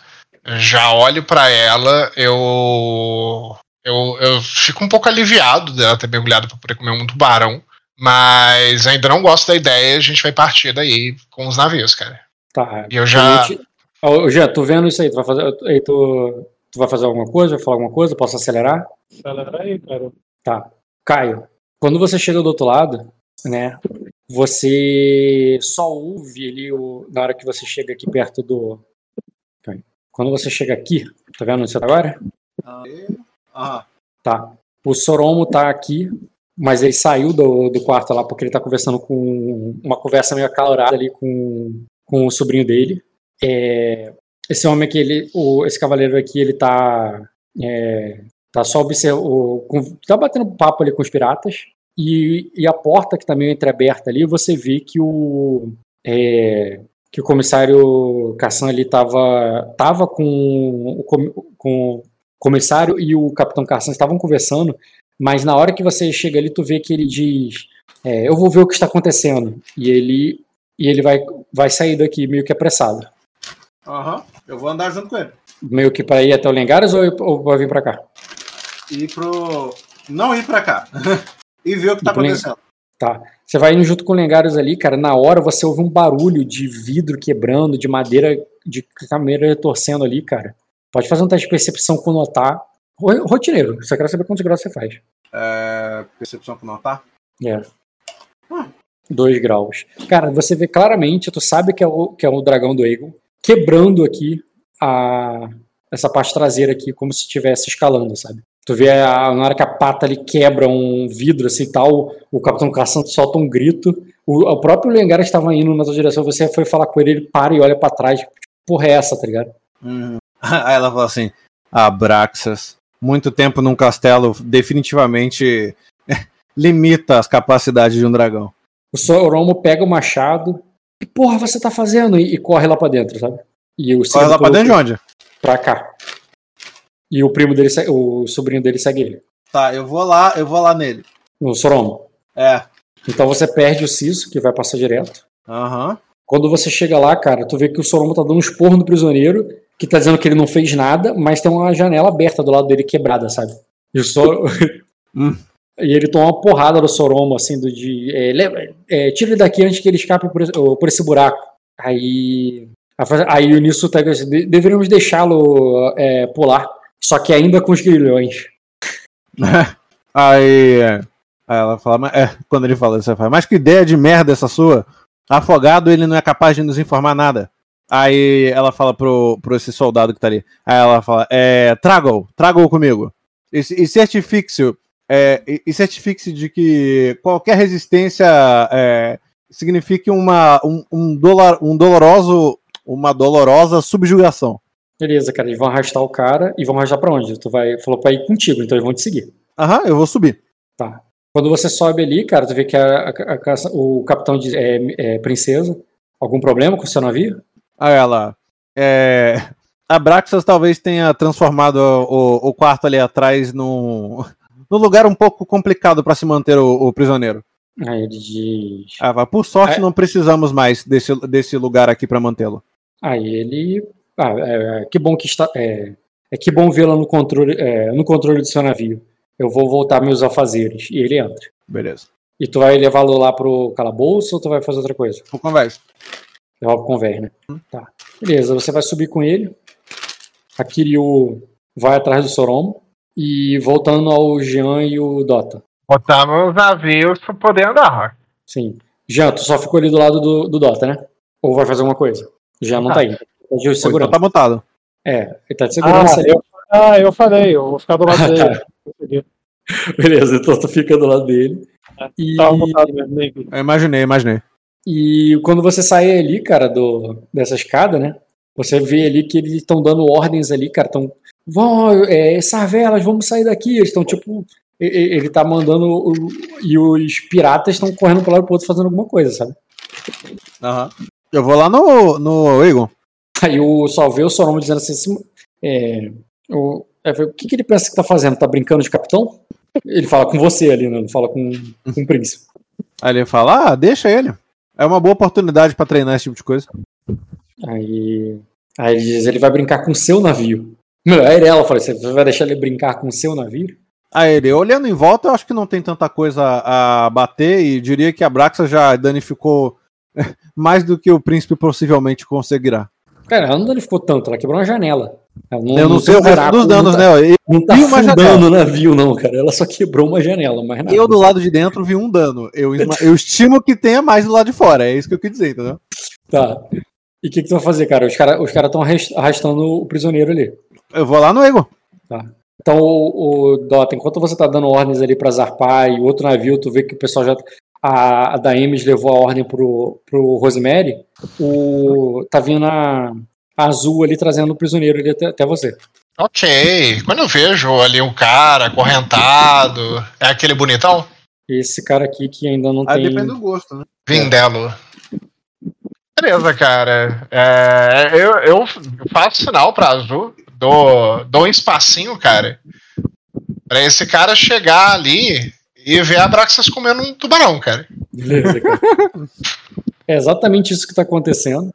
Speaker 3: já olho para ela, eu, eu eu fico um pouco aliviado dela ter mergulhado para poder comer um tubarão. Mas ainda não gosto da ideia, a gente vai partir daí com os navios, cara.
Speaker 1: Tá.
Speaker 3: E eu já.
Speaker 1: Gente... Oh, já, tô vendo isso aí, tu vai fazer. Aí tu, tu vai fazer alguma coisa? Vai falar alguma coisa? Posso acelerar?
Speaker 4: Acelera aí, cara.
Speaker 1: Tá. Caio, quando você chega do outro lado, né? Você só ouve ali o, na hora que você chega aqui perto do. Quando você chega aqui, tá vendo onde você tá agora?
Speaker 2: Ah.
Speaker 1: Tá. O Soromo tá aqui mas ele saiu do, do quarto lá porque ele tá conversando com uma conversa meio acalorada ali com, com o sobrinho dele. É, esse homem aqui, ele, o, esse cavaleiro aqui, ele tá, é, tá só observando, tá batendo papo ali com os piratas. E, e a porta que tá meio entreaberta ali, você vê que o, é, que o comissário Cassan ali tava, tava com, com o comissário e o capitão Cassan estavam conversando mas na hora que você chega ali, tu vê que ele diz: é, Eu vou ver o que está acontecendo. E ele, e ele vai, vai sair daqui meio que apressado.
Speaker 2: Aham, uhum. eu vou andar junto com ele.
Speaker 1: Meio que para ir até o Lengares ou, ou vai vir para cá?
Speaker 2: Ir pro. Não ir para cá. [laughs] e ver o que tá
Speaker 1: Len-
Speaker 2: acontecendo.
Speaker 1: Tá. Você vai indo junto com o Lengários ali, cara. Na hora você ouve um barulho de vidro quebrando, de madeira, de câmera torcendo ali, cara. Pode fazer um teste de percepção com notar. Ro- Rotineiro. Só quero saber quantos graus você faz.
Speaker 2: É, percepção com notar?
Speaker 1: É. Dois graus. Cara, você vê claramente, tu sabe que é o, que é o dragão do Aegon, quebrando aqui a, essa parte traseira aqui, como se estivesse escalando, sabe? Tu vê a, na hora que a pata ali quebra um vidro assim e tal, o Capitão Caçando solta um grito. O, o próprio Lengar estava indo na tua direção, você foi falar com ele, ele para e olha pra trás. Tipo, porra é essa, tá ligado?
Speaker 2: Uhum. [laughs] Aí ela fala assim: Abraxas, muito tempo num castelo definitivamente [laughs] limita as capacidades de um dragão.
Speaker 1: O Soromo pega o machado. Que porra você tá fazendo? E, e corre lá pra dentro, sabe? E o
Speaker 2: Corre lá pra dentro de onde?
Speaker 1: pra cá. E o primo dele, o sobrinho dele segue ele.
Speaker 2: Tá, eu vou lá, eu vou lá nele.
Speaker 1: O Soromo.
Speaker 2: É.
Speaker 1: Então você perde o Ciso, que vai passar direto.
Speaker 2: Aham.
Speaker 1: Quando você chega lá, cara, tu vê que o Soromo tá dando um esporro no prisioneiro, que tá dizendo que ele não fez nada, mas tem uma janela aberta do lado dele quebrada, sabe? E o Sor... [laughs]
Speaker 2: Hum.
Speaker 1: E ele toma uma porrada do Soromo, assim, do de. É, leva- é, tira ele daqui antes que ele escape por, esse- por esse buraco. Aí. Aí o Nisso tá assim, "De- deveríamos deixá-lo é, pular. Só que ainda com os grilhões. [laughs]
Speaker 2: Aí, é, aí ela fala, é, quando ele fala ela fala, mas que ideia de merda essa sua? Afogado, ele não é capaz de nos informar nada. Aí ela fala pro, pro esse soldado que tá ali. Aí ela fala, é, traga-o, traga-o comigo. E, e certifique-se, é, e, e certifique-se de que qualquer resistência é, signifique uma, um, um, dolor, um doloroso, uma dolorosa subjugação.
Speaker 1: Beleza, cara, eles vão arrastar o cara e vão arrastar pra onde? Tu vai, falou pra ir contigo, então eles vão te seguir.
Speaker 2: Aham, eu vou subir.
Speaker 1: Tá. Quando você sobe ali, cara, tu vê que a- a- a o capitão de, é, é princesa. Algum problema com o seu navio?
Speaker 2: Aí ela. É, a Braxas talvez tenha transformado o, o quarto ali atrás num, num lugar um pouco complicado para se manter o, o prisioneiro.
Speaker 1: Aí ele diz.
Speaker 2: Fala, Por sorte,
Speaker 1: É.
Speaker 2: não precisamos mais desse, desse lugar aqui para mantê-lo.
Speaker 1: Aí ele. Ah, é, é, que bom que está. É, é que bom vê-la no controle, é, no controle do seu navio. Eu vou voltar meus afazeres. E ele entra.
Speaker 2: Beleza.
Speaker 1: E tu vai levá-lo lá pro calabouço ou tu vai fazer outra coisa?
Speaker 2: Vou conversa.
Speaker 1: Levar pro convés, né? Tá. Beleza, você vai subir com ele. A Kiryu vai atrás do Soromo. E voltando ao Jean e o Dota.
Speaker 3: Botamos os navios pra poder andar.
Speaker 1: Sim. Jean, tu só ficou ali do lado do, do Dota, né? Ou vai fazer alguma coisa? O Jean não tá aí. Tá de
Speaker 2: então
Speaker 1: segurança.
Speaker 2: tá mutado.
Speaker 1: É, ele tá de segurança
Speaker 4: Ah, eu, ah, eu falei, eu vou ficar do lado dele. [laughs]
Speaker 1: Beleza, então tu fica do lado dele. E,
Speaker 4: Tava mutado mesmo, nem vi.
Speaker 2: Eu imaginei, imaginei.
Speaker 1: e quando você sai ali, cara, do, dessa escada, né? Você vê ali que eles estão dando ordens ali, cara. Estão. Vão, é, Sarvelas, vamos sair daqui. Eles estão tipo. Ele tá mandando. o- e os piratas estão correndo pro lado e pro outro fazendo alguma coisa, sabe?
Speaker 2: Aham. Eu vou lá no, no Egon.
Speaker 1: Aí o vê o Soromo dizendo assim. é, o, é, o que, que ele pensa que tá fazendo? Tá brincando de capitão? Ele fala com você ali, né? Não fala com, com o príncipe.
Speaker 2: Aí ele fala, ah, deixa ele. É uma boa oportunidade para treinar esse tipo de coisa.
Speaker 1: Aí, aí ele diz, ele vai brincar com o seu navio. Aí ela fala, você vai deixar ele brincar com o seu navio?
Speaker 2: Aí ele, olhando em volta, eu acho que não tem tanta coisa a bater e diria que a Braxa já danificou [laughs] mais do que o príncipe possivelmente conseguirá.
Speaker 1: Cara, ela não danificou tanto, ela quebrou uma janela. Ela
Speaker 2: eu não sei
Speaker 1: tem
Speaker 2: o resto dos danos,
Speaker 1: não tá,
Speaker 2: né? E-
Speaker 1: Não tá
Speaker 2: E uma
Speaker 1: afundando o navio, não, cara. Ela só quebrou uma janela, mas nada.
Speaker 2: Eu do lado de dentro vi um dano. Eu, [laughs] eu estimo que tenha mais do lado de fora. É isso que eu quis dizer, entendeu?
Speaker 1: Tá. E o que, que tu vai fazer, cara? Os caras os cara estão arrastando o prisioneiro ali.
Speaker 2: Eu vou lá no Egon.
Speaker 1: Então, o, o Dota, enquanto você tá dando ordens ali pra zarpar e outro navio, tu vê que o pessoal já. A, a Daemis levou a ordem pro, pro Rosemary. O, tá vindo a, a Azul ali trazendo o prisioneiro ali até, até você.
Speaker 3: Ok. Quando eu vejo ali um cara acorrentado, é aquele bonitão?
Speaker 1: Esse cara aqui que ainda não
Speaker 2: Aí
Speaker 1: tem.
Speaker 2: depende do gosto, né?
Speaker 3: Vindelo. Beleza, cara. É, eu, eu faço sinal pra Azul, dou, dou um espacinho, cara, pra esse cara chegar ali e ver a Braxas comendo um tubarão, cara.
Speaker 1: Beleza, cara. [laughs] É exatamente isso que está acontecendo.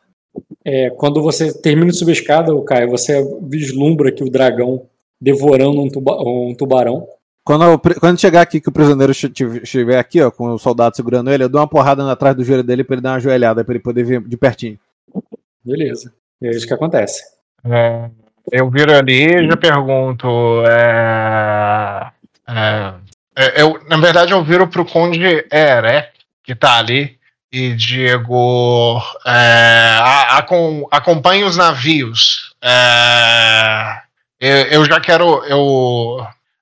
Speaker 1: É, quando você termina de subir a escada, Caio, você vislumbra aqui o dragão devorando um, tuba- um tubarão.
Speaker 2: Quando, eu- quando chegar aqui que o prisioneiro estiver aqui, ó, com o soldado segurando ele, eu dou uma porrada na- atrás do joelho dele pra ele dar uma joelhada, pra ele poder ver de pertinho.
Speaker 1: Beleza. E é isso que acontece.
Speaker 3: É, eu viro ali e já pergunto. é, é, é, eu, na verdade, eu viro pro Conde Erek, que tá ali, e digo: é, a- acom- acompanhe os navios. É, eu, eu já quero. Eu,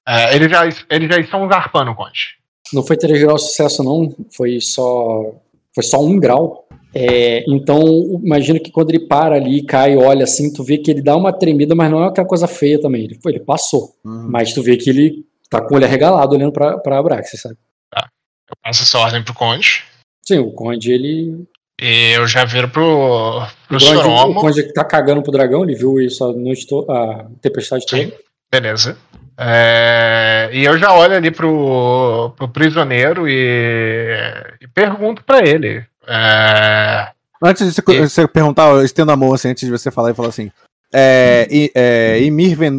Speaker 3: é, eles, já, eles já estão zarpando, Conde.
Speaker 1: Não foi 3 graus de sucesso, não. Foi só. Foi só um grau. É, então, imagina que quando ele para ali, cai, olha assim, tu vê que ele dá uma tremida, mas não é aquela coisa feia também. Ele, foi- ele passou. Mas tu vê que ele tá com o olho arregalado olhando pra, pra Abraxas, sabe?
Speaker 3: Eu passo essa ordem pro Conde.
Speaker 1: Sim, o Conde, ele.
Speaker 3: E eu já viro pro, pro
Speaker 1: o, Conde, o. Conde tá cagando pro dragão, ele viu isso a noite to- a tempestade
Speaker 3: Sim.
Speaker 1: toda.
Speaker 3: Beleza. É, e eu já olho ali pro, pro prisioneiro e, e pergunto pra ele. É,
Speaker 2: Antes de você,
Speaker 3: E-
Speaker 2: você perguntar, eu estendo a mão assim, antes de você falar e falar assim. É, e, é,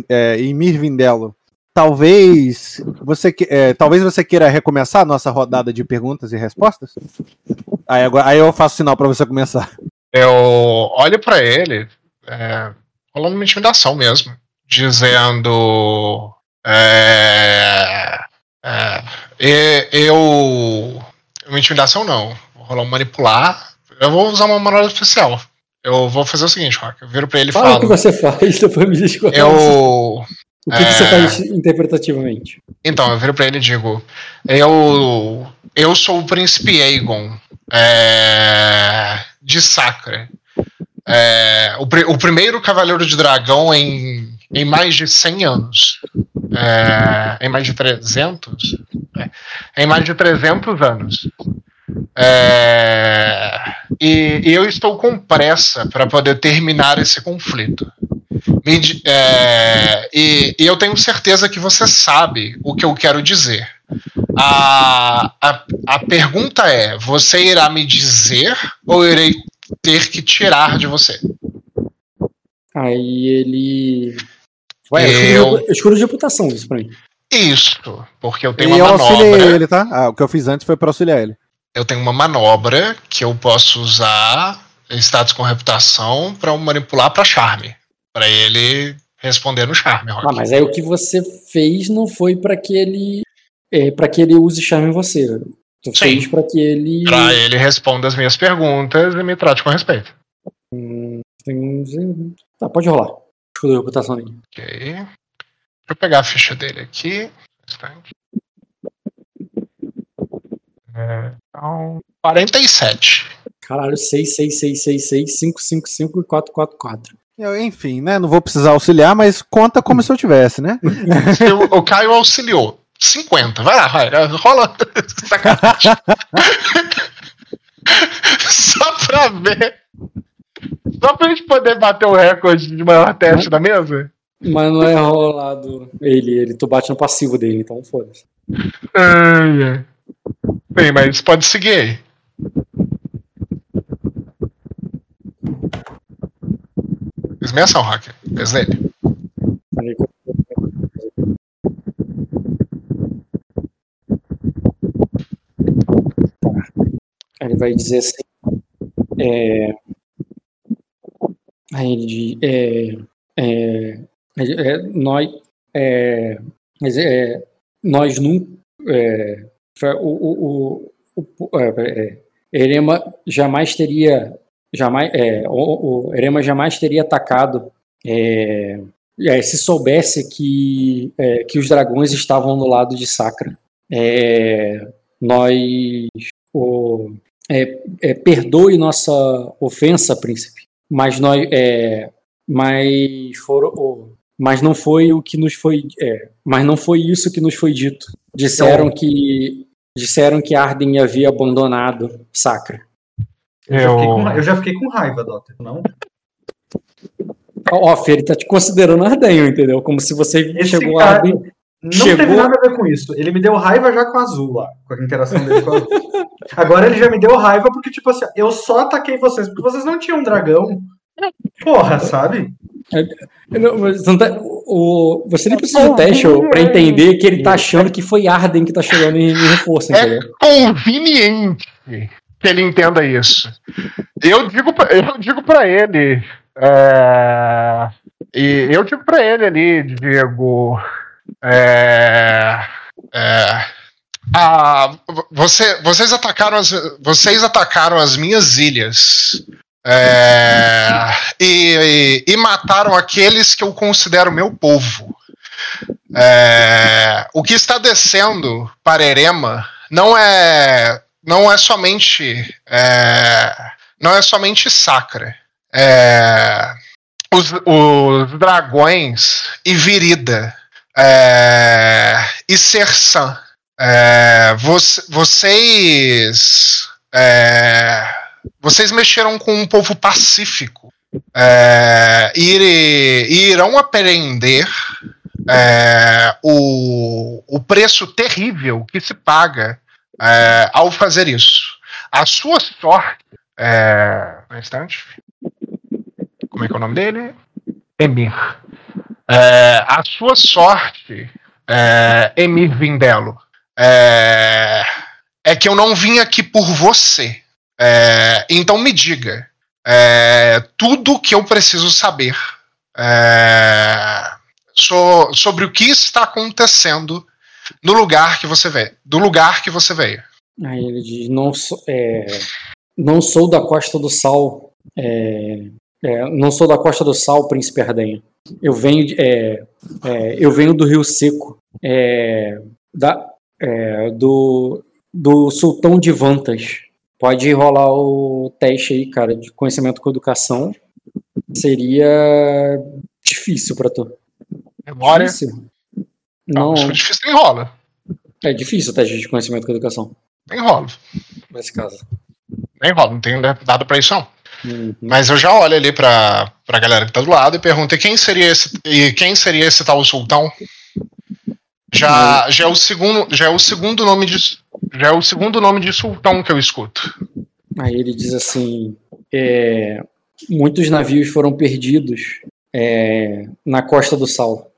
Speaker 2: é, Emir Vindelo, talvez você, que- é, talvez você queira recomeçar a nossa rodada de perguntas e respostas? Aí, agora, aí eu faço sinal pra você começar.
Speaker 3: eu olho pra ele, é, rolando uma intimidação mesmo, dizendo. É, é, eu. Uma intimidação não. Vou rolar um manipular. Eu vou usar uma manobra oficial. Eu vou fazer o seguinte, Rock. Eu viro pra ele e
Speaker 1: Fala o que
Speaker 3: falo.
Speaker 1: você faz, [laughs] depois me diz é.
Speaker 3: Eu.
Speaker 1: O que, que você
Speaker 3: é,
Speaker 1: faz interpretativamente?
Speaker 3: Então, eu viro pra ele e digo: Eu, eu sou o príncipe Aegon é, de Sacra. É, o, o primeiro cavaleiro de dragão em, em mais de 100 anos. É, em mais de 300? É, em mais de 300 anos. É, e, e eu estou com pressa para poder terminar esse conflito. É, e, e eu tenho certeza que você sabe o que eu quero dizer. A, a, a pergunta é: você irá me dizer ou eu irei ter que tirar de você?
Speaker 1: Aí ele. Ué,
Speaker 3: Eu-
Speaker 1: escuro, de, escuro de reputação, isso pra mim.
Speaker 3: Isso, porque eu tenho
Speaker 2: e eu
Speaker 3: uma
Speaker 2: auxiliei
Speaker 3: manobra.
Speaker 2: ele, tá? Ah, o que eu fiz antes foi pra auxiliar ele.
Speaker 3: Eu tenho uma manobra que eu posso usar em status com reputação para manipular para charme, Pra ele responder no charme. Rock.
Speaker 1: Ah, mas aí o que você fez não foi pra que ele. É, para que ele use charme em você. Tu
Speaker 3: Sim.
Speaker 1: fez pra que ele.
Speaker 3: Pra ele responda as minhas perguntas e me trate com respeito.
Speaker 1: Hum, tem- Tá, pode rolar. Escudo de reputação dele.
Speaker 3: Ok. Deixa eu pegar a ficha dele aqui. É, então, 47.
Speaker 1: Caralho, 6, 6, 6, 6, 6, 5, 5, 5 e 4, 4, 4.
Speaker 2: Eu, enfim, né? Não vou precisar auxiliar, mas conta como se eu tivesse, né?
Speaker 3: o, o Caio auxiliou. 50. Vai lá, vai. Rola. [laughs] Sacanagem. [laughs] Só pra ver. Só pra gente poder bater o recorde de maior teste da mesa?
Speaker 1: Mas não é rolado ele, ele, tu bate no passivo dele, então foda-se.
Speaker 3: Ai, ai. Bem, mas pode seguir aí. Minha ação, hacker.
Speaker 1: Aí ele vai dizer assim. É, ele diz. É, é, é, nós. É, é, nós nunca. É, o, o, o, o, é, é, Erema jamais teria. Jamais, é, o, o Erema jamais teria atacado. É, é, se soubesse que, é, que os dragões estavam do lado de Sacra. É, nós. O, é, perdoe nossa ofensa, príncipe, mas nós. Mas, foram, o- mas não foi o que nos foi. mas não foi isso que nos foi dito. Disseram que. Disseram que Arden havia abandonado Sacra.
Speaker 5: Eu, já fiquei com,
Speaker 3: Eu.
Speaker 5: eu já fiquei com raiva, Dota. Não?
Speaker 1: Ó, Fê, ele tá te considerando Ardenho, entendeu? Como se você
Speaker 5: Esse
Speaker 1: chegou a
Speaker 5: cara-
Speaker 1: Arden.
Speaker 5: Não
Speaker 1: Chegou-
Speaker 5: teve nada a ver com isso. Ele me deu raiva já com a Azul lá, com a interação dele com a Azul. Agora ele já me deu raiva porque, tipo assim, eu só ataquei vocês porque vocês não tinham um dragão. Porra, sabe?
Speaker 1: Não, não tá- o, você nem precisa de teste pra entender que ele tá achando que foi Arden que tá chegando em, em reforço,
Speaker 3: É
Speaker 1: entendeu?
Speaker 3: conveniente que ele entenda isso. Eu digo, eu digo para ele. é, e eu digo para ele ali, Diego. é, é, você, vocês atacaram as, vocês atacaram as minhas ilhas. é, e, e- e mataram aqueles que eu considero meu povo. É, o que está descendo para Erema não é não é somente é, não é somente sacra. É, os, os dragões e Virida é, e Sersan. É, voc- vocês é, vocês mexeram com um povo pacífico é, e, irão aprender o, o preço terrível que se paga é, ao fazer isso. A sua sorte. É, um instante. Como é que é o nome dele? Emir. É, a sua sorte, é, Emir Vindelo, é, é que eu não vim aqui por você. É, então me diga é, tudo que eu preciso saber é, so- sobre o que está acontecendo no lugar que você veio, do lugar que você veio.
Speaker 1: Aí ele diz: não sou, é, não sou da Costa do Sal, é, é, não sou da Costa do Sal, Príncipe Ardenha. Eu venho, é, é, eu venho do Rio Seco, é, da, é, do, do Sultão de Vantas. Pode rolar o teste aí, cara, de conhecimento com educação. Seria difícil pra tu.
Speaker 3: Memória.
Speaker 1: Difícil?
Speaker 3: Não,
Speaker 1: Não,
Speaker 3: difícil, nem rola.
Speaker 1: é difícil o teste de conhecimento com educação,
Speaker 3: Nem rola.
Speaker 1: nesse caso.
Speaker 3: Nem rola, não tenho dado pra isso não.
Speaker 1: Uhum.
Speaker 3: Mas eu já olho ali pra, pra galera que tá do lado e pergunto: e quem seria esse, e quem seria esse tal sultão? Já, já, é o segundo, já é o segundo nome de já é o segundo nome de sultão que eu escuto.
Speaker 1: Aí ele diz assim: é, muitos navios foram perdidos é, na Costa do Sal.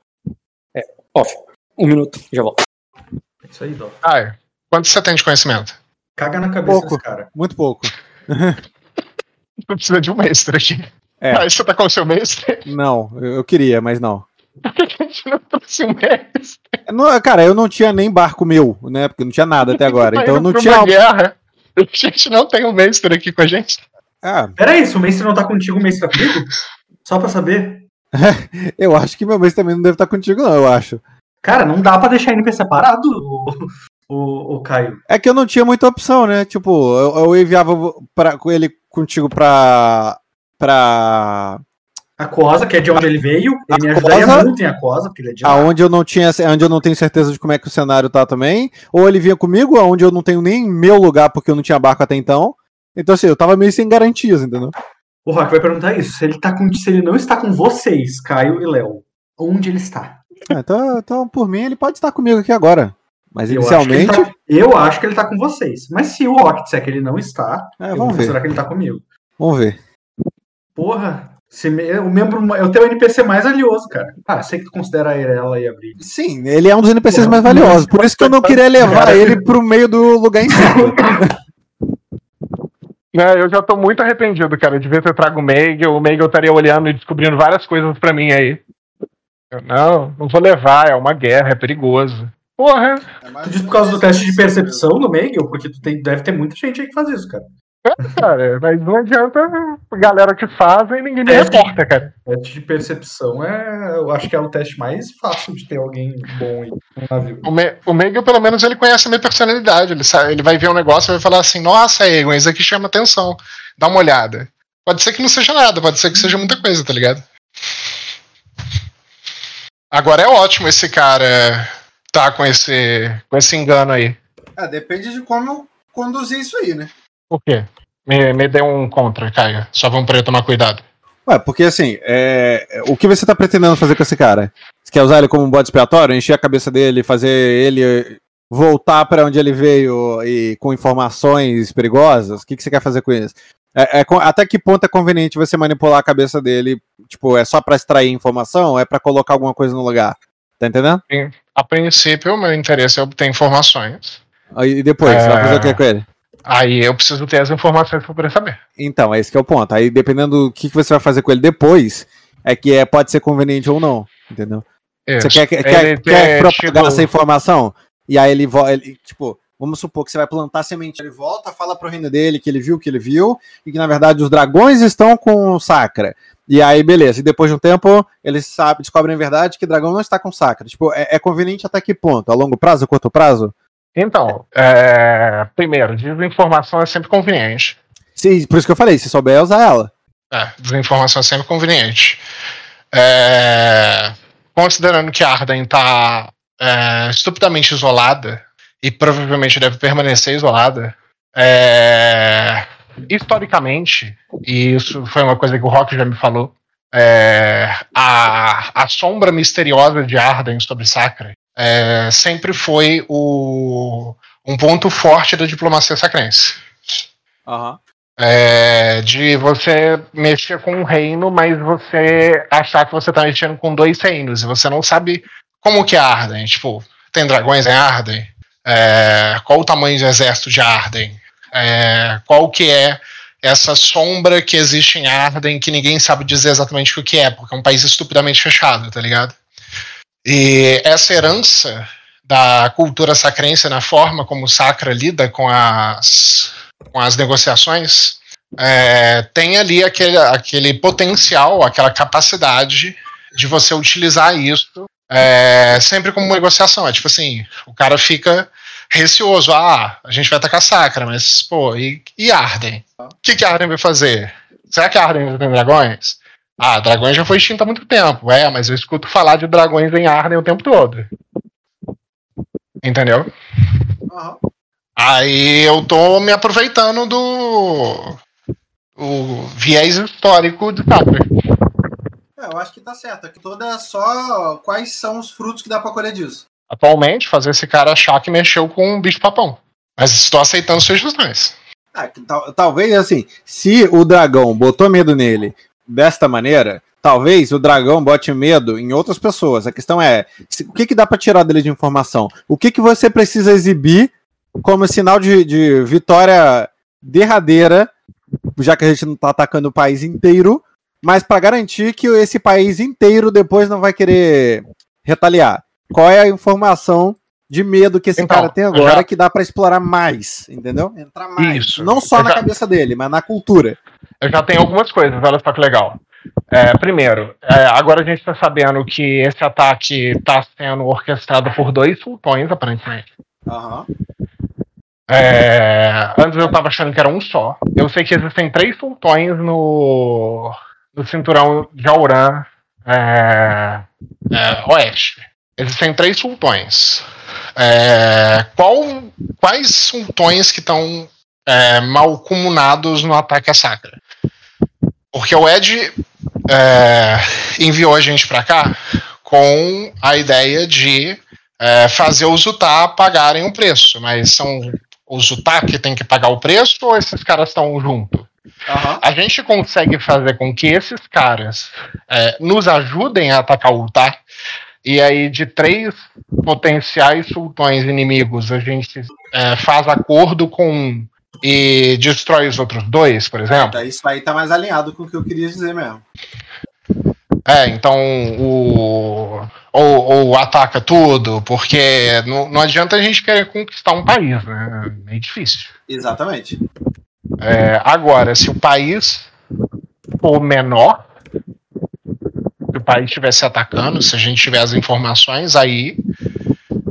Speaker 1: É, off, um minuto, já volto.
Speaker 5: É Isso aí, Dó.
Speaker 3: Ah, é. Quanto você tem de conhecimento?
Speaker 5: Caga na cabeça
Speaker 2: Pouco.
Speaker 5: desse cara.
Speaker 2: Muito pouco. [laughs]
Speaker 3: Você precisa de um mestre aqui.
Speaker 2: É.
Speaker 3: Aí você tá com o seu mestre?
Speaker 2: Não, eu queria, mas não.
Speaker 3: Por [laughs] que a gente não trouxe um mestre?
Speaker 2: Não, Cara, eu não tinha nem barco meu, né? Porque não tinha nada até agora. [laughs]
Speaker 3: Tá
Speaker 2: Então eu
Speaker 3: indo
Speaker 2: não tinha.
Speaker 3: uma guerra. A gente não tem um mestre aqui com a gente.
Speaker 2: Ah,
Speaker 5: Pera aí, se o mestre não tá contigo, o mestre tá comigo? Só pra saber.
Speaker 2: eu acho que meu mês também não deve estar contigo, não, eu acho.
Speaker 5: Cara, não dá pra deixar NPC separado, o, o, o Caio.
Speaker 2: É que eu não tinha muita opção, né? Tipo, eu, eu enviava pra, ele contigo pra. pra.
Speaker 5: A Cosa, que é de onde ele veio, ele me ajudaria muito em Acosa, porque ele é de lá.
Speaker 2: Aonde eu não tinha. Onde eu não tenho certeza de como é que o cenário tá também. Ou ele vinha comigo, aonde eu não tenho nem meu lugar, porque eu não tinha barco até então. Então, assim, eu tava meio sem garantias, entendeu?
Speaker 5: O Rock vai perguntar isso. Se ele, tá com, se ele não está com vocês, Caio e Léo, onde ele está?
Speaker 2: Ah, então, então, por mim, ele pode estar comigo aqui agora. Mas
Speaker 5: Eu acho,
Speaker 2: inicialmente.
Speaker 5: tá, eu acho que ele tá com vocês. Mas se o Rock disser que ele não está,
Speaker 2: É,
Speaker 5: eu vou
Speaker 2: vamos ver.
Speaker 5: considerar que ele tá comigo.
Speaker 2: Vamos ver.
Speaker 5: Porra, se me- o membro, é o teu NPC mais valioso, cara. Ah, sei que tu considera ela e a Brig.
Speaker 2: Sim, ele é um dos NPCs
Speaker 5: Porra,
Speaker 2: mais valiosos. Por isso que eu não queria levar
Speaker 5: Cara.
Speaker 2: ele pro meio do lugar em cima. [laughs]
Speaker 3: Né, eu já tô muito arrependido, cara. Eu devia ter trago o Meigel. O Meigel estaria olhando e descobrindo várias coisas pra mim aí. Eu, não, não vou levar, é uma guerra, é perigoso. Porra,
Speaker 5: Tu diz por causa do teste de percepção no Meigel? Porque tu tem, deve ter muita gente aí que faz isso, cara.
Speaker 3: cara, mas não adianta a galera que fazem ninguém me
Speaker 5: É.
Speaker 3: reporta, cara.
Speaker 5: Teste de percepção é. Eu acho que é o teste mais fácil de ter alguém bom aí no navio.
Speaker 3: O, Me o Meigel, pelo menos, ele conhece a minha personalidade. Ele, sabe, ele vai ver um negócio e vai falar assim: Nossa, Egon, isso aqui chama atenção. Dá uma olhada. Pode ser que não seja nada, pode ser que seja muita coisa, tá ligado? Agora é ótimo esse cara tá com esse, com esse engano aí.
Speaker 2: Ah, depende de como eu conduzir isso aí, né?
Speaker 3: Por quê? Me, me dê um contra, Caio. Só vamos pra eu tomar cuidado.
Speaker 2: Ué, porque assim, é, o que você tá pretendendo fazer com esse cara? Você quer usar ele como um bode expiatório, encher a cabeça dele, fazer ele voltar pra onde ele veio e com informações perigosas? O que, que você quer fazer com isso? É, é, até que ponto é conveniente você manipular a cabeça dele? Tipo, é só para extrair informação ou é para colocar alguma coisa no lugar? Tá entendendo?
Speaker 3: A princípio, o meu interesse é obter informações.
Speaker 2: E depois, é... você vai fazer o que com ele?
Speaker 3: Aí eu preciso ter as informações para poder saber.
Speaker 2: Então, é esse que é o ponto. Aí, dependendo do que, que você vai fazer com ele depois, é que é, pode ser conveniente ou não, entendeu? Isso. Você quer, quer, quer propagar essa informação? E aí ele, ele, tipo, vamos supor que você vai plantar semente, ele volta, fala pro reino dele que ele viu o que ele viu, e que na verdade os dragões estão com Sacra. E aí, beleza. E depois de um tempo, eles sabem, descobrem a verdade que o dragão não está com Sacra. Tipo, é, é conveniente até que ponto? A longo prazo, a curto prazo?
Speaker 3: Então, é, primeiro, desinformação é sempre conveniente.
Speaker 2: Sim, por isso que eu falei, se souber usar ela.
Speaker 3: É, desinformação é sempre conveniente. É, considerando que a Arden está é, estupidamente isolada, e provavelmente deve permanecer isolada, é, historicamente, e isso foi uma coisa que o Rock já me falou, é, a, a sombra misteriosa de Arden sobre Sacra é, sempre foi o, um ponto forte da diplomacia sacrense.
Speaker 2: Uhum.
Speaker 3: É, de você mexer com um reino, mas você achar que você está mexendo com dois reinos, e você não sabe como que é Arden. Tipo, tem dragões em Arden? É, qual o tamanho do exército de Arden? É, qual que é essa sombra que existe em Arden que ninguém sabe dizer exatamente o que é, porque é um país estupidamente fechado, tá ligado? E essa herança da cultura sacrense na forma como o Sacra lida com as, com as negociações é, tem ali aquele, aquele potencial, aquela capacidade de você utilizar isso é, sempre como negociação. É tipo assim, o cara fica receoso. Ah, a gente vai atacar Sacra, mas, pô, e, e Arden? O que, que Arden vai fazer? Será que Arden tem dragões? Ah, dragões já foi extinto há muito tempo. É, mas eu escuto falar de dragões em Arden o tempo todo. Entendeu? Uhum. Aí eu tô me aproveitando do o viés histórico de Sacra.
Speaker 5: É, eu acho que tá certo. Aqui toda é só quais são os frutos que dá pra colher disso.
Speaker 3: Atualmente, fazer esse cara achar que mexeu com um bicho papão. Mas estou aceitando sugestões.
Speaker 2: Ah, tal, talvez assim, se o dragão botou medo nele, desta maneira, talvez o dragão bote medo em outras pessoas. A questão é, o que, que dá para tirar dele de informação? O que, que você precisa exibir como sinal de, de vitória derradeira, já que a gente não tá atacando o país inteiro, mas para garantir que esse país inteiro depois não vai querer retaliar? Qual é a informação de medo que esse então, cara tem agora já... que dá para explorar mais, entendeu? Entrar mais. Isso. Não só eu na já... cabeça dele, mas na cultura.
Speaker 3: Eu já tenho algumas coisas, olha só que legal. É, primeiro, é, agora a gente está sabendo que esse ataque está sendo orquestrado por dois sultões, aparentemente.
Speaker 2: Uhum.
Speaker 3: É, antes eu estava achando que era um só. Eu sei que existem três sultões no, no cinturão de Auran é, é, oeste. Existem três sultões. É, qual, quais sultões que estão é, mal comunados no ataque à Sacra? Porque o Ed é, enviou a gente para cá com a ideia de é, fazer os Utah pagarem o preço, mas são os Utah que tem que pagar o preço ou esses caras estão junto? Uhum. A gente consegue fazer com que esses caras é, nos ajudem a atacar o Utah e aí, de três potenciais sultões inimigos, a gente é, faz acordo com um e destrói os outros dois, por exemplo.
Speaker 5: É, isso aí tá mais alinhado com o que eu queria dizer mesmo.
Speaker 3: É, então o. Ou, ou ataca tudo, porque não, não adianta a gente querer conquistar um país, né? É meio difícil.
Speaker 5: Exatamente.
Speaker 3: É, agora, se o país for menor, se o país estivesse atacando, se a gente tiver as informações, aí,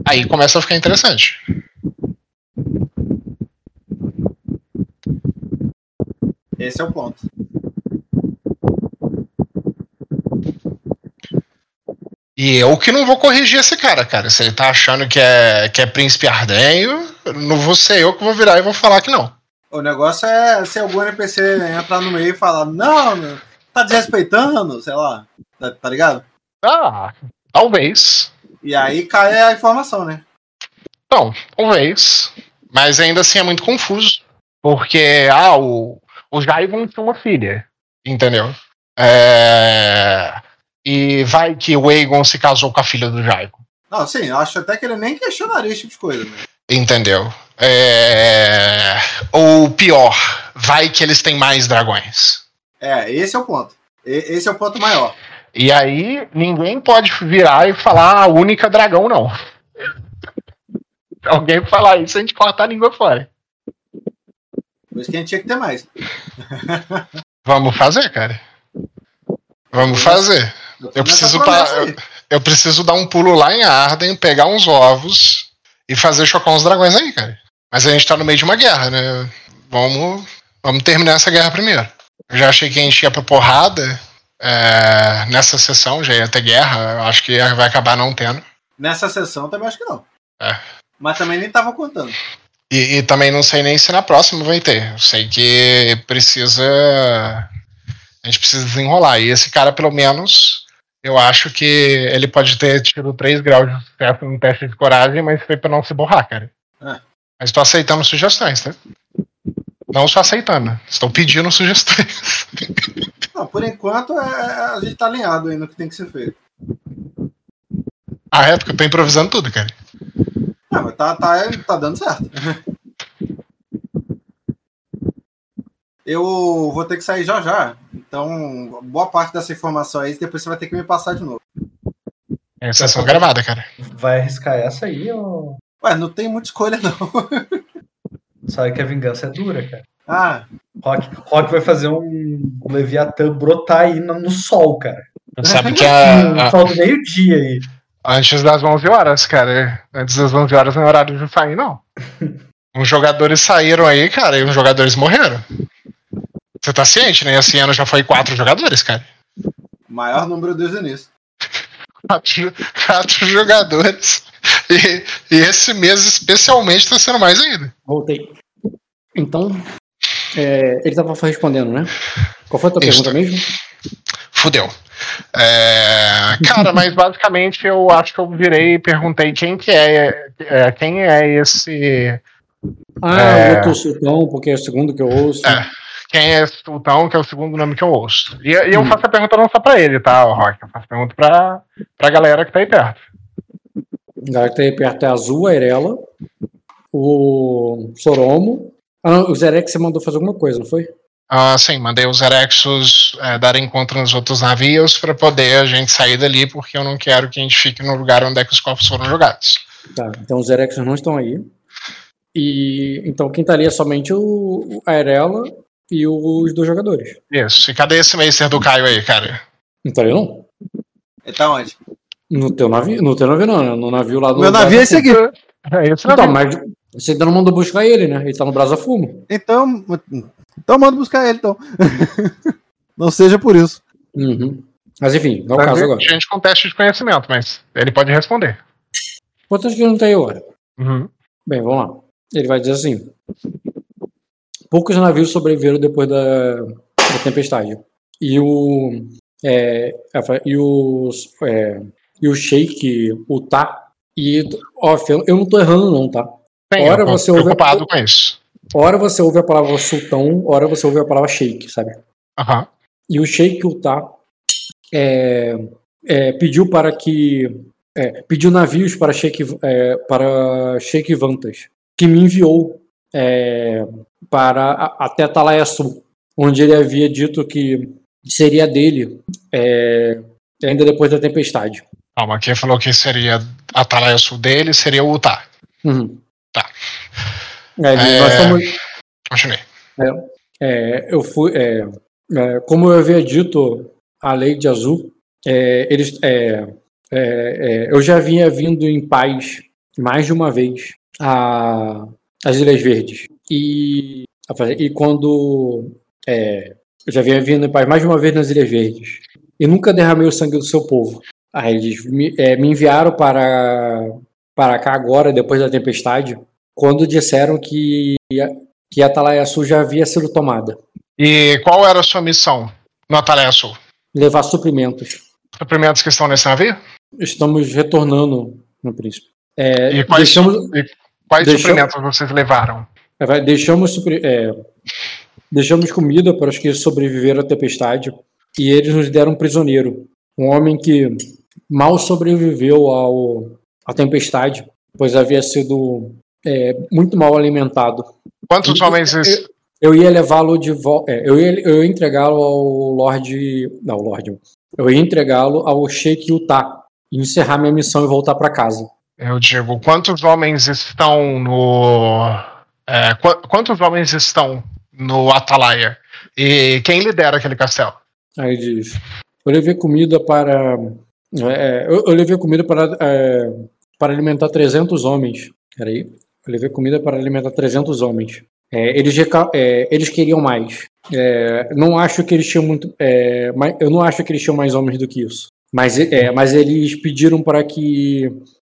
Speaker 3: aí começa a ficar interessante.
Speaker 5: Esse é o ponto.
Speaker 3: E eu que não vou corrigir esse cara, cara. Se ele tá achando que é, que é príncipe ardenho, não vou ser eu que vou virar e vou falar que não.
Speaker 5: O negócio é se algum NPC entrar no meio e falar, não, tá desrespeitando, sei lá. Tá, tá ligado?
Speaker 3: Ah, talvez.
Speaker 5: E aí cai a informação, né?
Speaker 3: Não, talvez. Mas ainda assim é muito confuso. Porque, ah, o, O Jaigon tinha uma filha, entendeu? É, E vai que o Aegon se casou com a filha do Jaigon.
Speaker 6: Não, sim, eu acho até que ele nem questionaria esse tipo de coisa. Né?
Speaker 3: Entendeu? É... Ou pior, vai que eles têm mais dragões.
Speaker 6: É, esse é o ponto. E- esse é o ponto maior.
Speaker 3: E aí ninguém pode virar e falar a única dragão, não. [laughs] Alguém falar isso, a gente corta a língua fora.
Speaker 6: Por isso que a gente tinha que ter mais. [laughs]
Speaker 3: Vamos fazer, cara. Vamos fazer. Eu preciso, eu preciso dar um pulo lá em Arden, pegar uns ovos e fazer chocar uns dragões aí, cara. Mas a gente tá no meio de uma guerra, né? Vamos, vamos terminar essa guerra primeiro. Eu já achei que a gente ia pra porrada é, nessa sessão, já ia ter guerra. Eu acho que vai acabar não tendo.
Speaker 6: Nessa sessão também acho que não.
Speaker 3: É.
Speaker 6: Mas também nem tava contando.
Speaker 3: E, e também não sei nem se na próxima vai ter. Eu sei que precisa. A gente precisa desenrolar. E esse cara, pelo menos, eu acho que ele pode ter tido 3 graus de sucesso no teste de coragem, mas foi pra não se borrar, cara.
Speaker 6: É.
Speaker 3: Mas tô aceitando sugestões, tá? Não só aceitando, estou pedindo [laughs] sugestões.
Speaker 6: Não, por enquanto é- a gente tá alinhado aí no que tem que ser feito.
Speaker 3: Ah, é, porque eu tô improvisando tudo, cara.
Speaker 6: Não, mas tá, tá, tá dando certo. Eu vou ter que sair já já. Então, boa parte dessa informação aí, depois você vai ter que me passar de novo.
Speaker 3: É sessão gravada, cara.
Speaker 5: Vai arriscar essa aí ou
Speaker 6: Ué, não tem muita escolha, não. [laughs]
Speaker 5: sabe que a vingança é dura, cara?
Speaker 6: Ah,
Speaker 5: Rock, Rock vai fazer um Leviatã brotar aí no, no sol, cara.
Speaker 3: Sabe que
Speaker 5: No
Speaker 3: a, a-
Speaker 5: sol do meio-dia aí.
Speaker 3: antes das 11 horas, cara. Antes das 11 horas não é horário de sair, não. [laughs] Uns jogadores saíram aí, cara, e uns jogadores morreram. Você tá ciente, né? Esse ano já foi quatro jogadores, cara.
Speaker 6: maior número desde o início.
Speaker 3: Quatro, quatro jogadores. E, e esse mês especialmente tá sendo mais ainda.
Speaker 1: Voltei. Então, é, ele tava respondendo, né? Qual foi a tua
Speaker 3: Isso.
Speaker 1: pergunta mesmo?
Speaker 3: Fudeu. É, cara, mas basicamente eu acho que eu virei e perguntei quem que é, é, quem é esse
Speaker 1: Ah,
Speaker 3: É.
Speaker 1: o outro sultão, porque é o segundo que eu ouço.
Speaker 3: É. quem é sultão, que é o segundo nome que eu ouço. E, e eu
Speaker 1: Hum.
Speaker 3: faço a pergunta não só pra ele, tá, Rock? Eu faço a pergunta pra, pra galera que tá aí perto.
Speaker 1: A galera que tá aí perto é a Azul, a Erela, o Soromo. Ah, o Zerex você mandou fazer alguma coisa, não foi?
Speaker 3: Ah, sim, mandei os Erexos é, dar encontro nos outros navios pra poder a gente sair dali, porque eu não quero que a gente fique no lugar onde é que os corpos foram jogados.
Speaker 1: Tá, então os Erexos não estão aí. E então quem tá ali é somente o, a Erela e os dois jogadores.
Speaker 3: Isso. E cadê esse Macer do Caio aí, cara?
Speaker 1: Não tá ali não?
Speaker 6: Ele tá onde?
Speaker 1: No teu navio, no teu navio não, né? No navio lá do.
Speaker 2: Meu navio é esse aqui.
Speaker 3: É esse
Speaker 1: Então,
Speaker 3: navio.
Speaker 1: mas você ainda não mandou buscar ele, né? Ele tá no Brasa Fumo.
Speaker 2: Então, então manda buscar ele, então. [laughs] Não seja por isso.
Speaker 1: Uhum. Mas enfim, não é o caso
Speaker 3: a
Speaker 1: agora.
Speaker 3: gente com teste de conhecimento, mas ele pode responder.
Speaker 1: Importante que não aí agora.
Speaker 3: Uhum.
Speaker 1: Bem, vamos lá. Ele vai dizer assim: poucos navios sobreviveram depois da, da tempestade. E o. É, e o. É, e o Sheik, o Tá. E. Ó, eu não tô errando, não, tá?
Speaker 3: Sim,
Speaker 1: Ora
Speaker 3: eu tô
Speaker 1: você ouve-
Speaker 3: preocupado com isso.
Speaker 1: Hora você ouve a palavra sultão, hora você ouve a palavra Sheik, sabe?
Speaker 3: Aham.
Speaker 1: E o Sheik Utah é, é, pediu para que. é, pediu navios para Sheik, é, para Sheik Vantas, que me enviou é, para até Atalaia Sul, onde ele havia dito que seria dele é, ainda depois da tempestade.
Speaker 3: Calma, quem falou que seria a Atalaia Sul dele seria o Utah.
Speaker 1: Uhum.
Speaker 3: Tá.
Speaker 1: É,
Speaker 3: É,
Speaker 1: Nós estamos,
Speaker 3: Continue.
Speaker 1: É, eu fui, é, é, como eu havia dito, a lei de Azul, é, eles, eu já vinha vindo em paz mais de uma vez a, às Ilhas Verdes. E, e quando é, eu já vinha vindo em paz mais de uma vez nas Ilhas Verdes. E nunca derramei o sangue do seu povo. Aí eles me, é, me enviaram para, para cá agora, depois da tempestade, quando disseram que que a Atalaia Sul já havia sido tomada.
Speaker 3: E qual era a sua missão no Atalaia Sul?
Speaker 1: Levar suprimentos.
Speaker 3: Suprimentos que estão nesse navio?
Speaker 1: Estamos retornando, meu príncipe. É,
Speaker 3: E quais,
Speaker 1: deixamos,
Speaker 3: e quais
Speaker 1: deixamos-
Speaker 3: suprimentos vocês levaram?
Speaker 1: É, deixamos é, deixamos comida para os que sobreviveram à tempestade e eles nos deram um prisioneiro, um homem que mal sobreviveu ao, à tempestade, pois havia sido é, muito mal alimentado.
Speaker 3: Quantos
Speaker 1: Eu-
Speaker 3: homens.
Speaker 1: eu- Eu ia levá-lo de volta. eu ia, eu ia entregá-lo ao Lorde. Não, Lorde. Eu ia entregá-lo ao Sheik Utah e encerrar minha missão e voltar para casa.
Speaker 3: Eu digo, quantos homens estão no. É, qu- quantos homens estão no Atalaia? E quem lidera aquele castelo?
Speaker 1: Aí diz: Eu levei comida para. é, eu, eu levei comida para, é, para alimentar 300 homens. Peraí. Eu levei comida para alimentar 300 homens. É, eles, é, eles queriam mais. É, não acho que eles tinham muito. eu não acho que eles tinham mais homens do que isso. Mas, mas eles pediram para que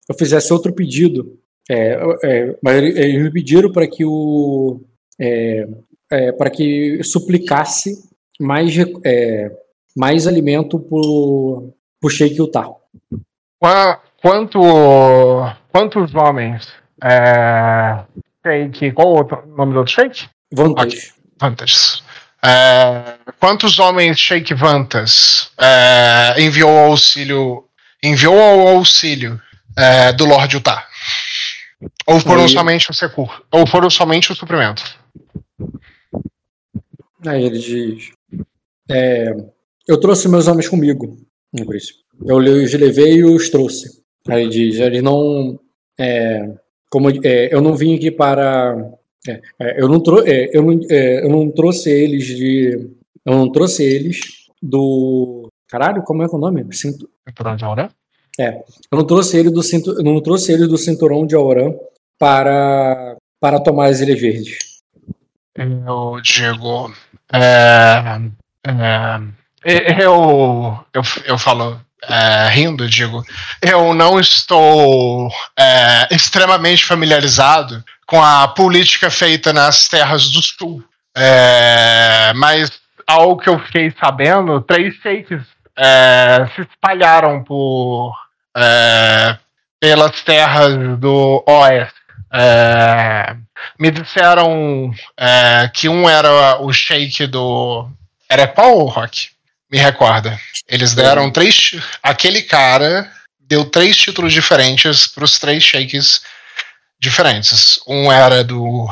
Speaker 1: eu fizesse outro pedido. É, é, mas ele- eles me pediram para que o. é, é, para que suplicasse mais, é, mais alimento pro, pro Sheik Utah.
Speaker 3: Qua- Quanto, quantos homens? É, Sheik. Qual o outro nome do outro Sheik?
Speaker 1: Vantagem.
Speaker 3: Vantas. É, quantos homens Sheik Vantas é, enviou ao auxílio enviou ao auxílio é, do Lorde Utah? Ou foram
Speaker 1: Aí-
Speaker 3: somente o secur? Ou foram somente o suprimento?
Speaker 1: Aí ele diz: é, Eu trouxe meus homens comigo, no príncipe. Eu os levei e os trouxe. Aí ele diz: Eles não. é, como, é, eu não vim aqui para. é, é, eu, não trou é, eu, não, é, eu não trouxe eles de. Eu não trouxe eles do. Caralho, como é que é o nome? Cinto,
Speaker 3: Por onde ora?
Speaker 1: Eu não trouxe ele do cinto, não trouxe ele do cinturão de Auran para para tomar as ilhas verdes.
Speaker 3: Eu digo. É, é, eu, eu, eu falo é, rindo, digo. Eu não estou é, extremamente familiarizado com a política feita nas terras do sul. É, mas ao que eu fiquei sabendo, três sheiks é, se espalharam por é, pelas terras do oeste. É, me disseram é, que um era o sheik do. Era qual, Rock? Me recorda. Eles deram três. Aquele cara deu três títulos diferentes para os três sheiks diferentes. Um era do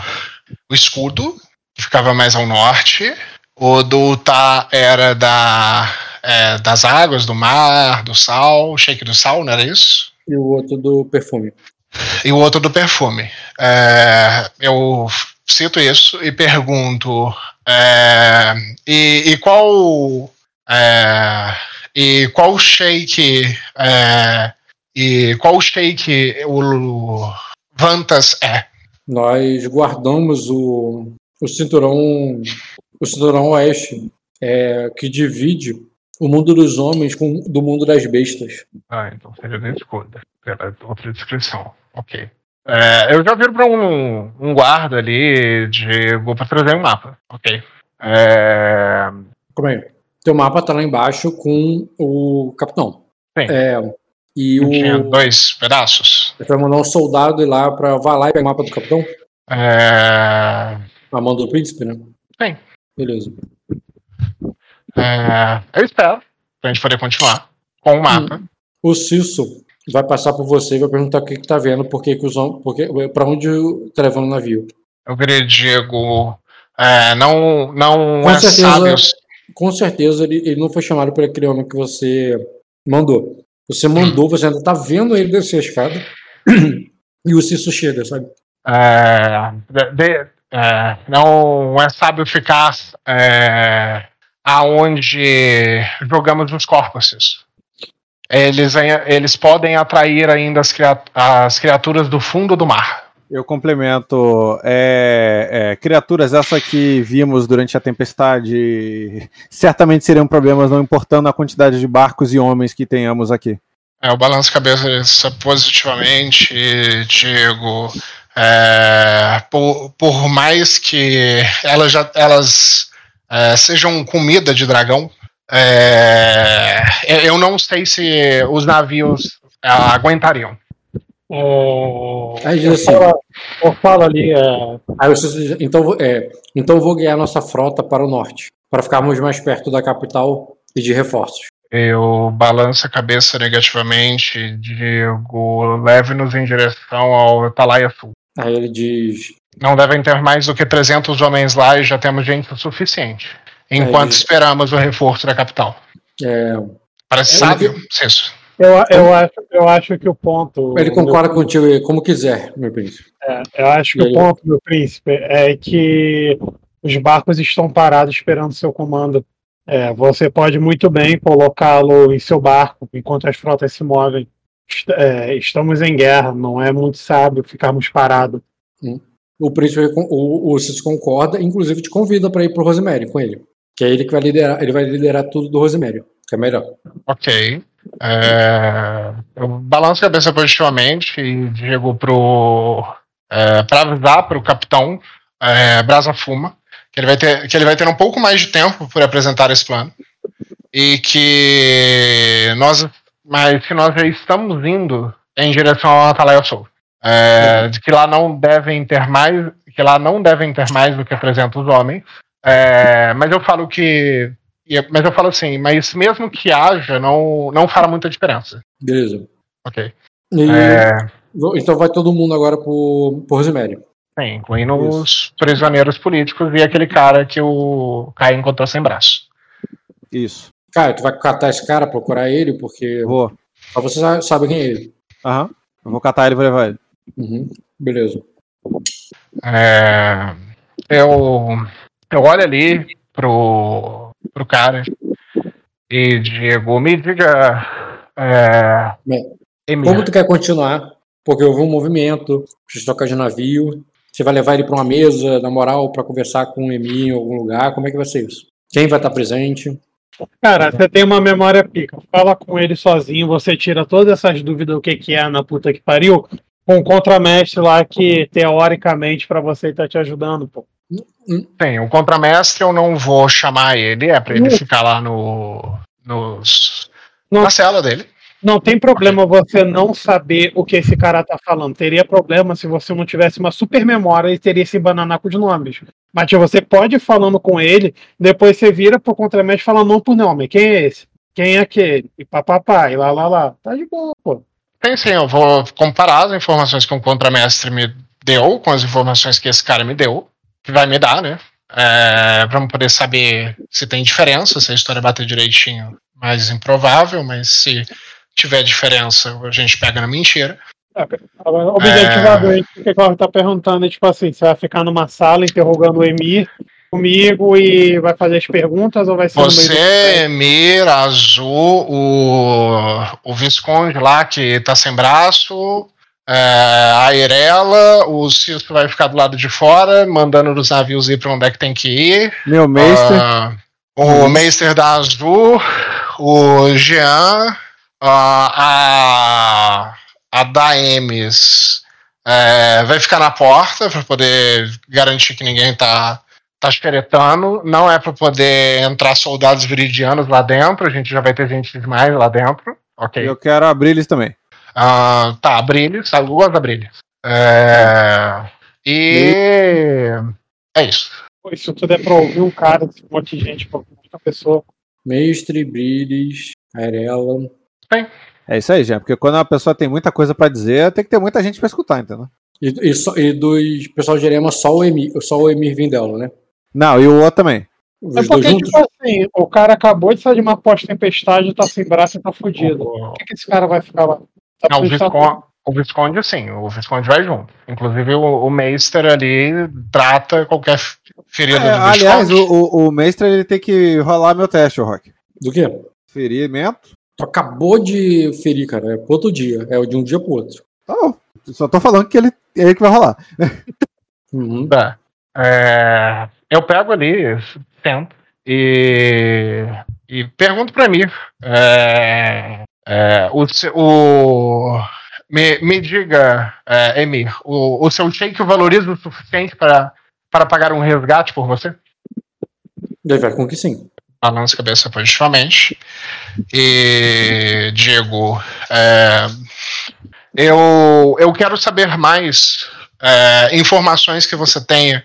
Speaker 3: o escudo, que ficava mais ao norte. O do Tá era da, é, das águas, do mar, do sal, shake do sal, não era isso?
Speaker 1: E o outro do perfume.
Speaker 3: e o outro do perfume. É, eu cito isso e pergunto: é, e, e qual é, e qual shake é, e qual shake o Vantas é?
Speaker 1: Nós guardamos o, o cinturão o cinturão oeste é, que divide o mundo dos homens com do mundo das bestas.
Speaker 3: Ah, então seria da escuda, pela outra descrição. Ok. É, eu já viro para um, um guarda ali de. Vou para trazer um mapa. Ok. É,
Speaker 1: Como é? Teu mapa tá lá embaixo com o capitão.
Speaker 3: Sim.
Speaker 1: É, e o
Speaker 3: tinha dois pedaços.
Speaker 1: você vai mandar um soldado ir lá para vai lá e pegar o mapa do capitão?
Speaker 3: É,
Speaker 1: A mão do príncipe, né?
Speaker 3: Sim.
Speaker 1: Beleza.
Speaker 3: É, eu espero pra gente poder continuar com o mapa.
Speaker 1: O Cisso vai passar por você e vai perguntar o que, que tá vendo, por que, que os. Porque, pra onde tá levando o navio.
Speaker 3: Eu queria digo. é, não não
Speaker 1: Com
Speaker 3: é
Speaker 1: certeza.
Speaker 3: sábio.
Speaker 1: Com certeza ele, ele não foi chamado por aquele homem que você mandou. Você mandou, você ainda tá vendo ele descer a escada. [clears throat] e o Cisso chega, sabe?
Speaker 3: É, de- de- é, não é sábio ficar é, aonde jogamos os corpos. Eles, eles podem atrair ainda as, as criaturas do fundo do mar.
Speaker 2: Eu complemento. É, é, criaturas essa que vimos durante a tempestade certamente seriam problemas, não importando a quantidade de barcos e homens que tenhamos aqui.
Speaker 3: É, eu balanço a cabeça positivamente digo. é, por, por mais que elas, já, elas é, sejam comida de dragão, é, eu- eu não sei se os navios é, aguentariam.
Speaker 4: É,
Speaker 1: Aí diz
Speaker 4: eu,
Speaker 1: assim,
Speaker 4: falo, eu falo ali, é,
Speaker 1: aí você, então, é, então vou guiar nossa frota para o norte, para ficarmos mais perto da capital e de reforços.
Speaker 3: Eu balanço a cabeça negativamente, digo, leve-nos em direção ao Atalaia Sul.
Speaker 1: Aí ele diz,
Speaker 3: Não devem ter mais do que 300 homens lá e já temos gente o suficiente. Enquanto
Speaker 1: isso.
Speaker 3: esperamos o reforço da capital.
Speaker 1: é,
Speaker 3: Parece
Speaker 1: É,
Speaker 3: sábio, Cisso.
Speaker 4: eu, eu, acho, eu acho que o ponto.
Speaker 1: ele concorda contigo aí, como quiser, meu príncipe.
Speaker 4: É, eu acho que
Speaker 1: E
Speaker 4: o
Speaker 1: aí?
Speaker 4: ponto, meu príncipe, é que os barcos estão parados esperando seu comando. É, você pode muito bem colocá-lo em seu barco enquanto as frotas se movem. Est- é, estamos em guerra, não é muito sábio ficarmos parados.
Speaker 1: O príncipe, o, Cício concorda, inclusive te convida para ir pro Rosemary com ele. Que é ele que vai liderar, ele vai liderar tudo do Rosemary, que é melhor.
Speaker 3: Ok. É, eu balanço a cabeça positivamente e digo pro. É, para avisar pro capitão é, Brasa Fuma que ele, vai ter, que ele vai ter um pouco mais de tempo para apresentar esse plano. E que nós. Mas que nós já estamos indo em direção ao Atalaia Sul. É, de que lá não devem ter mais. Que lá não devem ter mais do que 300 homens. É, mas eu falo que Mas eu falo assim, mas mesmo que haja, não, não fará muita diferença.
Speaker 1: Beleza.
Speaker 3: Ok.
Speaker 1: E-
Speaker 3: É,
Speaker 1: Então vai todo mundo agora pro, pro Rosemary.
Speaker 3: sim, incluindo os prisioneiros políticos e aquele cara que o Caio encontrou sem braço.
Speaker 2: Isso.
Speaker 1: Cara, tu vai catar esse cara, procurar ele, porque
Speaker 2: vou.
Speaker 1: só você sa- sabe quem é ele.
Speaker 2: Aham. Eu vou catar ele e vou levar ele.
Speaker 1: Uhum. Beleza.
Speaker 3: É, eu, eu olho ali pro, pro cara e digo, me diga. É,
Speaker 1: Bem, Como tu quer continuar? Porque houve um movimento, precisa trocar de navio. Você vai levar ele pra uma mesa, na moral, pra conversar com o Emi em algum lugar? Como é que vai ser isso? Quem vai estar presente?
Speaker 4: Cara, você tem uma memória pica. Fala com ele sozinho, você tira todas essas dúvidas do que, que é na puta que pariu, com um contramestre lá que, teoricamente, pra você tá te ajudando, pô.
Speaker 3: Sim, o contramestre eu não vou chamar ele, é pra ele
Speaker 4: Não.
Speaker 3: ficar lá no, nos,
Speaker 4: Não.
Speaker 3: na cela dele.
Speaker 4: Não tem problema você não saber o que esse cara tá falando. Teria problema se você não tivesse uma super memória e teria esse bananaco de nomes. Mas tipo, você pode ir falando com ele, depois você vira pro contramestre e fala não por nome. Quem é esse? Quem é aquele? E papapá, e lá lá lá. Tá de boa, pô.
Speaker 3: Sim, eu vou comparar as informações que o contramestre me deu com as informações que esse cara me deu, que vai me dar, né? É, pra eu poder saber se tem diferença, se a história bater direitinho, mais improvável, mas se tiver diferença, a gente pega na mentira.
Speaker 4: Objetivamente, o que o Cláudio tá perguntando é tipo assim: você vai ficar numa sala interrogando o Emir comigo e vai fazer as perguntas ou vai ser no meio do-
Speaker 3: Você, Emir, Azul, o, o Visconde lá que tá sem braço, é, a Irela, o Cisco vai ficar do lado de fora, mandando os navios ir pra onde é que tem que ir.
Speaker 2: Meu mestre.
Speaker 3: Ah, o Meister da Azul, o Jean, ah, a, a Daemis é, vai ficar na porta para poder garantir que ninguém tá, tá xeretando. Não é para poder entrar soldados viridianos lá dentro, a gente já vai ter gente demais lá dentro. Ok.
Speaker 2: Eu quero abrir eles também.
Speaker 3: Ah, tá, brilhos, eu gosto da brilhos. É, e é isso.
Speaker 4: Pô, Isso tudo é pra ouvir um cara, um monte de gente, pô, muita pessoa.
Speaker 1: Mestre, Brilis, Arela.
Speaker 2: É isso aí, Jean. Porque quando uma pessoa tem muita coisa pra dizer, tem que ter muita gente pra escutar, entendeu?
Speaker 1: E, e, e dos pessoal de Erema, só o Emir, só o Emir Vindela, né?
Speaker 2: Não, e o outro também.
Speaker 1: Os
Speaker 4: É porque, tipo assim, o cara acabou de sair de uma pós-tempestade, tá sem braço e tá fudido. Por que, que esse cara vai ficar lá? Tá
Speaker 3: Não, o Visconde, o Visconde sim, o Visconde vai junto. Inclusive o, o Meister ali trata qualquer ferida
Speaker 2: É,
Speaker 3: do
Speaker 2: aliás,
Speaker 3: Visconde.
Speaker 2: o, o, o mestre ele tem que rolar meu teste, o Rock.
Speaker 1: Do quê?
Speaker 2: Ferimento?
Speaker 1: Tu acabou de ferir, cara. É pro outro dia. É de um dia pro outro.
Speaker 2: Tá bom. Só tô falando que ele, é ele que vai rolar. [laughs]
Speaker 1: Uhum.
Speaker 3: Tá. É, eu pego ali, tento, e, e pergunto pra mim. É, é, o, o- me, me diga, é, Emir, o, o seu shake valoriza o suficiente para, para pagar um resgate por você?
Speaker 1: Deve com que sim.
Speaker 3: balança a cabeça positivamente e digo: é, Eu, eu quero saber mais é, informações que você tenha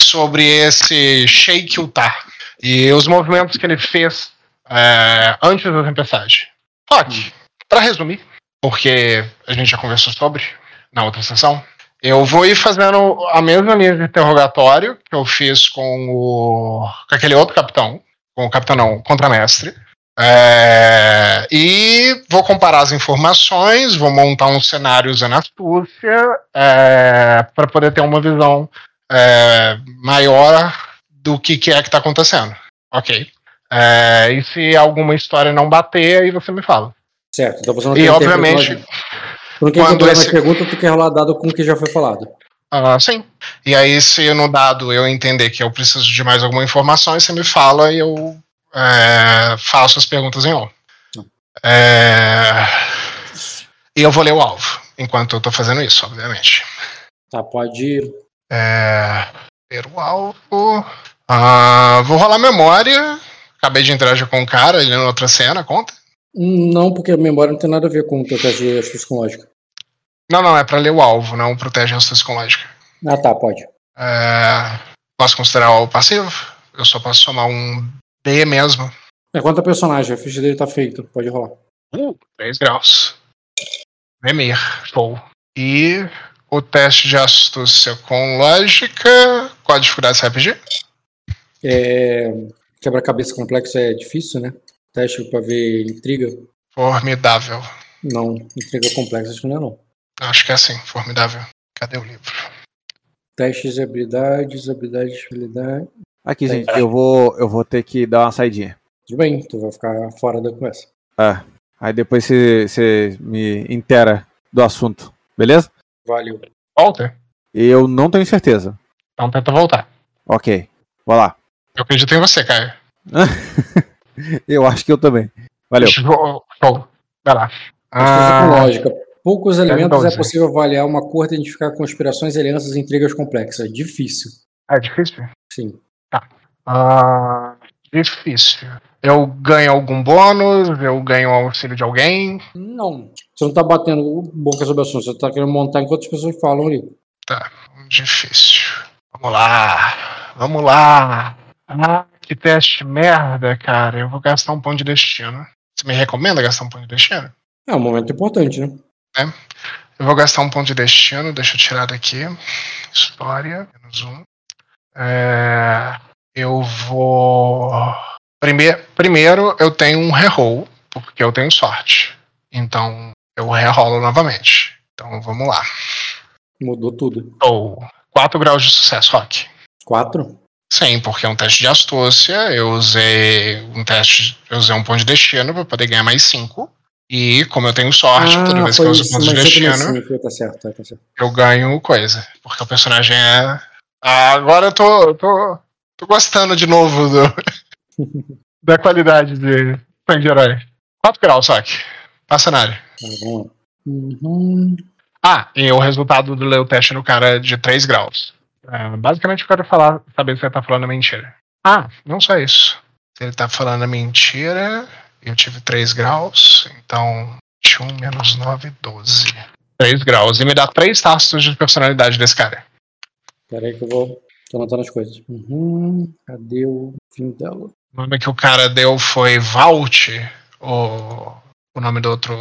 Speaker 3: sobre esse Sheikh Utar e os movimentos que ele fez é, antes da tempestade. Ok, para resumir, porque a gente já conversou sobre na outra sessão, eu vou ir fazendo a mesma linha de interrogatório que eu fiz com, o, com aquele outro capitão, com o capitão não, contramestre. É, e vou comparar as informações, vou montar um cenário usando astúcia é, para poder ter uma visão é, maior do que, que é que está acontecendo. Ok. É, e se alguma história não bater, aí você me fala.
Speaker 1: Certo, então você não
Speaker 3: E
Speaker 1: tem
Speaker 3: obviamente,
Speaker 1: Quando quem
Speaker 3: quando esse-
Speaker 1: pergunta, tu quer rolar dado com o que já foi falado.
Speaker 3: ah, sim. E aí, se no dado eu entender que eu preciso de mais alguma informação, você me fala e eu é, faço as perguntas em on. É, e eu vou ler o alvo, enquanto eu tô fazendo isso, obviamente.
Speaker 1: Tá, pode.
Speaker 3: É, ler o alvo. Ah, vou rolar memória. Acabei de interagir com um cara, ele na outra cena, conta?
Speaker 1: Não, porque a memória não tem nada a ver com o teu teste de astúcia com lógica.
Speaker 3: Não, não, é pra ler o alvo, não protege a astúcia com lógica.
Speaker 1: Ah, tá, pode.
Speaker 3: É, posso considerar o passivo? Eu só posso somar um B mesmo.
Speaker 1: É quanto a personagem, a ficha dele tá feita, pode rolar.
Speaker 3: Uh, 3 graus. Emir, show. E o teste de astúcia com lógica. Qual a dificuldade desse RPG?
Speaker 1: É... Quebra-cabeça complexo é difícil, né? Teste pra ver intriga.
Speaker 3: Formidável.
Speaker 1: Não, intriga complexa acho que não é não.
Speaker 3: Acho que é assim, formidável. Cadê o livro?
Speaker 1: Testes de habilidades, habilidades de habilidade.
Speaker 2: Aqui, gente, eu vou, eu vou ter que dar uma saidinha.
Speaker 1: Tudo bem, tu vai ficar fora da conversa.
Speaker 2: É. Aí depois você você me intera do assunto, beleza?
Speaker 1: Valeu.
Speaker 3: Volta.
Speaker 2: Eu não tenho certeza.
Speaker 3: Então tenta voltar.
Speaker 2: Ok, vai lá.
Speaker 3: Eu acredito em você, Caio. [laughs]
Speaker 2: Eu acho que eu também. Valeu.
Speaker 3: Show. Vai lá. Ah,
Speaker 1: lógica. Poucos elementos é
Speaker 3: doze.
Speaker 1: possível avaliar uma cor e identificar conspirações, alianças e intrigas complexas. Difícil.
Speaker 3: é difícil?
Speaker 1: Sim.
Speaker 3: Ah, difícil. Eu ganho algum bônus? Eu ganho o auxílio de alguém?
Speaker 1: Não. Você não tá batendo boca sobre o assunto, você tá querendo montar enquanto as pessoas falam ali.
Speaker 3: Tá, difícil. Vamos lá. Vamos lá. Ah, que teste merda, cara. Eu vou gastar um ponto de destino. Você me recomenda gastar um ponto de destino?
Speaker 1: É um momento importante, né?
Speaker 3: Eu vou gastar um ponto de destino, deixa eu tirar daqui. História, menos um. É, eu vou. Primeiro, primeiro, eu tenho um reroll, porque eu tenho sorte. Então, eu rerolo novamente. Então, vamos lá.
Speaker 1: Mudou tudo.
Speaker 3: Ou 4 graus de sucesso, Rock.
Speaker 1: Quatro?
Speaker 3: Sim, porque é um teste de astúcia. Eu usei um teste. Eu usei um ponto de destino para poder ganhar mais 5. E como eu tenho sorte, toda vez que eu
Speaker 1: Ah,
Speaker 3: uso
Speaker 1: isso,
Speaker 3: ponto de destino,
Speaker 1: tá certo, tá certo.
Speaker 3: eu ganho coisa. Porque o personagem é. Ah, agora eu tô, eu tô, tô gostando de novo do, [laughs] da qualidade de sangue de herói. 4 graus, só que. Passa na área.
Speaker 1: Lá. Uhum.
Speaker 3: Ah, e o resultado do meu teste no cara é de 3 graus. É, basicamente eu quero falar, saber se ele tá falando mentira. Ah, não só isso. Se ele tá falando mentira, eu tive 3 graus, então 21 menos 9, 12. 3 graus. E me dá 3 traços de personalidade desse cara.
Speaker 1: Pera aí que eu vou. Tô anotando as coisas. Uhum. Cadê o fim dela?
Speaker 3: O nome que o cara deu foi Vault, o, o nome do outro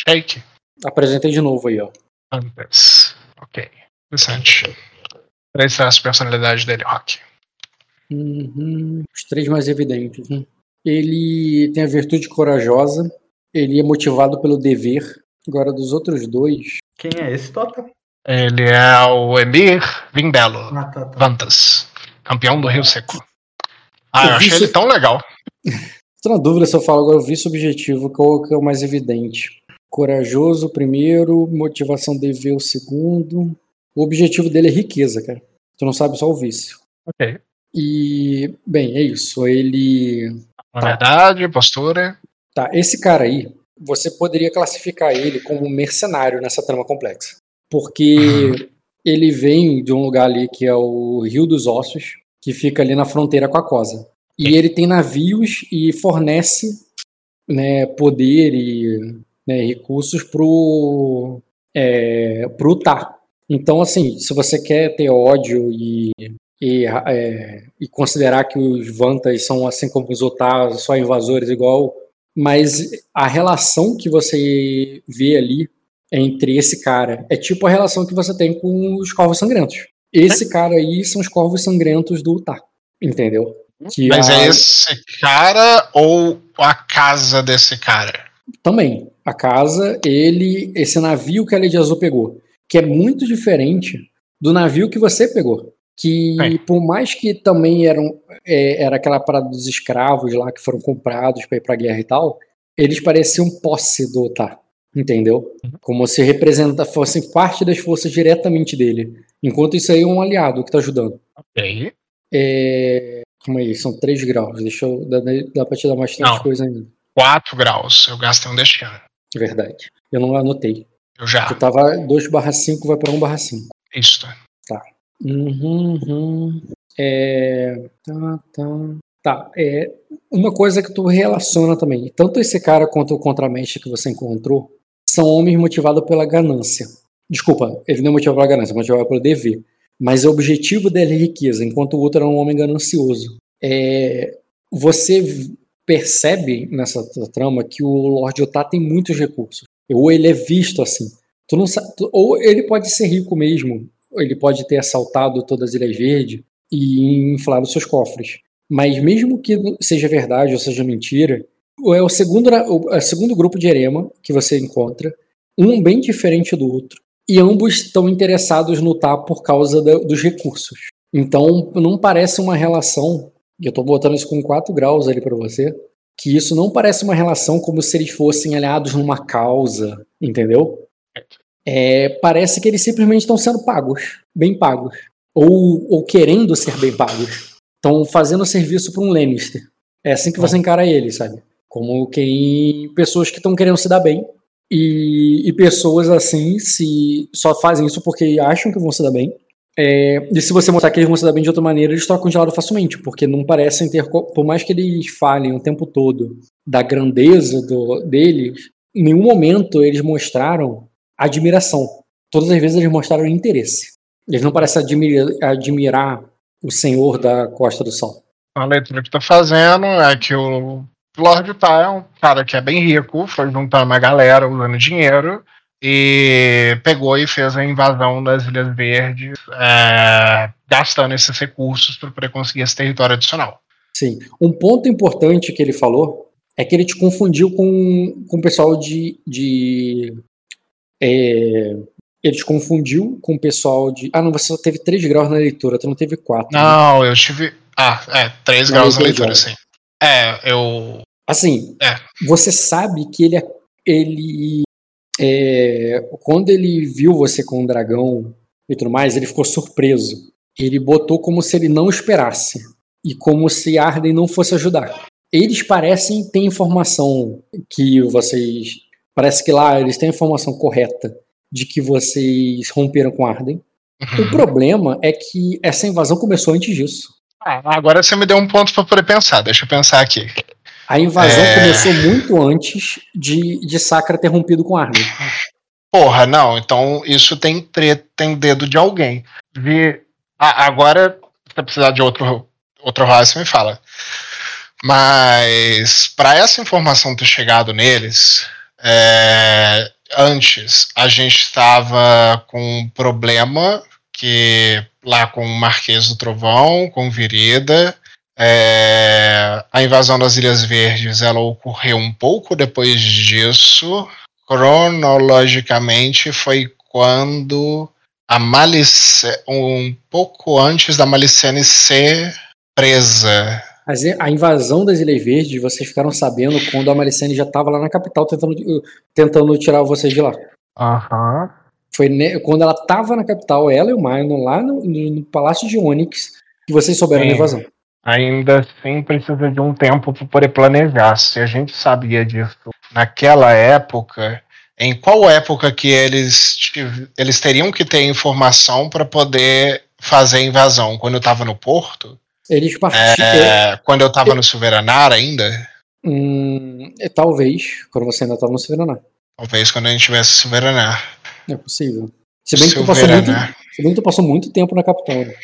Speaker 3: Shake?
Speaker 1: Apresentei de novo aí, ó.
Speaker 3: Antes. Ok. Interessante. Três traços de personalidade dele, Rock.
Speaker 1: Uhum. Os três mais evidentes. né? Ele tem a virtude corajosa. Ele é motivado pelo dever. Agora, dos outros dois.
Speaker 5: Quem é esse, Tota?
Speaker 3: Ele é o Emir Vindelo,
Speaker 5: Ah, tá, tá.
Speaker 3: Vantas, campeão do Rio Seco. Ah, eu
Speaker 1: Eu
Speaker 3: achei ele tão legal. [laughs]
Speaker 1: Tô na dúvida se eu falo agora o vice-objetivo, qual que é o mais evidente. Corajoso, o primeiro. Motivação dever, o segundo. O objetivo dele é riqueza, cara. Tu não sabe só o vício.
Speaker 3: Ok.
Speaker 1: E, bem, é isso. Ele.
Speaker 3: Na verdade, postura.
Speaker 1: Tá, esse cara aí, você poderia classificar ele como um mercenário nessa trama complexa. Porque ele vem de um lugar ali que é o Rio dos Ossos, que fica ali na fronteira com a Cosa. E ele tem navios e fornece né, poder e né, recursos pro, é, pro Utah. Então, assim, se você quer ter ódio e, e, é, e considerar que os Vantas são assim como os Utah, só invasores igual, mas a relação que você vê ali entre esse cara é tipo a relação que você tem com os Corvos Sangrentos. Esse cara aí são os Corvos Sangrentos do Utah, entendeu? Que
Speaker 3: Mas
Speaker 1: a-
Speaker 3: é esse cara ou a casa desse cara?
Speaker 1: Também. A casa, ele, esse navio que a Lady Azul pegou, que é muito diferente do navio que você pegou. Que
Speaker 3: Bem.
Speaker 1: por mais que também eram, é, era aquela parada dos escravos lá que foram comprados para ir pra guerra e tal, eles pareciam posse do Otá, entendeu? Como se representa, fossem parte das forças diretamente dele. Enquanto isso aí é um aliado que tá ajudando.
Speaker 3: Ok.
Speaker 1: É... Calma aí, são 3 graus. Deixa eu. Dá, dá pra te dar bastante
Speaker 3: Não.
Speaker 1: coisa ainda.
Speaker 3: 4 graus. Eu gastei um destino.
Speaker 1: É verdade. Eu não anotei.
Speaker 3: Eu já.
Speaker 1: Tu tava 2 barra 5, vai pra 1 barra 5.
Speaker 3: Isso.
Speaker 1: Uhum, uhum. É... Tá, tá. Tá, é... Uma coisa que tu relaciona também. Tanto esse cara quanto o contramestre que você encontrou são homens motivados pela ganância. Desculpa, ele não é motivado pela ganância, é motivado pelo dever. Mas o objetivo dele é riqueza, enquanto o outro era um homem ganancioso. É... Você percebe nessa trama que o Lord Otá tem muitos recursos. Ou ele é visto assim. Tu não sa- tu- ou ele pode ser rico mesmo, ele pode ter assaltado todas as Ilhas Verdes e inflado seus cofres. Mas mesmo que seja verdade ou seja mentira, é o segundo, o, é o segundo grupo de erema que você encontra, um bem diferente do outro, e ambos estão interessados no TAP por causa da- dos recursos. Então não parece uma relação, e eu tô botando isso com 4 graus ali para você, que isso não parece uma relação como se eles fossem aliados numa causa, entendeu? É, parece que eles simplesmente estão sendo pagos, bem pagos, ou, ou querendo ser bem pagos. Estão fazendo serviço para um Lannister. É assim que você encara eles, sabe? Como quem pessoas que estão querendo se dar bem e, e pessoas assim se só fazem isso porque acham que vão se dar bem. É, e se você mostrar que eles vão se dar bem de outra maneira, eles trocam de lado facilmente, porque não parecem ter. Por mais que eles falem o tempo todo da grandeza do, deles, em nenhum momento eles mostraram admiração. Todas as vezes eles mostraram interesse. Eles não parecem admira- admirar o senhor da Costa do Sol.
Speaker 3: A leitura que tô fazendo é que o Lord Utah é um cara que é bem rico, foi juntando uma galera usando dinheiro e pegou e fez a invasão das Ilhas Verdes, é, gastando esses recursos para poder conseguir esse território adicional.
Speaker 1: Sim. Um ponto importante que ele falou é que ele te confundiu com, com o pessoal de. de é, ele te confundiu com o pessoal de. Ah, não, você só teve 3 graus na leitura, tu não teve 4.
Speaker 3: Não, eu tive. Ah, é, 3
Speaker 1: Na
Speaker 3: graus na
Speaker 1: leitura,
Speaker 3: leitura, sim. É, eu.
Speaker 1: Assim,
Speaker 3: É.
Speaker 1: você sabe que ele, é- ele é, quando ele viu você com o dragão e tudo mais, ele ficou surpreso. Ele botou como se ele não esperasse e como se Arden não fosse ajudar. Eles parecem ter informação que vocês, parece que lá eles têm a informação correta de que vocês romperam com Arden. O problema é que essa invasão começou antes disso.
Speaker 3: Ah, agora você me deu um ponto para poder pensar. Deixa eu pensar aqui.
Speaker 1: A invasão
Speaker 3: É.
Speaker 1: começou muito antes de, de Sacra ter rompido com Arden.
Speaker 3: Porra, não. Então isso tem treta, tem dedo de alguém. Vi. Ah, agora, se precisar de outro, outro raio, me fala. Mas para essa informação ter chegado neles, é, antes a gente estava com um problema que lá com o Marquês do Trovão, com Virida, é, a invasão das Ilhas Verdes ela ocorreu um pouco depois disso. Cronologicamente foi quando a Malice, um pouco antes da Malicene ser presa.
Speaker 1: Mas a invasão das Ilhas Verdes, vocês ficaram sabendo quando a Malicene já estava lá na capital tentando, tentando tirar vocês de lá.
Speaker 3: Aham.
Speaker 1: Foi ne- quando ela estava na capital, ela e o Minor, lá no, no- Palácio de Onyx, que vocês souberam da
Speaker 3: Sim.
Speaker 1: invasão.
Speaker 3: Ainda assim precisa de um tempo para poder planejar. Se a gente sabia disso naquela época, em qual época que eles, eles teriam que ter informação para poder fazer a invasão? Quando eu estava no Porto?
Speaker 1: Eles partiram.
Speaker 3: É, quando eu estava no Silveranar ainda?
Speaker 1: Hum, é, talvez, quando você ainda estava no Silveranar.
Speaker 3: Talvez quando a gente tivesse Silveranar.
Speaker 1: É possível. Se bem, que tu passou muito, se bem que tu passou muito tempo na capital. né?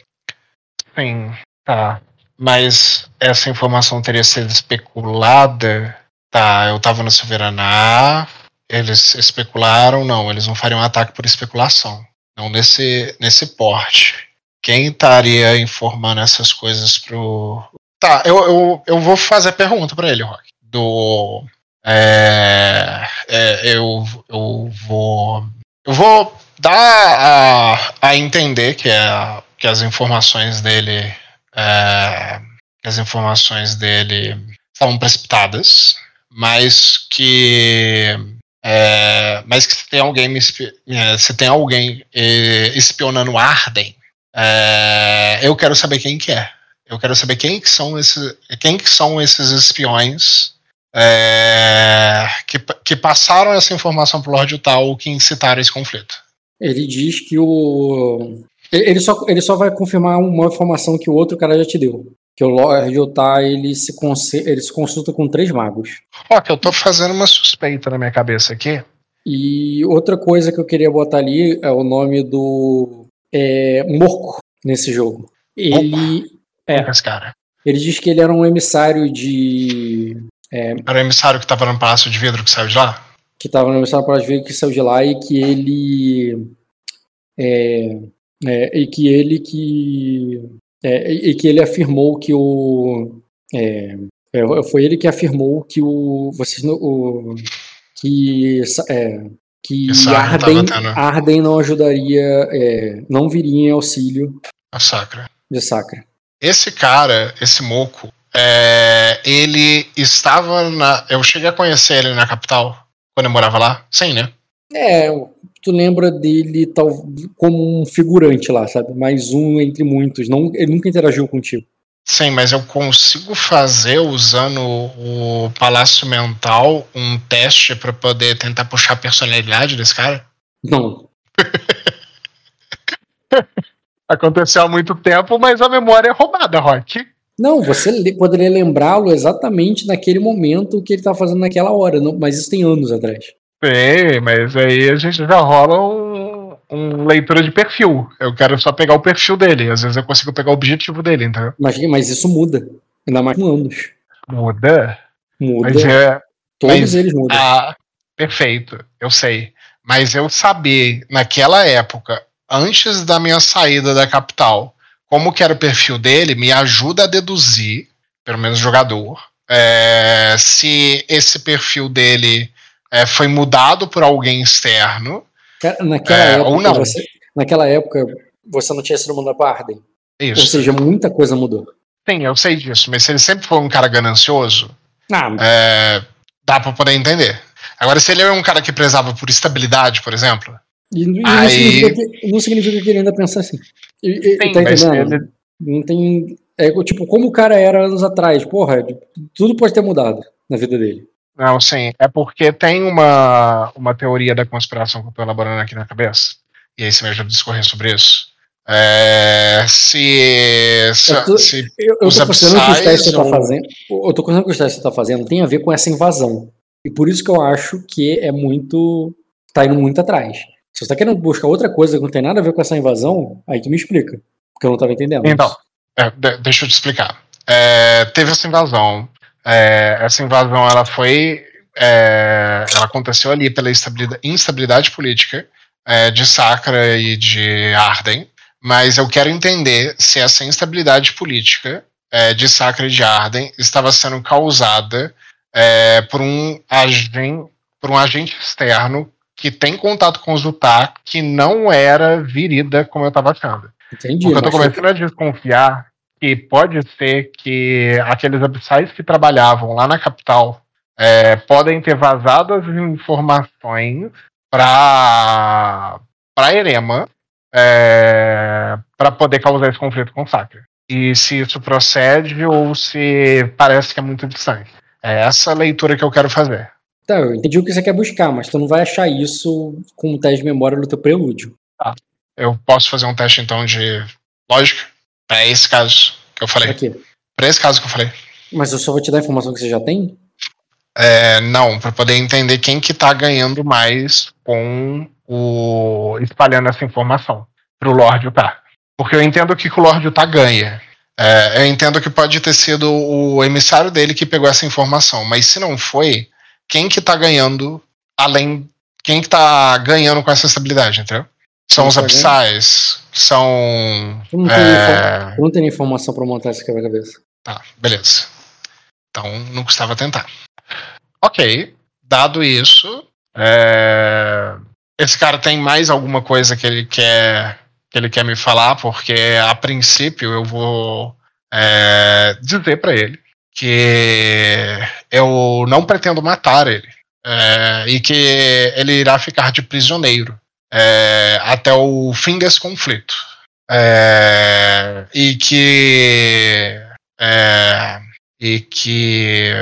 Speaker 3: Sim, tá. Mas essa informação teria sido especulada. Tá, eu tava no Silveraná. Eles especularam, não, eles não fariam ataque por especulação. Não nesse, nesse porte. Quem estaria informando essas coisas pro. Tá, eu, eu, eu vou fazer a pergunta pra ele, Rock. Do. É, é, eu, eu vou. Eu vou dar a, a entender que, é, que as informações dele. É, as informações dele estavam precipitadas, mas que. é, mas que se tem alguém é, se tem alguém eh, espionando Arden, é, eu quero saber quem que é. Eu quero saber quem que são esses, quem que são esses espiões é, que, que passaram essa informação pro Lord Tal que incitaram esse conflito.
Speaker 1: Ele diz que o. Ele só, ele só vai confirmar uma informação que o outro cara já te deu. Que o Lord Otá, ele se, ele se consulta com três magos.
Speaker 3: Ó, que eu tô fazendo uma suspeita na minha cabeça aqui.
Speaker 1: E outra coisa que eu queria botar ali é o nome do é, Morco nesse jogo. Ele, É.
Speaker 3: Esse cara.
Speaker 1: ele diz que ele era um emissário de.
Speaker 3: Era o emissário que tava no palácio de vidro que saiu de lá?
Speaker 1: que estava no emissário para ver que saiu de lá e que ele. É, é, e que ele que. é, e que ele afirmou que o. é, é, foi ele que afirmou que o. Vocês. O, que. É, que Arden,
Speaker 3: tendo-
Speaker 1: Arden não ajudaria. é, não viria em auxílio
Speaker 3: A sacra.
Speaker 1: de Sacra.
Speaker 3: Esse cara, esse moco, ele estava na. Eu cheguei a conhecer ele na capital, quando eu morava lá. Sim, né?
Speaker 1: É, tu lembra dele tal, como um figurante lá, sabe? Mais um entre muitos. Não, ele nunca interagiu contigo.
Speaker 3: Sim, mas eu consigo fazer, usando o Palácio Mental, um teste pra poder tentar puxar a personalidade desse cara?
Speaker 1: Não. [laughs]
Speaker 3: Aconteceu há muito tempo, mas a memória é roubada, Rock.
Speaker 1: Não, você le- poderia lembrá-lo exatamente naquele momento que ele tá fazendo naquela hora, não- mas isso tem anos atrás.
Speaker 3: Sim, mas aí a gente já rola um, um leitura de perfil. Eu quero só pegar o perfil dele. Às vezes eu consigo pegar o objetivo dele, entendeu?
Speaker 1: Mas, mas isso muda. Ainda mais com anos.
Speaker 3: Muda.
Speaker 1: Muda.
Speaker 3: Mas é.
Speaker 1: Todos
Speaker 3: mas-
Speaker 1: eles mudam.
Speaker 3: Ah, perfeito, eu sei. Mas eu saber, naquela época, antes da minha saída da capital, como que era o perfil dele, me ajuda a deduzir, pelo menos jogador, é, se esse perfil dele é, foi mudado por alguém externo.
Speaker 1: Naquela,
Speaker 3: é,
Speaker 1: época,
Speaker 3: ou não.
Speaker 1: Você, naquela época, você não tinha sido mandado pra Arden. Ou
Speaker 3: Isso.
Speaker 1: seja, muita coisa mudou.
Speaker 3: Sim, eu sei disso, mas se ele sempre foi um cara ganancioso,
Speaker 1: Ah,
Speaker 3: é, dá pra poder entender. Agora, se ele é um cara que prezava por estabilidade, por exemplo,
Speaker 1: e, e não,
Speaker 3: aí-
Speaker 1: significa que, não significa que ele ainda pensa assim. E, e-
Speaker 3: Sim,
Speaker 1: tá entendendo?
Speaker 3: ele-
Speaker 1: Não tem. É, tipo, como o cara era anos atrás, porra, tudo pode ter mudado na vida dele.
Speaker 3: Não, sim. É porque tem uma, uma teoria da conspiração que eu tô elaborando aqui na cabeça. E aí você me ajuda a discorrer sobre isso. É, se. Se,
Speaker 1: Eu tô-
Speaker 3: se-
Speaker 1: Eu, eu tô que os que você tá fazendo. Eu tô considerando que os testes que você tá fazendo tem a ver com essa invasão. E por isso que eu acho que é muito. tá indo muito atrás. Se você tá querendo buscar outra coisa que não tem nada a ver com essa invasão, aí tu me explica. Porque eu não tava entendendo.
Speaker 3: Então, é, de- deixa eu te explicar. É, teve essa invasão. É, essa invasão ela foi. é, ela aconteceu ali pela instabilidade política é, de Sacra e de Arden. Mas eu quero entender se essa instabilidade política é, de Sacra e de Arden estava sendo causada é, por, um agente, por um agente externo que tem contato com os Utah que não era virida como eu estava achando.
Speaker 1: Entendi.
Speaker 3: Porque eu
Speaker 1: mas-
Speaker 3: começando a desconfiar que pode ser que aqueles abissais que trabalhavam lá na capital é, podem ter vazado as informações para para Erema é, para poder causar esse conflito com o Sacra. E se isso procede ou se parece que é muito distante. É essa leitura que eu quero fazer.
Speaker 1: Tá, eu entendi o que você quer buscar, mas tu não vai achar isso com o teste de memória no teu prelúdio.
Speaker 3: Eu posso fazer um teste então de lógica para esse caso que eu falei.
Speaker 1: Aqui.
Speaker 3: Para esse caso que eu falei.
Speaker 1: Mas eu só vou te dar a informação que você já tem?
Speaker 3: É, não, para poder entender quem que tá ganhando mais com o espalhando essa informação pro Lorde Utah. Porque eu entendo que o Lorde Utah ganha. É, eu entendo que pode ter sido o emissário dele que pegou essa informação, mas se não foi, quem que tá ganhando além. Quem que tá ganhando com essa estabilidade, entendeu? São os abissais, são.
Speaker 1: Eu não tenho,
Speaker 3: É.
Speaker 1: não tenho informação pra montar esse quebra-cabeça.
Speaker 3: Tá, beleza. Então não custava tentar. Ok, dado isso, é, esse cara tem mais alguma coisa que ele quer que ele quer me falar, porque a princípio eu vou é, dizer pra ele que eu não pretendo matar ele é, e que ele irá ficar de prisioneiro é, até o fim desse conflito. É, e que é, e que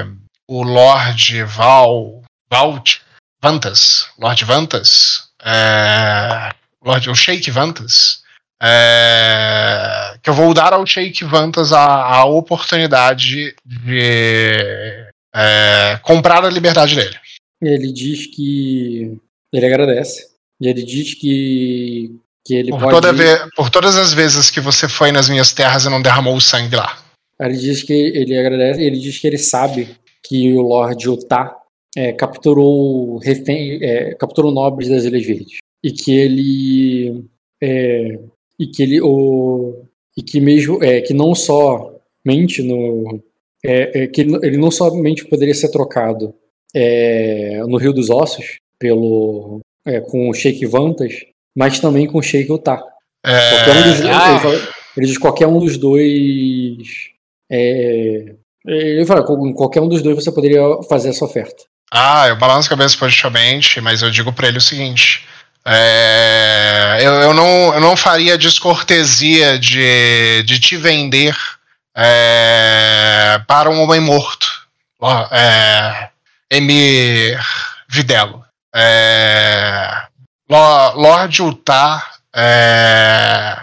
Speaker 3: o Lord Val Valt Vantas, Lord Vantas, é, Lord o Sheik Vantas, é, que eu vou dar ao Sheik Vantas a, a oportunidade de é, comprar a liberdade dele.
Speaker 1: Ele diz que. Ele agradece. E ele diz que. Que ele
Speaker 3: Por,
Speaker 1: pode.
Speaker 3: toda ve- por todas as vezes que você foi nas minhas terras e não derramou o sangue lá.
Speaker 1: Ele diz que ele agradece, ele diz que ele sabe que o Lord Utah é, capturou refém, é, capturou nobres das Ilhas Verdes e que ele é, e que ele o e que mesmo é, que não somente no é, é, que ele ele não somente poderia ser trocado é, no Rio dos Ossos pelo é, com o Sheik Vantas, mas também com o Sheik Utah.
Speaker 3: É,
Speaker 1: Qualquer um dos,
Speaker 3: ah,
Speaker 1: ele, diz qualquer um dos dois. é, ele fala, com qualquer um dos dois você poderia fazer essa oferta.
Speaker 3: Ah, eu balanço a cabeça positivamente, mas eu digo pra ele o seguinte: é, eu, eu não, eu não faria descortesia de, de te vender é, para um homem morto, é, Emir Videlo. É, Lo- Lord Utah. É,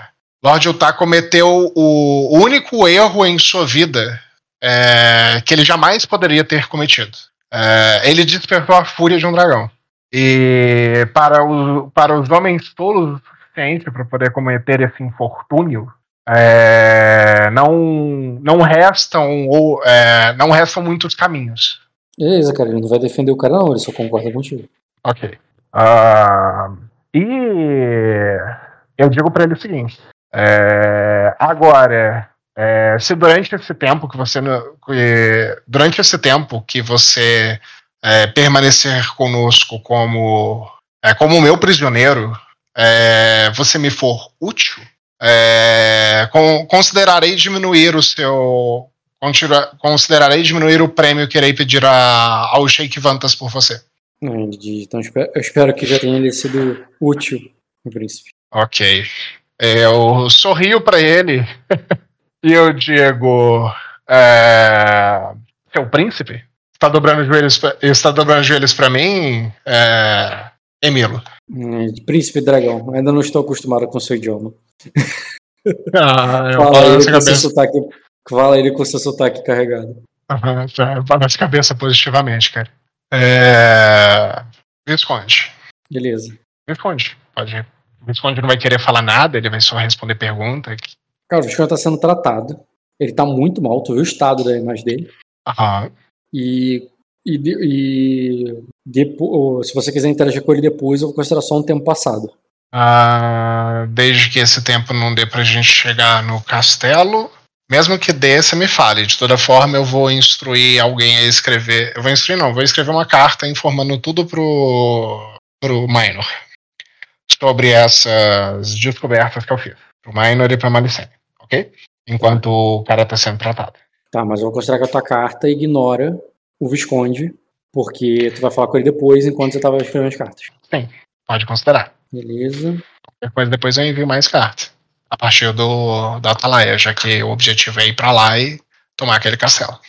Speaker 3: Utah cometeu o, único erro em sua vida é, que ele jamais poderia ter cometido. É, ele despertou a fúria de um dragão. E para, o, para os homens tolos o suficiente para poder cometer esse infortúnio, é, não, não restam ou é, não restam muitos caminhos.
Speaker 1: Beleza, cara, ele não vai defender o cara, não, ele só concorda contigo.
Speaker 3: Ok. Ah, e eu digo para ele o seguinte: é, agora, é, se durante esse tempo que você que- durante esse tempo que você é, permanecer conosco como é, como meu prisioneiro, é, você me for útil, é, con- considerarei diminuir o seu considerarei diminuir o prêmio que irei pedir a, ao Sheik Vantas por você.
Speaker 1: Ele diz, então eu espero, que já tenha lhe sido útil, no príncipe.
Speaker 3: Ok. Eu sorrio pra ele [laughs] e eu digo: é, Seu príncipe? Está dobrando os joelhos, pra- está dobrando os joelhos pra mim, é, Emilo?
Speaker 1: Hum, Príncipe dragão, ainda não estou acostumado com o seu idioma. [laughs]
Speaker 3: Ah, eu
Speaker 1: Fala ele,
Speaker 3: a
Speaker 1: com seu sotaque, fala ele com seu sotaque carregado.
Speaker 3: Aham, já balanço a cabeça positivamente, cara. É, Visconde.
Speaker 1: Beleza.
Speaker 3: Visconde. Pode. Visconde não vai querer falar nada, ele vai só responder pergunta.
Speaker 1: Cara, o Visconde tá sendo tratado. Ele tá muito mal, tu viu o estado da imagem dele.
Speaker 3: Aham.
Speaker 1: E, e, e depo- se você quiser interagir com ele depois, eu vou considerar só um tempo passado.
Speaker 3: Ah, desde que esse tempo não dê pra gente chegar no castelo. Mesmo que dê, você me fale. De toda forma, eu vou instruir alguém a escrever. Eu vou instruir, não, vou escrever uma carta informando tudo pro, pro Minor. Sobre essas descobertas que eu fiz. Pro Minor e pra Malicene, ok? Enquanto o cara tá sendo tratado.
Speaker 1: Tá, mas eu vou considerar que a tua carta ignora o Visconde, porque tu vai falar com ele depois, enquanto você tava escrevendo as cartas.
Speaker 3: Pode considerar.
Speaker 1: Beleza.
Speaker 3: Coisa depois eu envio mais carta. A partir do, da Atalaia, já que o objetivo é ir pra lá e tomar aquele castelo.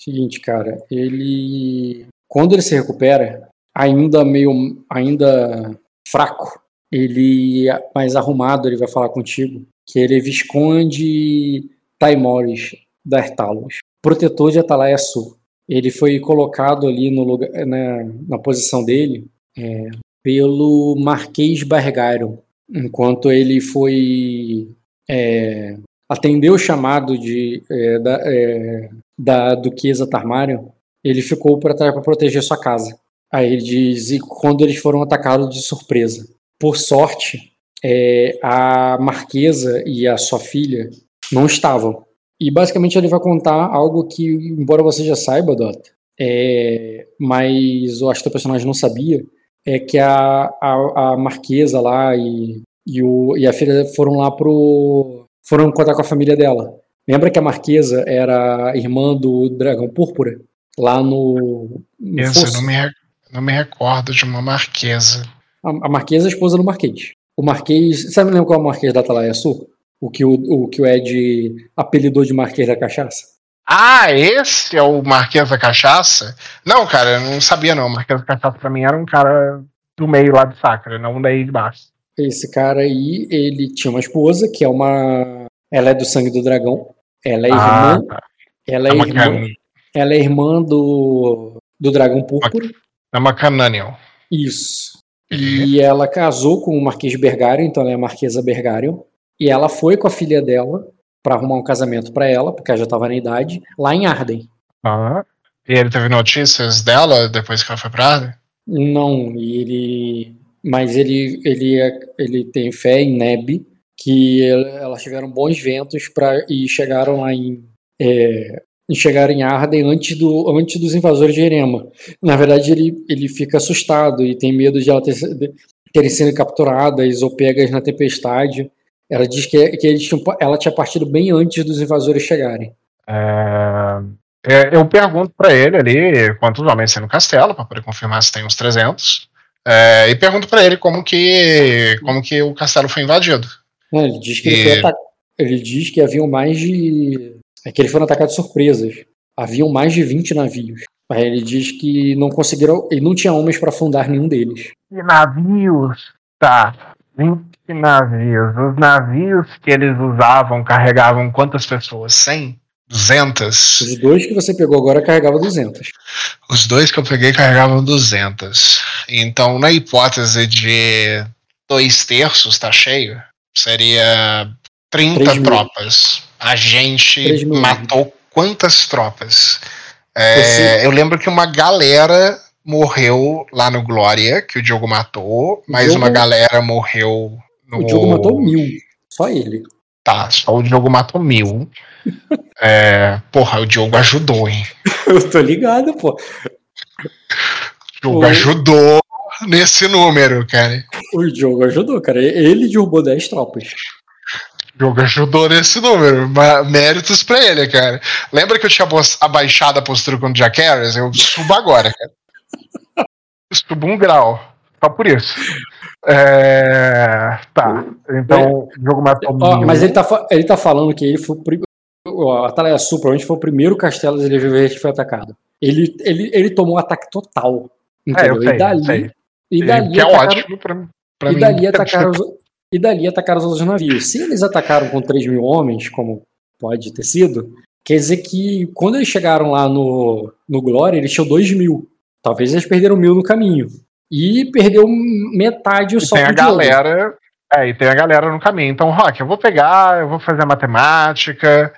Speaker 1: Seguinte, cara, ele. Quando ele se recupera, ainda meio. ainda fraco, ele mais arrumado, ele vai falar contigo que ele é Visconde Taimoris da Ertalos, protetor de Atalaia Sul. ele foi colocado ali no lugar, na, na posição dele é, pelo Marquês Bargairon, enquanto ele foi é, atendeu o chamado de, é, da, é, da Duquesa Tarmarion, ele ficou para trás para proteger sua casa. Aí ele diz, e quando eles foram atacados de surpresa. Por sorte, é, a Marquesa e a sua filha não estavam. E basicamente ele vai contar algo que, embora você já saiba, Dota, é, mas eu acho que o personagem não sabia, é que a, a, a Marquesa lá e, e, o, e a filha foram lá pro. foram contar com a família dela. Lembra que a Marquesa era irmã do Dragão Púrpura? Lá no. no
Speaker 3: Isso, eu não me, não me recordo de uma marquesa.
Speaker 1: A, a Marquesa é a esposa do Marquês. O Marquês. Sabe lembra qual é o Marquês da Atalaia Sul? O que o, o que o Ed apelidou de Marquês da Cachaça?
Speaker 3: Ah, esse é o Marquês da Cachaça? Não, cara, eu não sabia não. O Marquês da Cachaça pra mim era um cara do meio lá de Sacra, não daí de baixo.
Speaker 1: Esse cara aí, ele tinha uma esposa que é uma. Ela é do sangue do dragão. Ela é
Speaker 3: Ah,
Speaker 1: irmã. Ela é
Speaker 3: É
Speaker 1: irmã,
Speaker 3: can...
Speaker 1: ela é irmã do, do dragão púrpura.
Speaker 3: é uma Cananiel.
Speaker 1: Isso. E ela casou com o Marquês Bergarion, então ela é a Marquesa Bergarion. E ela foi com a filha dela para arrumar um casamento para ela, porque ela já estava na idade, lá em Arden.
Speaker 3: Ah. E ele teve notícias dela depois que ela foi pra Arden?
Speaker 1: Não, ele. Mas ele, ele, é- ele tem fé em Neb que elas tiveram bons ventos para e chegaram lá em. É, e chegaram em Arden antes, do, antes dos invasores de Erema. Na verdade, ele, ele fica assustado e tem medo de ela ter, de terem sido capturadas ou pegas na tempestade. Ela diz que, que eles tinham, ela tinha partido bem antes dos invasores chegarem.
Speaker 3: É, é, Eu pergunto pra ele ali quantos homens tem no castelo, pra poder confirmar se tem uns 300. É, e pergunto pra ele como que, como que o castelo foi invadido.
Speaker 1: Não, ele diz que ele,
Speaker 3: E-
Speaker 1: foi ata- ele diz que haviam mais de. É que eles foram atacados de surpresas. Haviam mais de 20 navios. Aí ele diz que não conseguiram. E não tinha homens para fundar nenhum deles.
Speaker 3: E navios? Tá. 20 navios. Os navios que eles usavam carregavam quantas pessoas? 100? 200?
Speaker 1: Os dois que você pegou agora carregavam 200.
Speaker 3: Os dois que eu peguei carregavam 200. Então, na hipótese de dois terços tá cheio, seria 30
Speaker 1: Três mil.
Speaker 3: tropas. A gente matou quantas tropas? É, Eu lembro que uma galera morreu lá no Glória, que o Diogo matou, mas
Speaker 1: Diogo-
Speaker 3: uma galera morreu no.
Speaker 1: O Diogo matou mil. Só ele.
Speaker 3: Tá, só o Diogo matou mil. [laughs] É, porra, o Diogo ajudou, hein? [laughs]
Speaker 1: Eu tô ligado, pô.
Speaker 3: O Diogo
Speaker 1: Oi.
Speaker 3: ajudou nesse número, cara.
Speaker 1: O Diogo ajudou, cara. Ele derrubou 10 tropas.
Speaker 3: O jogo ajudou nesse número. Méritos pra ele, cara. Lembra que eu tinha abaixado a postura com o Jack Harris? Eu subo agora, cara. [laughs] Subo um grau. Só por isso. É, Tá. Então, o jogo mil.
Speaker 1: mas ele tá, ele tá falando que ele foi o primeiro. A Atalaia Sul provavelmente foi o primeiro castelo das LGV que foi atacado. Ele, ele, ele tomou ataque total.
Speaker 3: É,
Speaker 1: Entendeu?
Speaker 3: eu sei,
Speaker 1: e dali,
Speaker 3: sei.
Speaker 1: E dali
Speaker 3: que é
Speaker 1: atacaram-
Speaker 3: ótimo pra, pra
Speaker 1: e
Speaker 3: mim.
Speaker 1: dali [laughs] atacaram os, e dali atacaram os outros navios. Se eles atacaram com 3 mil homens, como pode ter sido, quer dizer que quando eles chegaram lá no, no Glória, eles tinham 2 mil. Talvez eles perderam mil no caminho. E perdeu metade o
Speaker 3: E tem a galera. É, e tem a galera no caminho. Então, Rock, eu vou pegar, eu vou fazer a matemática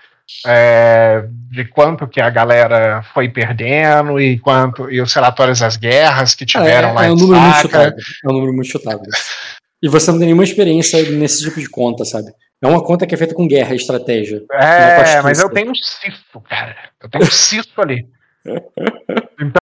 Speaker 3: é, de quanto que a galera foi perdendo e quanto e os relatórios das guerras que tiveram
Speaker 1: é,
Speaker 3: lá
Speaker 1: é um
Speaker 3: em
Speaker 1: número muito
Speaker 3: Sacra.
Speaker 1: chutável. É um número muito chutável. E você não tem nenhuma experiência nesse tipo de conta, sabe? É uma conta que é feita com guerra estratégia. É
Speaker 3: mas eu tenho um cisto, cara. Eu tenho um cisto ali. Então, [laughs]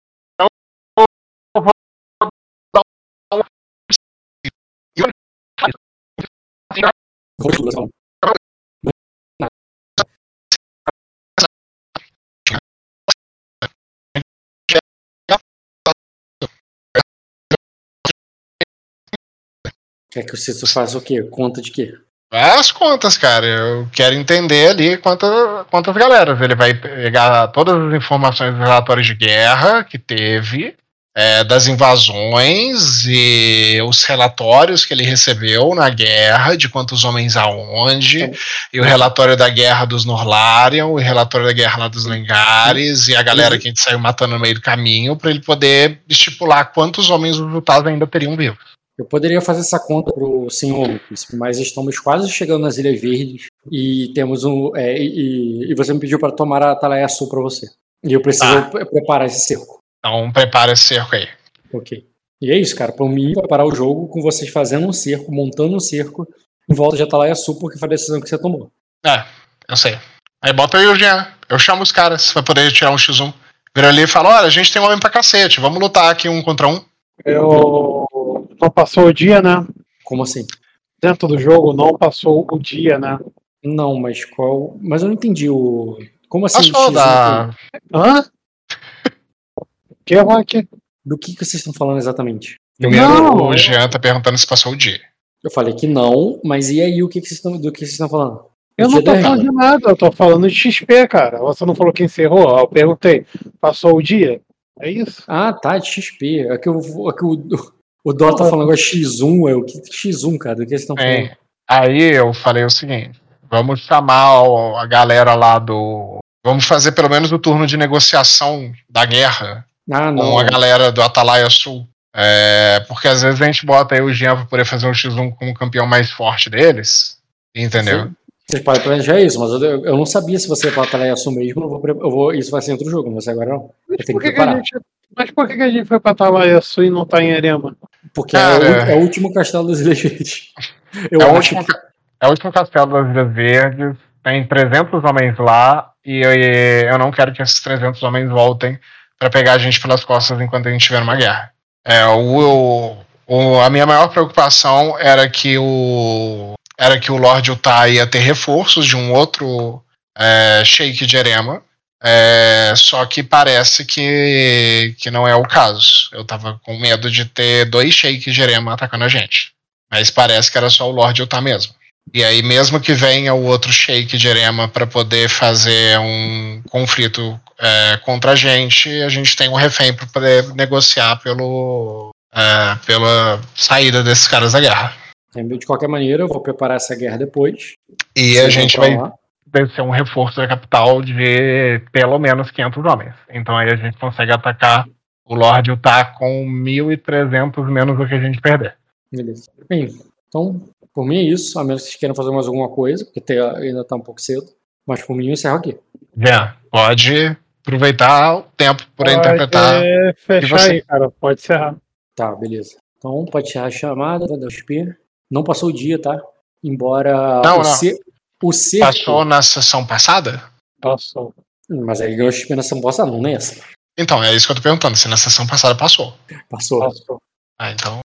Speaker 1: Quer que o Cícero faça o quê? Conta de quê?
Speaker 3: As contas, cara. Eu quero entender ali quanta, quantas galeras. Ele vai pegar todas as informações dos relatórios de guerra que teve é, das invasões e os relatórios que ele recebeu na guerra, de quantos homens aonde,
Speaker 1: Então,
Speaker 3: e o relatório da guerra dos Norlarian, o relatório da guerra lá dos Lengares, e a galera que a gente saiu matando no meio do caminho, para ele poder estipular quantos homens os Utahs ainda teriam vivos.
Speaker 1: Eu poderia fazer essa conta pro senhor Lucas, mas estamos quase chegando nas Ilhas Verdes e temos um. é, e, e você me pediu para tomar a Atalaia Sul para você. E eu preciso
Speaker 3: Tá.
Speaker 1: pre- preparar esse cerco.
Speaker 3: Então prepara esse cerco aí.
Speaker 1: Ok. E é isso, cara. Por mim, vai parar o jogo com vocês fazendo um cerco, montando um cerco em volta de Atalaia Sul, porque foi a decisão que você tomou.
Speaker 3: É, eu sei. Aí bota aí o Jean. Eu chamo os caras pra poder tirar um X1. Vira ali e fala: olha, a gente tem um homem pra cacete, vamos lutar aqui um contra um.
Speaker 4: Eu não passou o dia, né?
Speaker 1: Como assim?
Speaker 4: Dentro do jogo não passou o dia, né?
Speaker 1: Não, mas qual. Mas eu não entendi o. Como assim?
Speaker 3: Passou
Speaker 1: X1?
Speaker 3: da.
Speaker 4: Hã? Que Rock?
Speaker 1: Do que, que vocês estão falando exatamente?
Speaker 3: Primeiro
Speaker 4: Não,
Speaker 3: o
Speaker 4: eu-
Speaker 3: Jean tá perguntando se passou o dia.
Speaker 1: Eu falei que não, mas e aí o que, que vocês estão, do que vocês estão falando?
Speaker 4: Eu não tô falando de nada, eu tô falando de XP, cara. Você não falou que encerrou? Eu perguntei, passou o dia? É isso?
Speaker 1: Ah, tá, de XP. É que, eu, é que o, [laughs] o Dó tá falando agora X1, é o que X1, cara? Do que vocês estão falando?
Speaker 3: É. Aí eu falei o seguinte: vamos chamar a galera lá do. Vamos fazer pelo menos o turno de negociação da guerra
Speaker 1: Ah, não.
Speaker 3: com a galera do Atalaia Sul. É, porque às vezes a gente bota aí o Jean pra poder fazer um X1 como o campeão mais forte deles. Entendeu?
Speaker 1: Sim. Vocês podem planejar isso, mas eu, eu não sabia se você ia pra Atalaia Sul mesmo. Eu vou, eu vou, isso vai ser outro jogo, não vai ser agora não. Eu
Speaker 4: Mas
Speaker 1: tenho
Speaker 4: por
Speaker 1: que
Speaker 4: que, gente, mas por que, que a gente foi pra Talaia Sul e não tá em Erema?
Speaker 1: Porque é,
Speaker 3: Cara.
Speaker 1: o, é o último castelo das Ilhas Verdes. Eu
Speaker 3: É o, último,
Speaker 1: que.
Speaker 3: é o último castelo das Ilhas Verdes. Tem 300 homens lá. E eu, e eu não quero que esses 300 homens voltem pra pegar a gente pelas costas enquanto a gente estiver numa guerra. É, o, o- a minha maior preocupação era que o era que o Lord Utah ia ter reforços de um outro é, Sheik de Erema. É, só que parece que, que não é o caso. Eu tava com medo de ter dois Sheiks de Erema atacando a gente. Mas parece que era só o Lord Utah mesmo. E aí, mesmo que venha o outro Sheik de Erema para poder fazer um conflito é, contra a gente, a gente tem um refém para poder negociar pelo, é, pela saída desses caras da guerra.
Speaker 1: De qualquer maneira, eu vou preparar essa guerra depois.
Speaker 3: E a gente vai
Speaker 1: lá.
Speaker 3: ser um reforço da capital de pelo menos 500 homens. Então aí a gente consegue atacar o Lord Utah com 1.300 menos do que a gente perder.
Speaker 1: Beleza. Bem, então, por mim é isso. A menos que vocês queiram fazer mais alguma coisa, porque tem- ainda tá um pouco cedo. Mas por mim eu encerro aqui.
Speaker 3: Jean, pode aproveitar o tempo para interpretar.
Speaker 4: é, fechar aí, cara. Pode encerrar.
Speaker 1: Tá, beleza. Então pode encerrar a chamada, o XP. Não passou o dia, tá? Embora
Speaker 3: Não,
Speaker 1: o,
Speaker 3: não.
Speaker 1: ce- o cerco.
Speaker 3: Passou na sessão passada?
Speaker 4: Passou.
Speaker 1: Mas aí ganhou XP nessa passada, não nessa.
Speaker 3: Então, é isso que eu tô perguntando, se na sessão passada passou.
Speaker 1: Passou.
Speaker 4: Passou.
Speaker 3: Ah, então